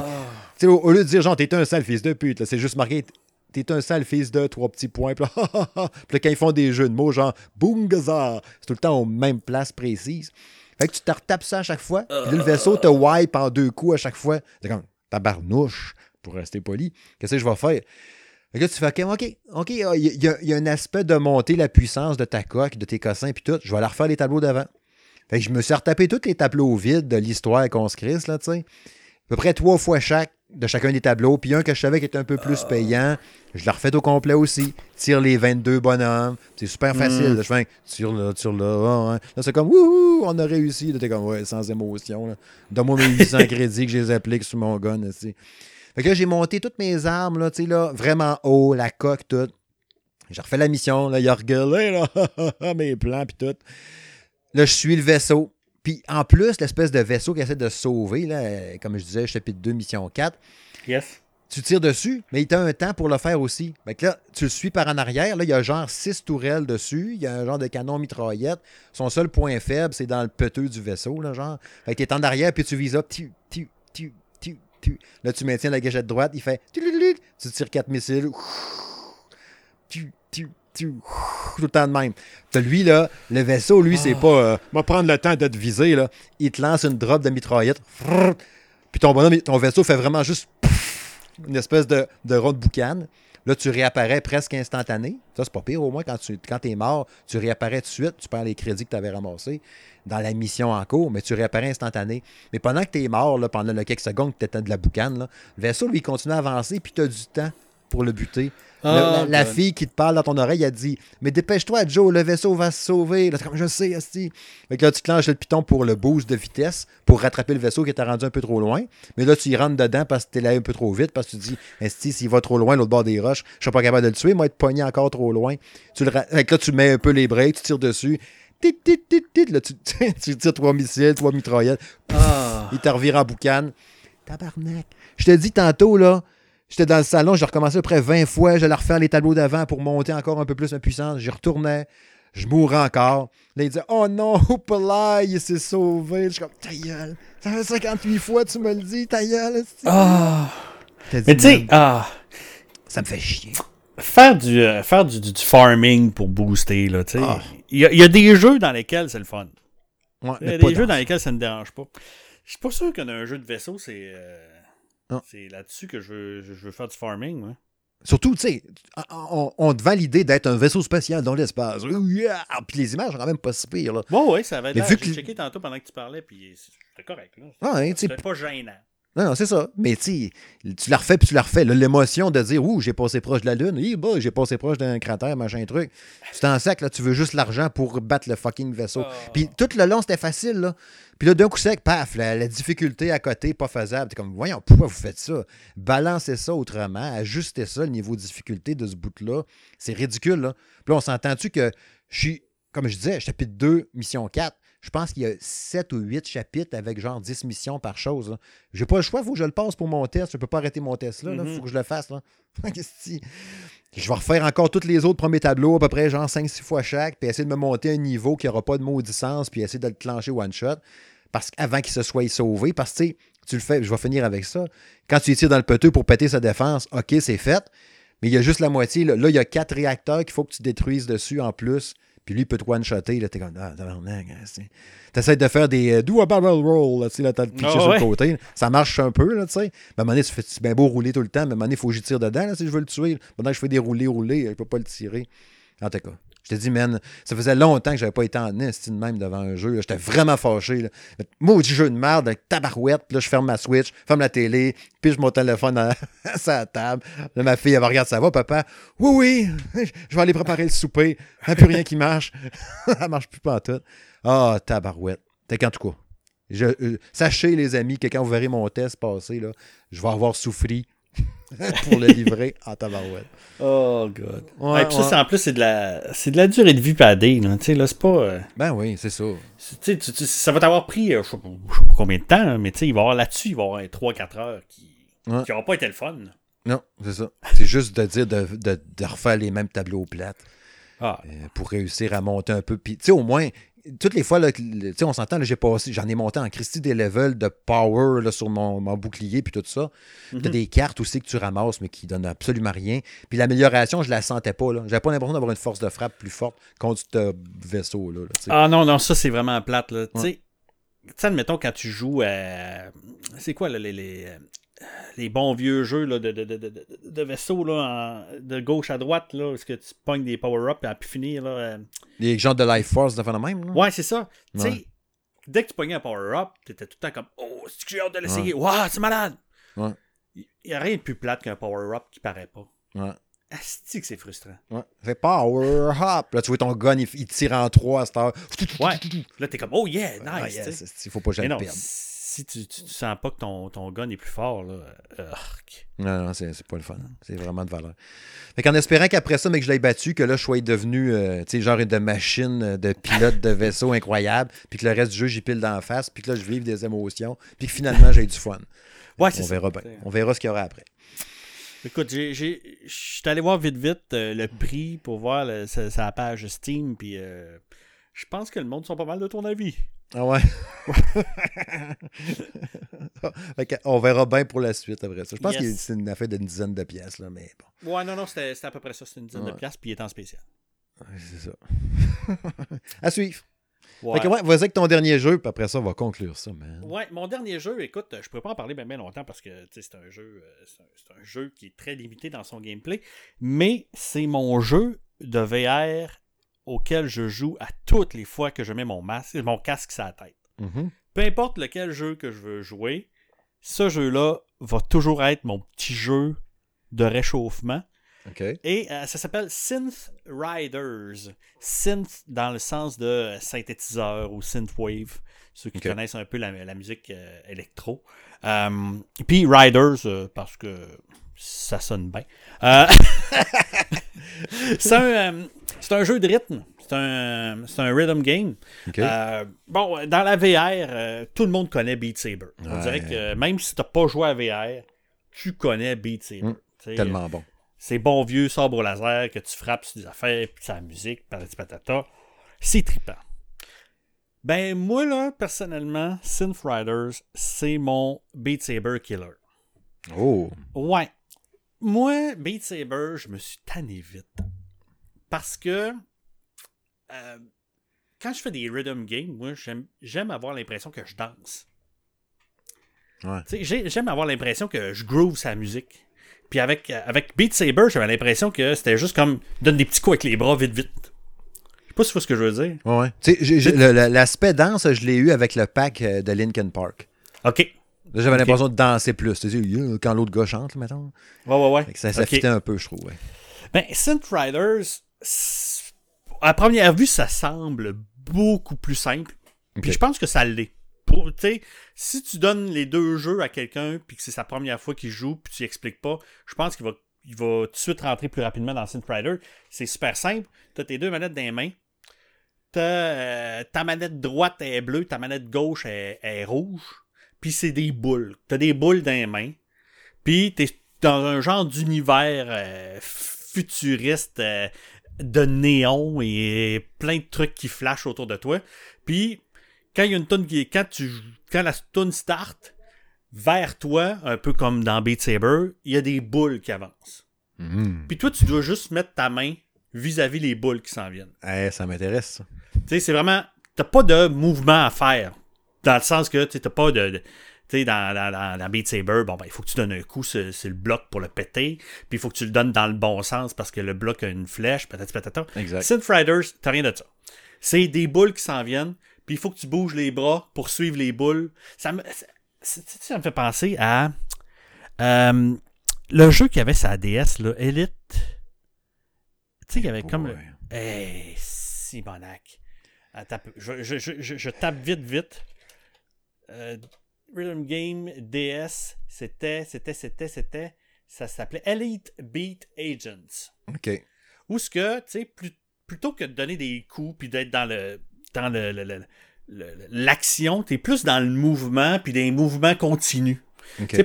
Au, au, lieu de dire, genre, t'es un sale fils de pute, c'est juste marqué t'es un sale fils de trois petits points. Puis là, quand ils font des jeux de mots, genre Boongazar, c'est tout le temps aux mêmes places précises. Fait que tu te retapes ça à chaque fois. Puis le vaisseau te wipe en deux coups à chaque fois. C'est comme tabarnouche, pour rester poli. Qu'est-ce que je vais faire? Fait que tu fais, OK, OK, il y, a un aspect de monter la puissance de ta coque, de tes cossins, puis tout. Je vais aller refaire les tableaux d'avant. Fait que je me suis retapé tous les tableaux vides de l'histoire qu'on se crisse, là, tu sais. À peu près trois fois chaque de chacun des tableaux. Puis un que je savais qui était un peu plus payant, je l'ai refait au complet aussi. Tire les 22 bonhommes. C'est super facile. Mm. Je fais tire là, tire là. Là, c'est comme, wouhou, on a réussi. Là, t'es comme, ouais, sans émotion. Donne-moi mes 800 crédits que je les applique sur mon gun. Aussi. Fait que là, j'ai monté toutes mes armes, là, tu sais, là, vraiment haut, la coque, tout. J'ai refait la mission, là, il a regardé, là, mes plans, puis tout. Là, je suis le vaisseau. Puis en plus, l'espèce de vaisseau qui essaie de se sauver, là, comme je disais, chapitre 2, mission 4. Yes. Tu tires dessus, mais il a un temps pour le faire aussi. Fait que là, tu le suis par en arrière. Là, il y a genre six tourelles dessus. Il y a un genre de canon mitraillette. Son seul point faible, c'est dans le peteux du vaisseau, là, genre. Fait que t'es en arrière, puis tu vises up. Là, tu maintiens la gâchette droite. Il fait. Tu tires quatre missiles. Tout le temps de même. lui, là, le vaisseau, lui, c'est ah. pas. Euh, va prendre le temps de te viser, là. Il te lance une drop de mitraillette. Puis ton ton vaisseau fait vraiment juste une espèce de, de rond de boucan. Là, tu réapparais presque instantané. Ça, c'est pas pire. Au moins, quand tu quand es mort, tu réapparais tout de suite. Tu perds les crédits que tu avais ramassés dans la mission en cours, mais tu réapparais instantané. Mais pendant que tu es mort, là, pendant le quelques secondes que tu étais de la boucane, le vaisseau, lui, continue à avancer, puis tu as du temps pour le buter. Ah, la, fille qui te parle dans ton oreille, a dit Mais dépêche-toi, Joe, le vaisseau va se sauver. Là, comme je sais, Asti. Fait que là, tu clenches le piton pour le boost de vitesse pour rattraper le vaisseau qui était rendu un peu trop loin. Mais là, tu y rentres dedans parce que tu es là un peu trop vite, parce que tu te dis Asti, s'il va trop loin, l'autre bord des roches, je suis pas capable de le tuer, moi, être pogné encore trop loin. Tu le... Fait que là, tu mets un peu les breaks, tu tires dessus. Tit, tit, tit, là, tu, tu tires trois missiles, trois mitraillettes. Ah. Il te revire en boucan. Tabarnak. Je te dis tantôt, là, J'étais dans le salon, j'ai recommencé à peu près 20 fois. J'allais refaire les tableaux d'avant pour monter encore un peu plus ma puissance. J'y retournais. Je mourrais encore. Là, il disait Oh non, Hoopla, il s'est sauvé. Je suis comme Ta gueule. Ça fait 58 fois, tu me le dis, ta gueule. Ah. Mais tu sais, ah. Ça me fait chier. Faire du, euh, faire du, du, farming pour booster, là, tu sais. Ah. Il y, y, a des jeux dans lesquels c'est le fun. il y a des jeux dans lesquels ça ne dérange pas. Je suis pas sûr qu'un jeu de vaisseau, c'est. Euh, c'est là-dessus que je veux, je veux, faire du farming, moi. Surtout, tu sais, on, on, te l'idée d'être un vaisseau spatial dans l'espace. Puis les images quand même pas si pires. Là. Bon, oui, ça avait l'air. J'ai que... checké tantôt pendant que tu parlais, puis c'était correct. Là. Ah, c'était pas gênant. Non, non, c'est ça. Mais tu tu la refais puis tu la refais. L'émotion de dire Ouh, j'ai passé proche de la Lune, oui, bah, j'ai passé proche d'un cratère, machin truc. Tu en sec, là, tu veux juste l'argent pour battre le fucking vaisseau. Ah. Puis tout le long, c'était facile, là. Puis là, d'un coup sec, paf, la, difficulté à côté, pas faisable. T'es comme, voyons, pourquoi vous faites ça? Balancez ça autrement, ajustez ça, le niveau de difficulté de ce bout-là. C'est ridicule, là. Puis là, on s'entend-tu que je suis, comme je disais, chapitre 2, mission 4 je pense qu'il y a 7 ou 8 chapitres avec genre 10 missions par chose. J'ai pas le choix, il faut que je le passe pour mon test. Je peux pas arrêter mon test là. Il mm-hmm. faut que je le fasse. Là. je vais refaire encore tous les autres premiers tableaux, à peu près genre 5-6 fois chaque, puis essayer de me monter un niveau qui n'aura pas de maudissance, puis essayer de le clencher one shot. Parce qu'avant qu'il se soit sauvé, parce que tu le fais, je vais finir avec ça. Quand tu tires dans le peteux pour péter sa défense, ok, c'est fait. Mais il y a juste la moitié. Là, là il y a quatre réacteurs qu'il faut que tu détruises dessus en plus puis lui, il peut te one-shotter. Là, t'es comme, ah, tabarnak. Hein, T'essaies de faire des euh, do a barrel roll. Là, tu là, t'as le cliché ah sur le côté. Ça marche un peu, là, tu sais. Mais à un moment donné, tu fais bien beau rouler tout le temps. Mais à un moment donné, il faut que j'y tire dedans là, si je veux le tuer. Pendant que je fais des roulés, roulés, il peut pas le tirer. En tout cas. Je te dis, man, ça faisait longtemps que j'avais pas été en estime même devant un jeu. J'étais vraiment fâché. Là. Maudit jeu de merde, avec tabarouette. Là, je ferme ma Switch, ferme la télé, puis je mon téléphone à, sa table. Là, ma fille, elle me regarde, ça va, papa? Oui, oui, je vais aller préparer le souper. Il n'y a plus rien qui marche. elle marche plus pas en tout. Ah, oh, tabarouette. T'es qu'en tout cas. Euh, sachez, les amis, que quand vous verrez mon test passer, là, je vais avoir souffri pour le livrer en tabarouette. Oh, God. en plus, c'est de, la, c'est de la durée de vie padée. Là. Tu sais, là, c'est pas. Euh, ben oui, c'est ça. Tu, tu, ça va t'avoir pris, euh, je sais pas, combien de temps, mais tu sais, il va y avoir là-dessus, il va y avoir 3-4 heures qui n'auront pas été le fun. Non, c'est ça. C'est juste de dire de, de, de, refaire les mêmes tableaux plates. Ah. Euh, pour réussir à monter un peu. Puis, tu sais, au moins, toutes les fois, là, on s'entend, j'ai passé, j'en ai monté en Christie des levels de power là, sur mon, bouclier puis tout ça. Tu as mhm. des cartes aussi que tu ramasses, mais qui donnent absolument rien. Puis l'amélioration, je la sentais pas. J'avais pas l'impression d'avoir une force de frappe plus forte contre ce vaisseau. Là, ah non, non, ça c'est vraiment plate. Là. Tu sais, admettons, quand tu joues à. C'est quoi là, les, les, les bons vieux jeux là, de, de, de, de, vaisseaux là, de gauche à droite, là, est-ce que tu pognes des power-ups et à pu finir. Là, euh... Les gens de Life Force de même. Là. Ouais, c'est ça. Tu sais, dès que tu pognais un power-up, t'étais tout le temps comme Oh, c'est que j'ai hâte de l'essayer? Waouh, c'est malade. Ouais. Il n'y a rien de plus plate qu'un power-up qui paraît pas. Ouais. Asti que c'est frustrant. Ouais. C'est power up. Là, tu vois ton gun, il, tire en trois à cette heure. Ouais. Là, t'es comme, oh yeah, nice. Il faut pas jamais perdre si tu, tu, sens pas que ton, ton gun est plus fort, là, non, non, c'est pas le fun. C'est vraiment de valeur. Fait qu'en espérant qu'après ça, mais que je l'ai battu, que là, je sois devenu, euh, tu sais, genre de machine, de pilote de vaisseau incroyable, puis que le reste du jeu, j'y pile d'en face, puis que là, je vive des émotions, puis que finalement, j'ai du fun. Ouais, On verra bien. On verra ce qu'il y aura après. Écoute, je suis allé voir vite vite euh, le prix pour voir sa, page Steam, puis euh, je pense que le monde sont pas mal de ton avis. Ah ouais? on verra bien pour la suite après ça. Je pense que c'est une affaire d'une dizaine de pièces, là, mais bon. Ouais, non, non, c'était à peu près ça. C'est une dizaine de pièces, puis il est en spécial. Ouais, c'est ça. à suivre. Ouais. Fait que ouais, vas-y avec ton dernier jeu, puis après ça, on va conclure ça, man. Ouais, mon dernier jeu, écoute, je pourrais pas en parler bien, longtemps parce que c'est un jeu euh, c'est un, jeu qui est très limité dans son gameplay, mais c'est mon jeu de VR auquel je joue à toutes les fois que je mets mon masque, mon casque sur la tête. Mm-hmm. Peu importe lequel jeu que je veux jouer, ce jeu-là va toujours être mon petit jeu de réchauffement. Et euh, ça s'appelle Synth Riders. Synth dans le sens de synthétiseur ou synthwave, ceux qui connaissent un peu la, musique euh, électro. Euh, puis Riders, parce que ça sonne bien. c'est un, c'est un jeu de rythme. C'est un, c'est un rhythm game. Euh, bon, dans la VR, euh, tout le monde connaît Beat Saber. On dirait que même si tu n'as pas joué à VR, tu connais Beat Saber. Mm. tellement bon. C'est bon vieux sabre laser que tu frappes sur des affaires, puis sa musique, patati patata. C'est trippant. Ben, moi, là, personnellement, Synth Riders, c'est mon Beat Saber killer. Oh. Ouais. Moi, Beat Saber, je me suis tanné vite. Parce que euh, quand je fais des rhythm games, moi, j'aime avoir l'impression que je danse. J'aime avoir l'impression que je groove sa musique. Puis avec, avec Beat Saber, j'avais l'impression que c'était juste comme donne des petits coups avec les bras vite vite. Je sais pas si tu vois ce que je veux dire. Ouais. L'aspect danse, je l'ai eu avec le pack euh, de Linkin Park. OK. J'avais l'impression de danser plus. Quand l'autre gars chante, mettons. Ouais, ouais, ouais. Ça, ça un peu, je trouve. Ben, Synth Riders, à première vue, ça semble beaucoup plus simple. Puis je pense que ça l'est. si tu donnes les deux jeux à quelqu'un, puis que c'est sa première fois qu'il joue, puis tu expliques pas, je pense qu'il va, il va tout de suite rentrer plus rapidement dans Synth Rider. C'est super simple. Tu as tes deux manettes dans les mains. Euh, ta manette droite est bleue, ta manette gauche est, rouge. Puis c'est des boules. Tu as des boules dans les mains. Puis tu es dans un genre d'univers euh, futuriste. Euh, de néon et plein de trucs qui flashent autour de toi. Puis, quand il y a une tonne qui quand tu quand la tonne start vers toi, un peu comme dans Beat Saber, il y a des boules qui avancent. Mm-hmm. Puis toi, tu dois juste mettre ta main vis-à-vis les boules qui s'en viennent. Eh, ça m'intéresse, Tu sais, c'est vraiment. T'as pas de mouvement à faire. Dans le sens que tu n'as pas de sais, dans, dans, dans, Beat Saber, bon, ben, il faut que tu donnes un coup sur, le bloc pour le péter, puis il faut que tu le donnes dans le bon sens parce que le bloc a une flèche, peut-être, peut-être. Exact. Synth Riders, t'as rien de ça. C'est des boules qui s'en viennent, puis il faut que tu bouges les bras pour suivre les boules. Ça me, ça, me fait penser à euh, le jeu qui avait sa DS, là, Elite. Tu sais, il y avait comme. Hey, Simonac. Je, je, je, je, tape vite, vite. Euh, Rhythm Game DS, c'était, c'était, c'était, c'était, ça s'appelait Elite Beat Agents. OK. Où ce que, tu sais, plutôt que de donner des coups puis d'être dans le dans le, l'action, tu es plus dans le mouvement puis des mouvements continus.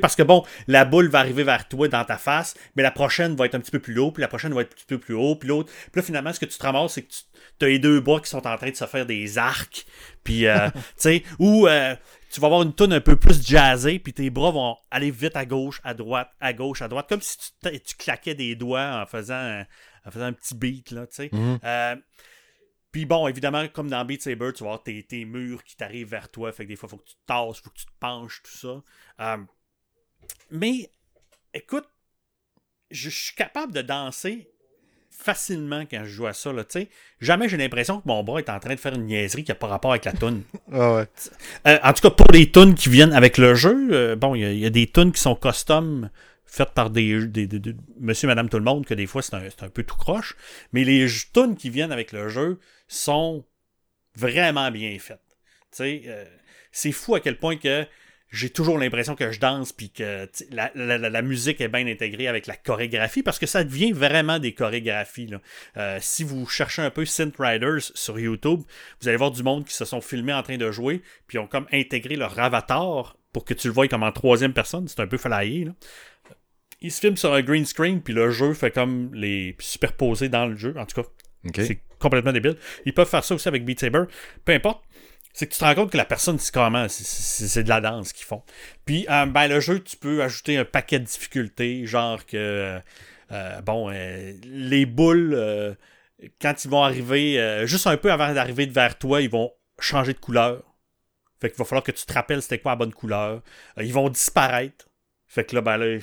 Parce que bon, la boule va arriver vers toi dans ta face, mais la prochaine va être un petit peu plus haut, puis la prochaine va être un petit peu plus haut, puis l'autre. Puis là, finalement, ce que tu te ramasses, c'est que tu as les deux bras qui sont en train de se faire des arcs, puis, euh, tu sais, ou euh, tu vas avoir une tonne un peu plus jazzée, puis tes bras vont aller vite à gauche, à droite, à gauche, à droite, comme si tu, claquais des doigts en faisant, un, en faisant un petit beat, là, tu sais. Mhm. Euh, puis bon, évidemment, comme dans Beat Saber, tu vas avoir tes, tes murs qui t'arrivent vers toi, fait que des fois, il faut que tu te tasses, il faut que tu te penches, tout ça. Euh, mais, écoute, je suis capable de danser facilement quand je joue à ça. Là, Jamais j'ai l'impression que mon bras est en train de faire une niaiserie qui n'a pas rapport avec la toune. Ah euh, en tout cas, pour les tunes qui viennent avec le jeu, euh, bon, il y, a des tunes qui sont custom faites par des, des, monsieur, madame, tout le monde, que des fois c'est un, peu tout croche. Mais les tunes qui viennent avec le jeu sont vraiment bien faites. Euh, c'est fou à quel point que j'ai toujours l'impression que je danse puis que la, musique est bien intégrée avec la chorégraphie parce que ça devient vraiment des chorégraphies. Euh, si vous cherchez un peu Synth Riders sur YouTube, vous allez voir du monde qui se sont filmés en train de jouer puis ont comme intégré leur avatar pour que tu le vois comme en troisième personne. C'est un peu flyé. Ils se filment sur un green screen puis le jeu fait comme les superposés dans le jeu. En tout cas, c'est complètement débile. Ils peuvent faire ça aussi avec Beat Saber. Peu importe c'est que tu te rends compte que la personne, c'est comment c'est de la danse qu'ils font. Puis, euh, ben, le jeu, tu peux ajouter un paquet de difficultés, genre que, euh, bon, euh, les boules, quand ils vont arriver, juste un peu avant d'arriver vers toi, ils vont changer de couleur. Fait qu'il va falloir que tu te rappelles c'était quoi la bonne couleur. ils vont disparaître. Fait que là, ben là,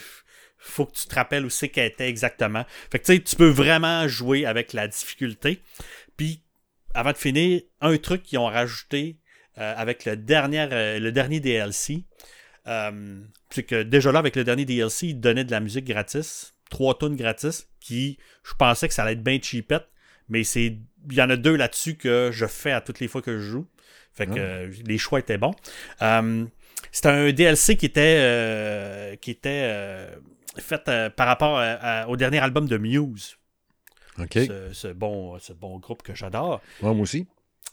faut que tu te rappelles où c'est qu'elle était exactement. Fait que tu sais, tu peux vraiment jouer avec la difficulté. Puis, avant de finir, un truc qu'ils ont rajouté euh, avec le dernier, euh, le dernier DLC. Euh, c'est que déjà là, avec le dernier DLC, il donnait de la musique gratis, trois tonnes gratis, qui, je pensais que ça allait être bien cheapette, mais c'est il y en a deux là-dessus que je fais à toutes les fois que je joue. Fait que ah. les choix étaient bons. c'était un DLC qui était, qui était fait par rapport au dernier album de Muse. OK. Ce, bon, ce bon groupe que j'adore. moi aussi.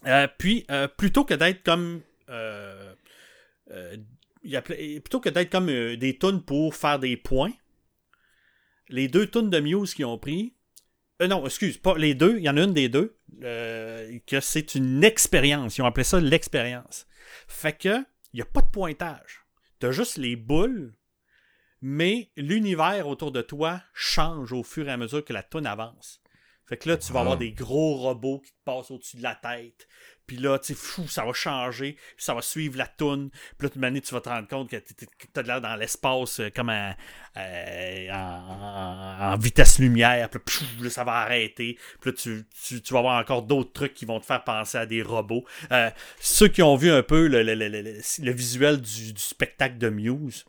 Euh, puis, euh, plutôt que d'être comme. comme des tunes pour faire des points, les deux tunes de Muse qui ont pris. Euh, non, excuse, pas les deux, il y en a une des deux, que c'est une expérience. Ils ont appelé ça l'expérience. Fait que, il n'y a pas de pointage. Tu as juste les boules, mais l'univers autour de toi change au fur et à mesure que la tune avance. Fait que là, tu vas avoir des gros robots qui te passent au-dessus de la tête. Puis là, tu sais, fou, ça va changer. Puis ça va suivre la toune. Puis là, toute tu vas te rendre compte que tu as de l'air dans l'espace euh, comme euh, en, vitesse lumière. Puis là, ça va arrêter. Puis là, tu, vas avoir encore d'autres trucs qui vont te faire penser à des robots. Euh, ceux qui ont vu un peu le, visuel du, spectacle de Muse,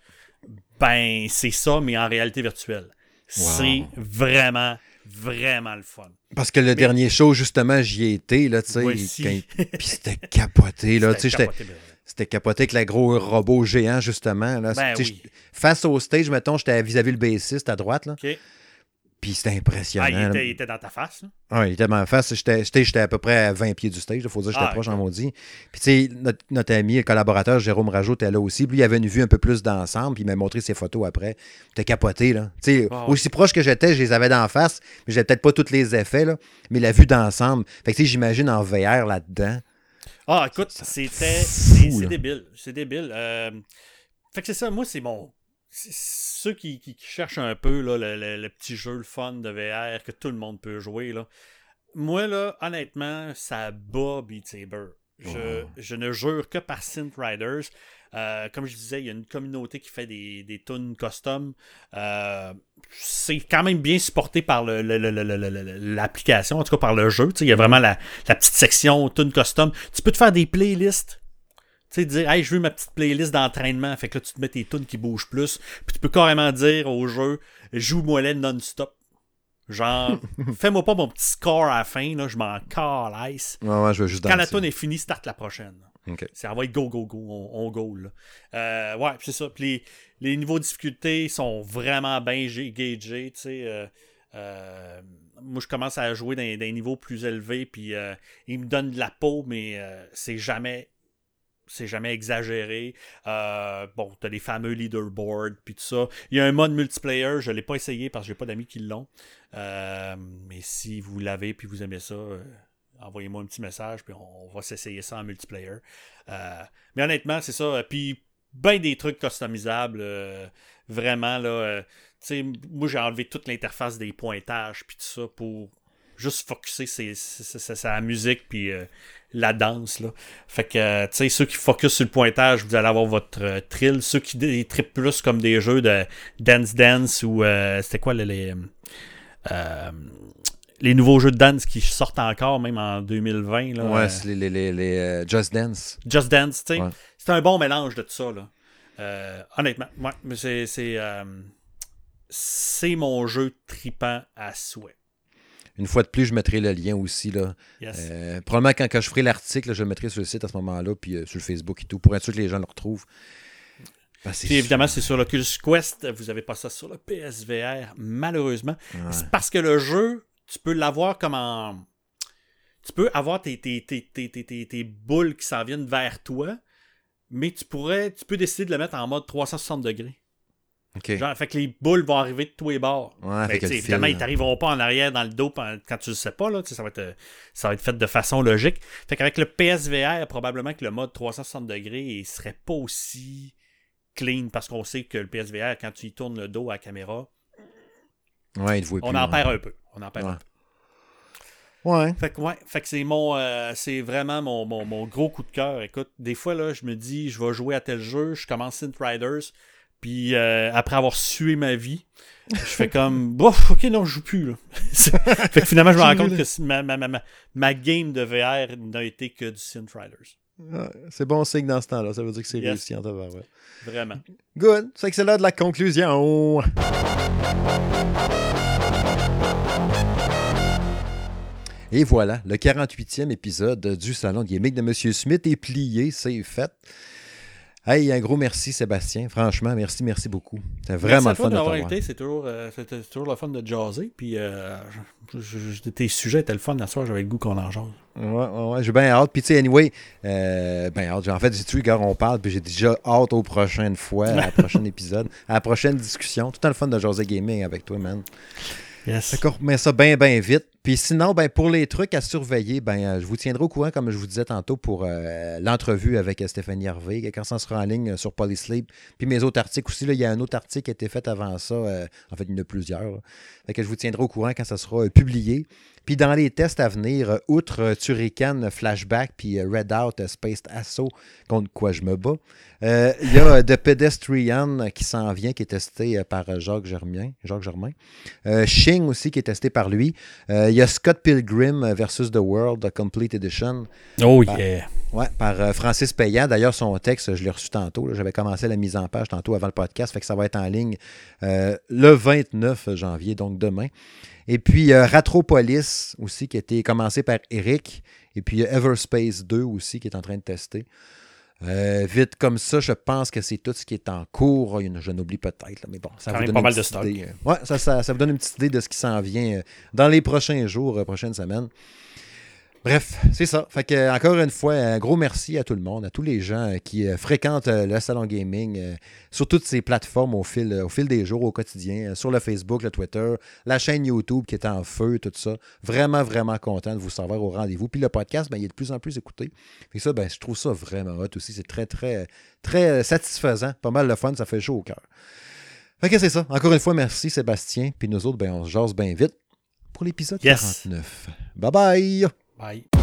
ben, c'est ça, mais en réalité virtuelle. C'est vraiment vraiment le fun. Parce que le dernier show, justement, j'y ai été, là, tu sais. Puis c'était capoté, là. Tu sais, c'était capoté avec le gros robot géant, justement. Là. Ben face au stage, mettons, j'étais vis-à-vis le bassiste à droite, là. Puis c'était impressionnant. Ah, il, était, dans ta face. Ah, il était dans ma face. J'étais à peu près à 20 pieds du stage. Il faut dire que j'étais ah, proche en maudit. Puis tu sais, notre, ami, le collaborateur Jérôme Rajot était là aussi. Puis lui, il avait une vue un peu plus d'ensemble. Puis il m'a montré ses photos après. T'es capoté, là. Tu sais, aussi proche que j'étais, je les avais d'en face. Mais j'avais peut-être pas tous les effets, là. Mais la vue d'ensemble. Fait que tu sais, j'imagine en VR là-dedans. Ah, écoute, c'était. C'est débile. C'est débile. Euh, fait que c'est ça. Moi, c'est mon ceux qui, cherchent un peu là, le, petit jeu le fun de VR que tout le monde peut jouer, là, moi, là, honnêtement, ça bat Beat Saber. Je, ne jure que par Synth Riders. Euh, comme je disais, il y a une communauté qui fait des, des tunes custom. Euh, c'est quand même bien supporté par l'application, en tout cas par le jeu. Il y a vraiment la, la petite section tunes custom. Tu peux te faire des playlists tu sais, dire, hey, je veux ma petite playlist d'entraînement. Fait que là, tu te mets tes tunes qui bougent plus. Puis tu peux carrément dire au jeu, joue-moi les non-stop. Genre, fais-moi pas mon petit score à la fin, là, je m'en calisse. Ouais, ouais, je veux juste Quand la tune est finie, start la prochaine. C'est envoyer go, go, go, on, go. Là. Euh, ouais, c'est ça. Puis les, niveaux de difficulté sont vraiment bien gagés, tu sais. Euh, euh, moi, je commence à jouer dans, des niveaux plus élevés, puis ils me donnent de la peau, mais c'est jamais c'est jamais exagéré. Euh, bon, t'as les fameux leaderboards, puis tout ça. Il y a un mode multiplayer, je l'ai pas essayé parce que j'ai pas d'amis qui l'ont. Euh, mais si vous l'avez puis vous aimez ça, euh, envoyez-moi un petit message, puis on, va s'essayer ça en multiplayer. mais honnêtement, c'est ça. Puis, ben des trucs customisables. vraiment, là. moi, j'ai enlevé toute l'interface des pointages, puis tout ça, pour juste focuser sa musique, puis la danse. Là. Fait que, euh, tu sais, ceux qui focus sur le pointage, vous allez avoir votre euh, trill. Ceux qui trippent plus comme des jeux de Dance Dance ou euh, c'était quoi les, les, nouveaux jeux de dance qui sortent encore, même en 2020. Là, ouais, c'est les, les, les Just Dance. Just Dance, tu sais. C'est un bon mélange de tout ça. Là. honnêtement, ouais, mais c'est, c'est, c'est mon jeu tripant à souhait. Une fois de plus, je mettrai le lien aussi. Là. Euh, probablement quand, je ferai l'article, je le mettrai sur le site à ce moment-là, puis euh, sur le Facebook et tout, pour être sûr que les gens le retrouvent. Ben, Puis évidemment, c'est sur l'Oculus Quest. Vous n'avez pas ça sur le PSVR, malheureusement. C'est parce que le jeu, tu peux l'avoir comme en. Tu peux avoir tes, tes, tes, tes boules qui s'en viennent vers toi, mais tu pourrais. Tu peux décider de le mettre en mode 360 degrés. Genre, fait que les boules vont arriver de tous les bords. Ouais, ben, évidemment, ils t'arriveront pas en arrière dans le dos quand tu le sais pas. Là, ça, va être, ça va être fait de façon logique. Fait qu'avec le PSVR, probablement que le mode 360 degrés il serait pas aussi clean parce qu'on sait que le PSVR, quand tu y tournes le dos à la caméra, ouais, il on en perd un peu. On en perd un peu. Ouais. Fait que, ouais, fait que c'est mon euh, c'est vraiment mon, mon, mon, gros coup de cœur. Écoute, des fois là, je me dis je vais jouer à tel jeu, je commence Synth Riders, puis euh, après avoir sué ma vie, je fais comme, bof, ok, non, je joue plus. Là. fait que finalement, je me rends compte que ma, ma, ma, ma game de VR n'a été que du Synth Riders. c'est bon signe dans ce temps-là. Ça veut dire que c'est réussi en VR. Vraiment. Good. C'est que c'est là de la conclusion. Et voilà, le 48e épisode du Salon de Gaming de M. Smith est plié, c'est fait. Hey, un gros merci, Sébastien. Franchement, merci, merci beaucoup. C'est vraiment le fun de t'avoir été. C'est toujours, euh, toujours le fun de jaser. Puis euh, tes sujets étaient le fun la soirée. J'avais le goût qu'on en jase. Ouais, ouais, j'ai bien hâte. Puis, tu sais, anyway, euh, ben hâte. En fait, j'ai tu gars, on parle. Puis, j'ai déjà hâte aux prochaines fois, à la prochaine épisode, à la prochaine discussion. Tout le temps le fun de jaser gaming avec toi, man. Yes. D'accord, mais ça bien, bien vite. Puis sinon, ben, pour les trucs à surveiller, ben, euh, je vous tiendrai au courant, comme je vous disais tantôt, pour euh, l'entrevue avec euh, Stéphanie Hervé, quand ça sera en ligne sur Polysleep. Puis mes autres articles aussi, là, il y a un autre article qui a été fait avant ça. en fait, il y en a plusieurs. Que je vous tiendrai au courant quand ça sera publié. Puis dans les tests à venir, outre Turrican Flashback puis Red Out Space Assault, contre quoi je me bats, il y a The Pedestrian qui s'en vient, qui est testé par Jacques Germain. Jacques Germain. Shing aussi, qui est testé par lui. Il y a Scott Pilgrim versus The World, Complete Edition. Oh yeah! Ouais, par Francis Payant. D'ailleurs, son texte, je l'ai reçu tantôt. J'avais commencé la mise en page tantôt avant le podcast, fait que ça va être en ligne le 29 janvier, donc demain. Et puis Ratropolis aussi, qui a été commencé par Eric. Et puis Everspace 2 aussi, qui est en train de tester. Vite comme ça, je pense que c'est tout ce qui est en cours. Je n'oublie peut-être, mais bon, ça vous donne pas mal de stock. Idée. Ouais, ça, ça, ça, vous donne une petite idée de ce qui s'en vient dans les prochains jours, prochaines semaines. Bref, c'est ça. Fait que, encore une fois, un gros merci à tout le monde, à tous les gens qui fréquentent le salon gaming sur toutes ces plateformes au fil, au fil des jours, au quotidien, sur le Facebook, le Twitter, la chaîne YouTube qui est en feu, tout ça. Vraiment, vraiment content de vous savoir au rendez-vous. Puis le podcast, ben, il est de plus en plus écouté. Et ça, ben, je trouve ça vraiment hot aussi. C'est très, très, très satisfaisant. Pas mal de fun, ça fait chaud au cœur. Fait que c'est ça. Encore une fois, merci Sébastien. Puis nous autres, ben, on se jase bien vite pour l'épisode 49. Bye bye! Bye.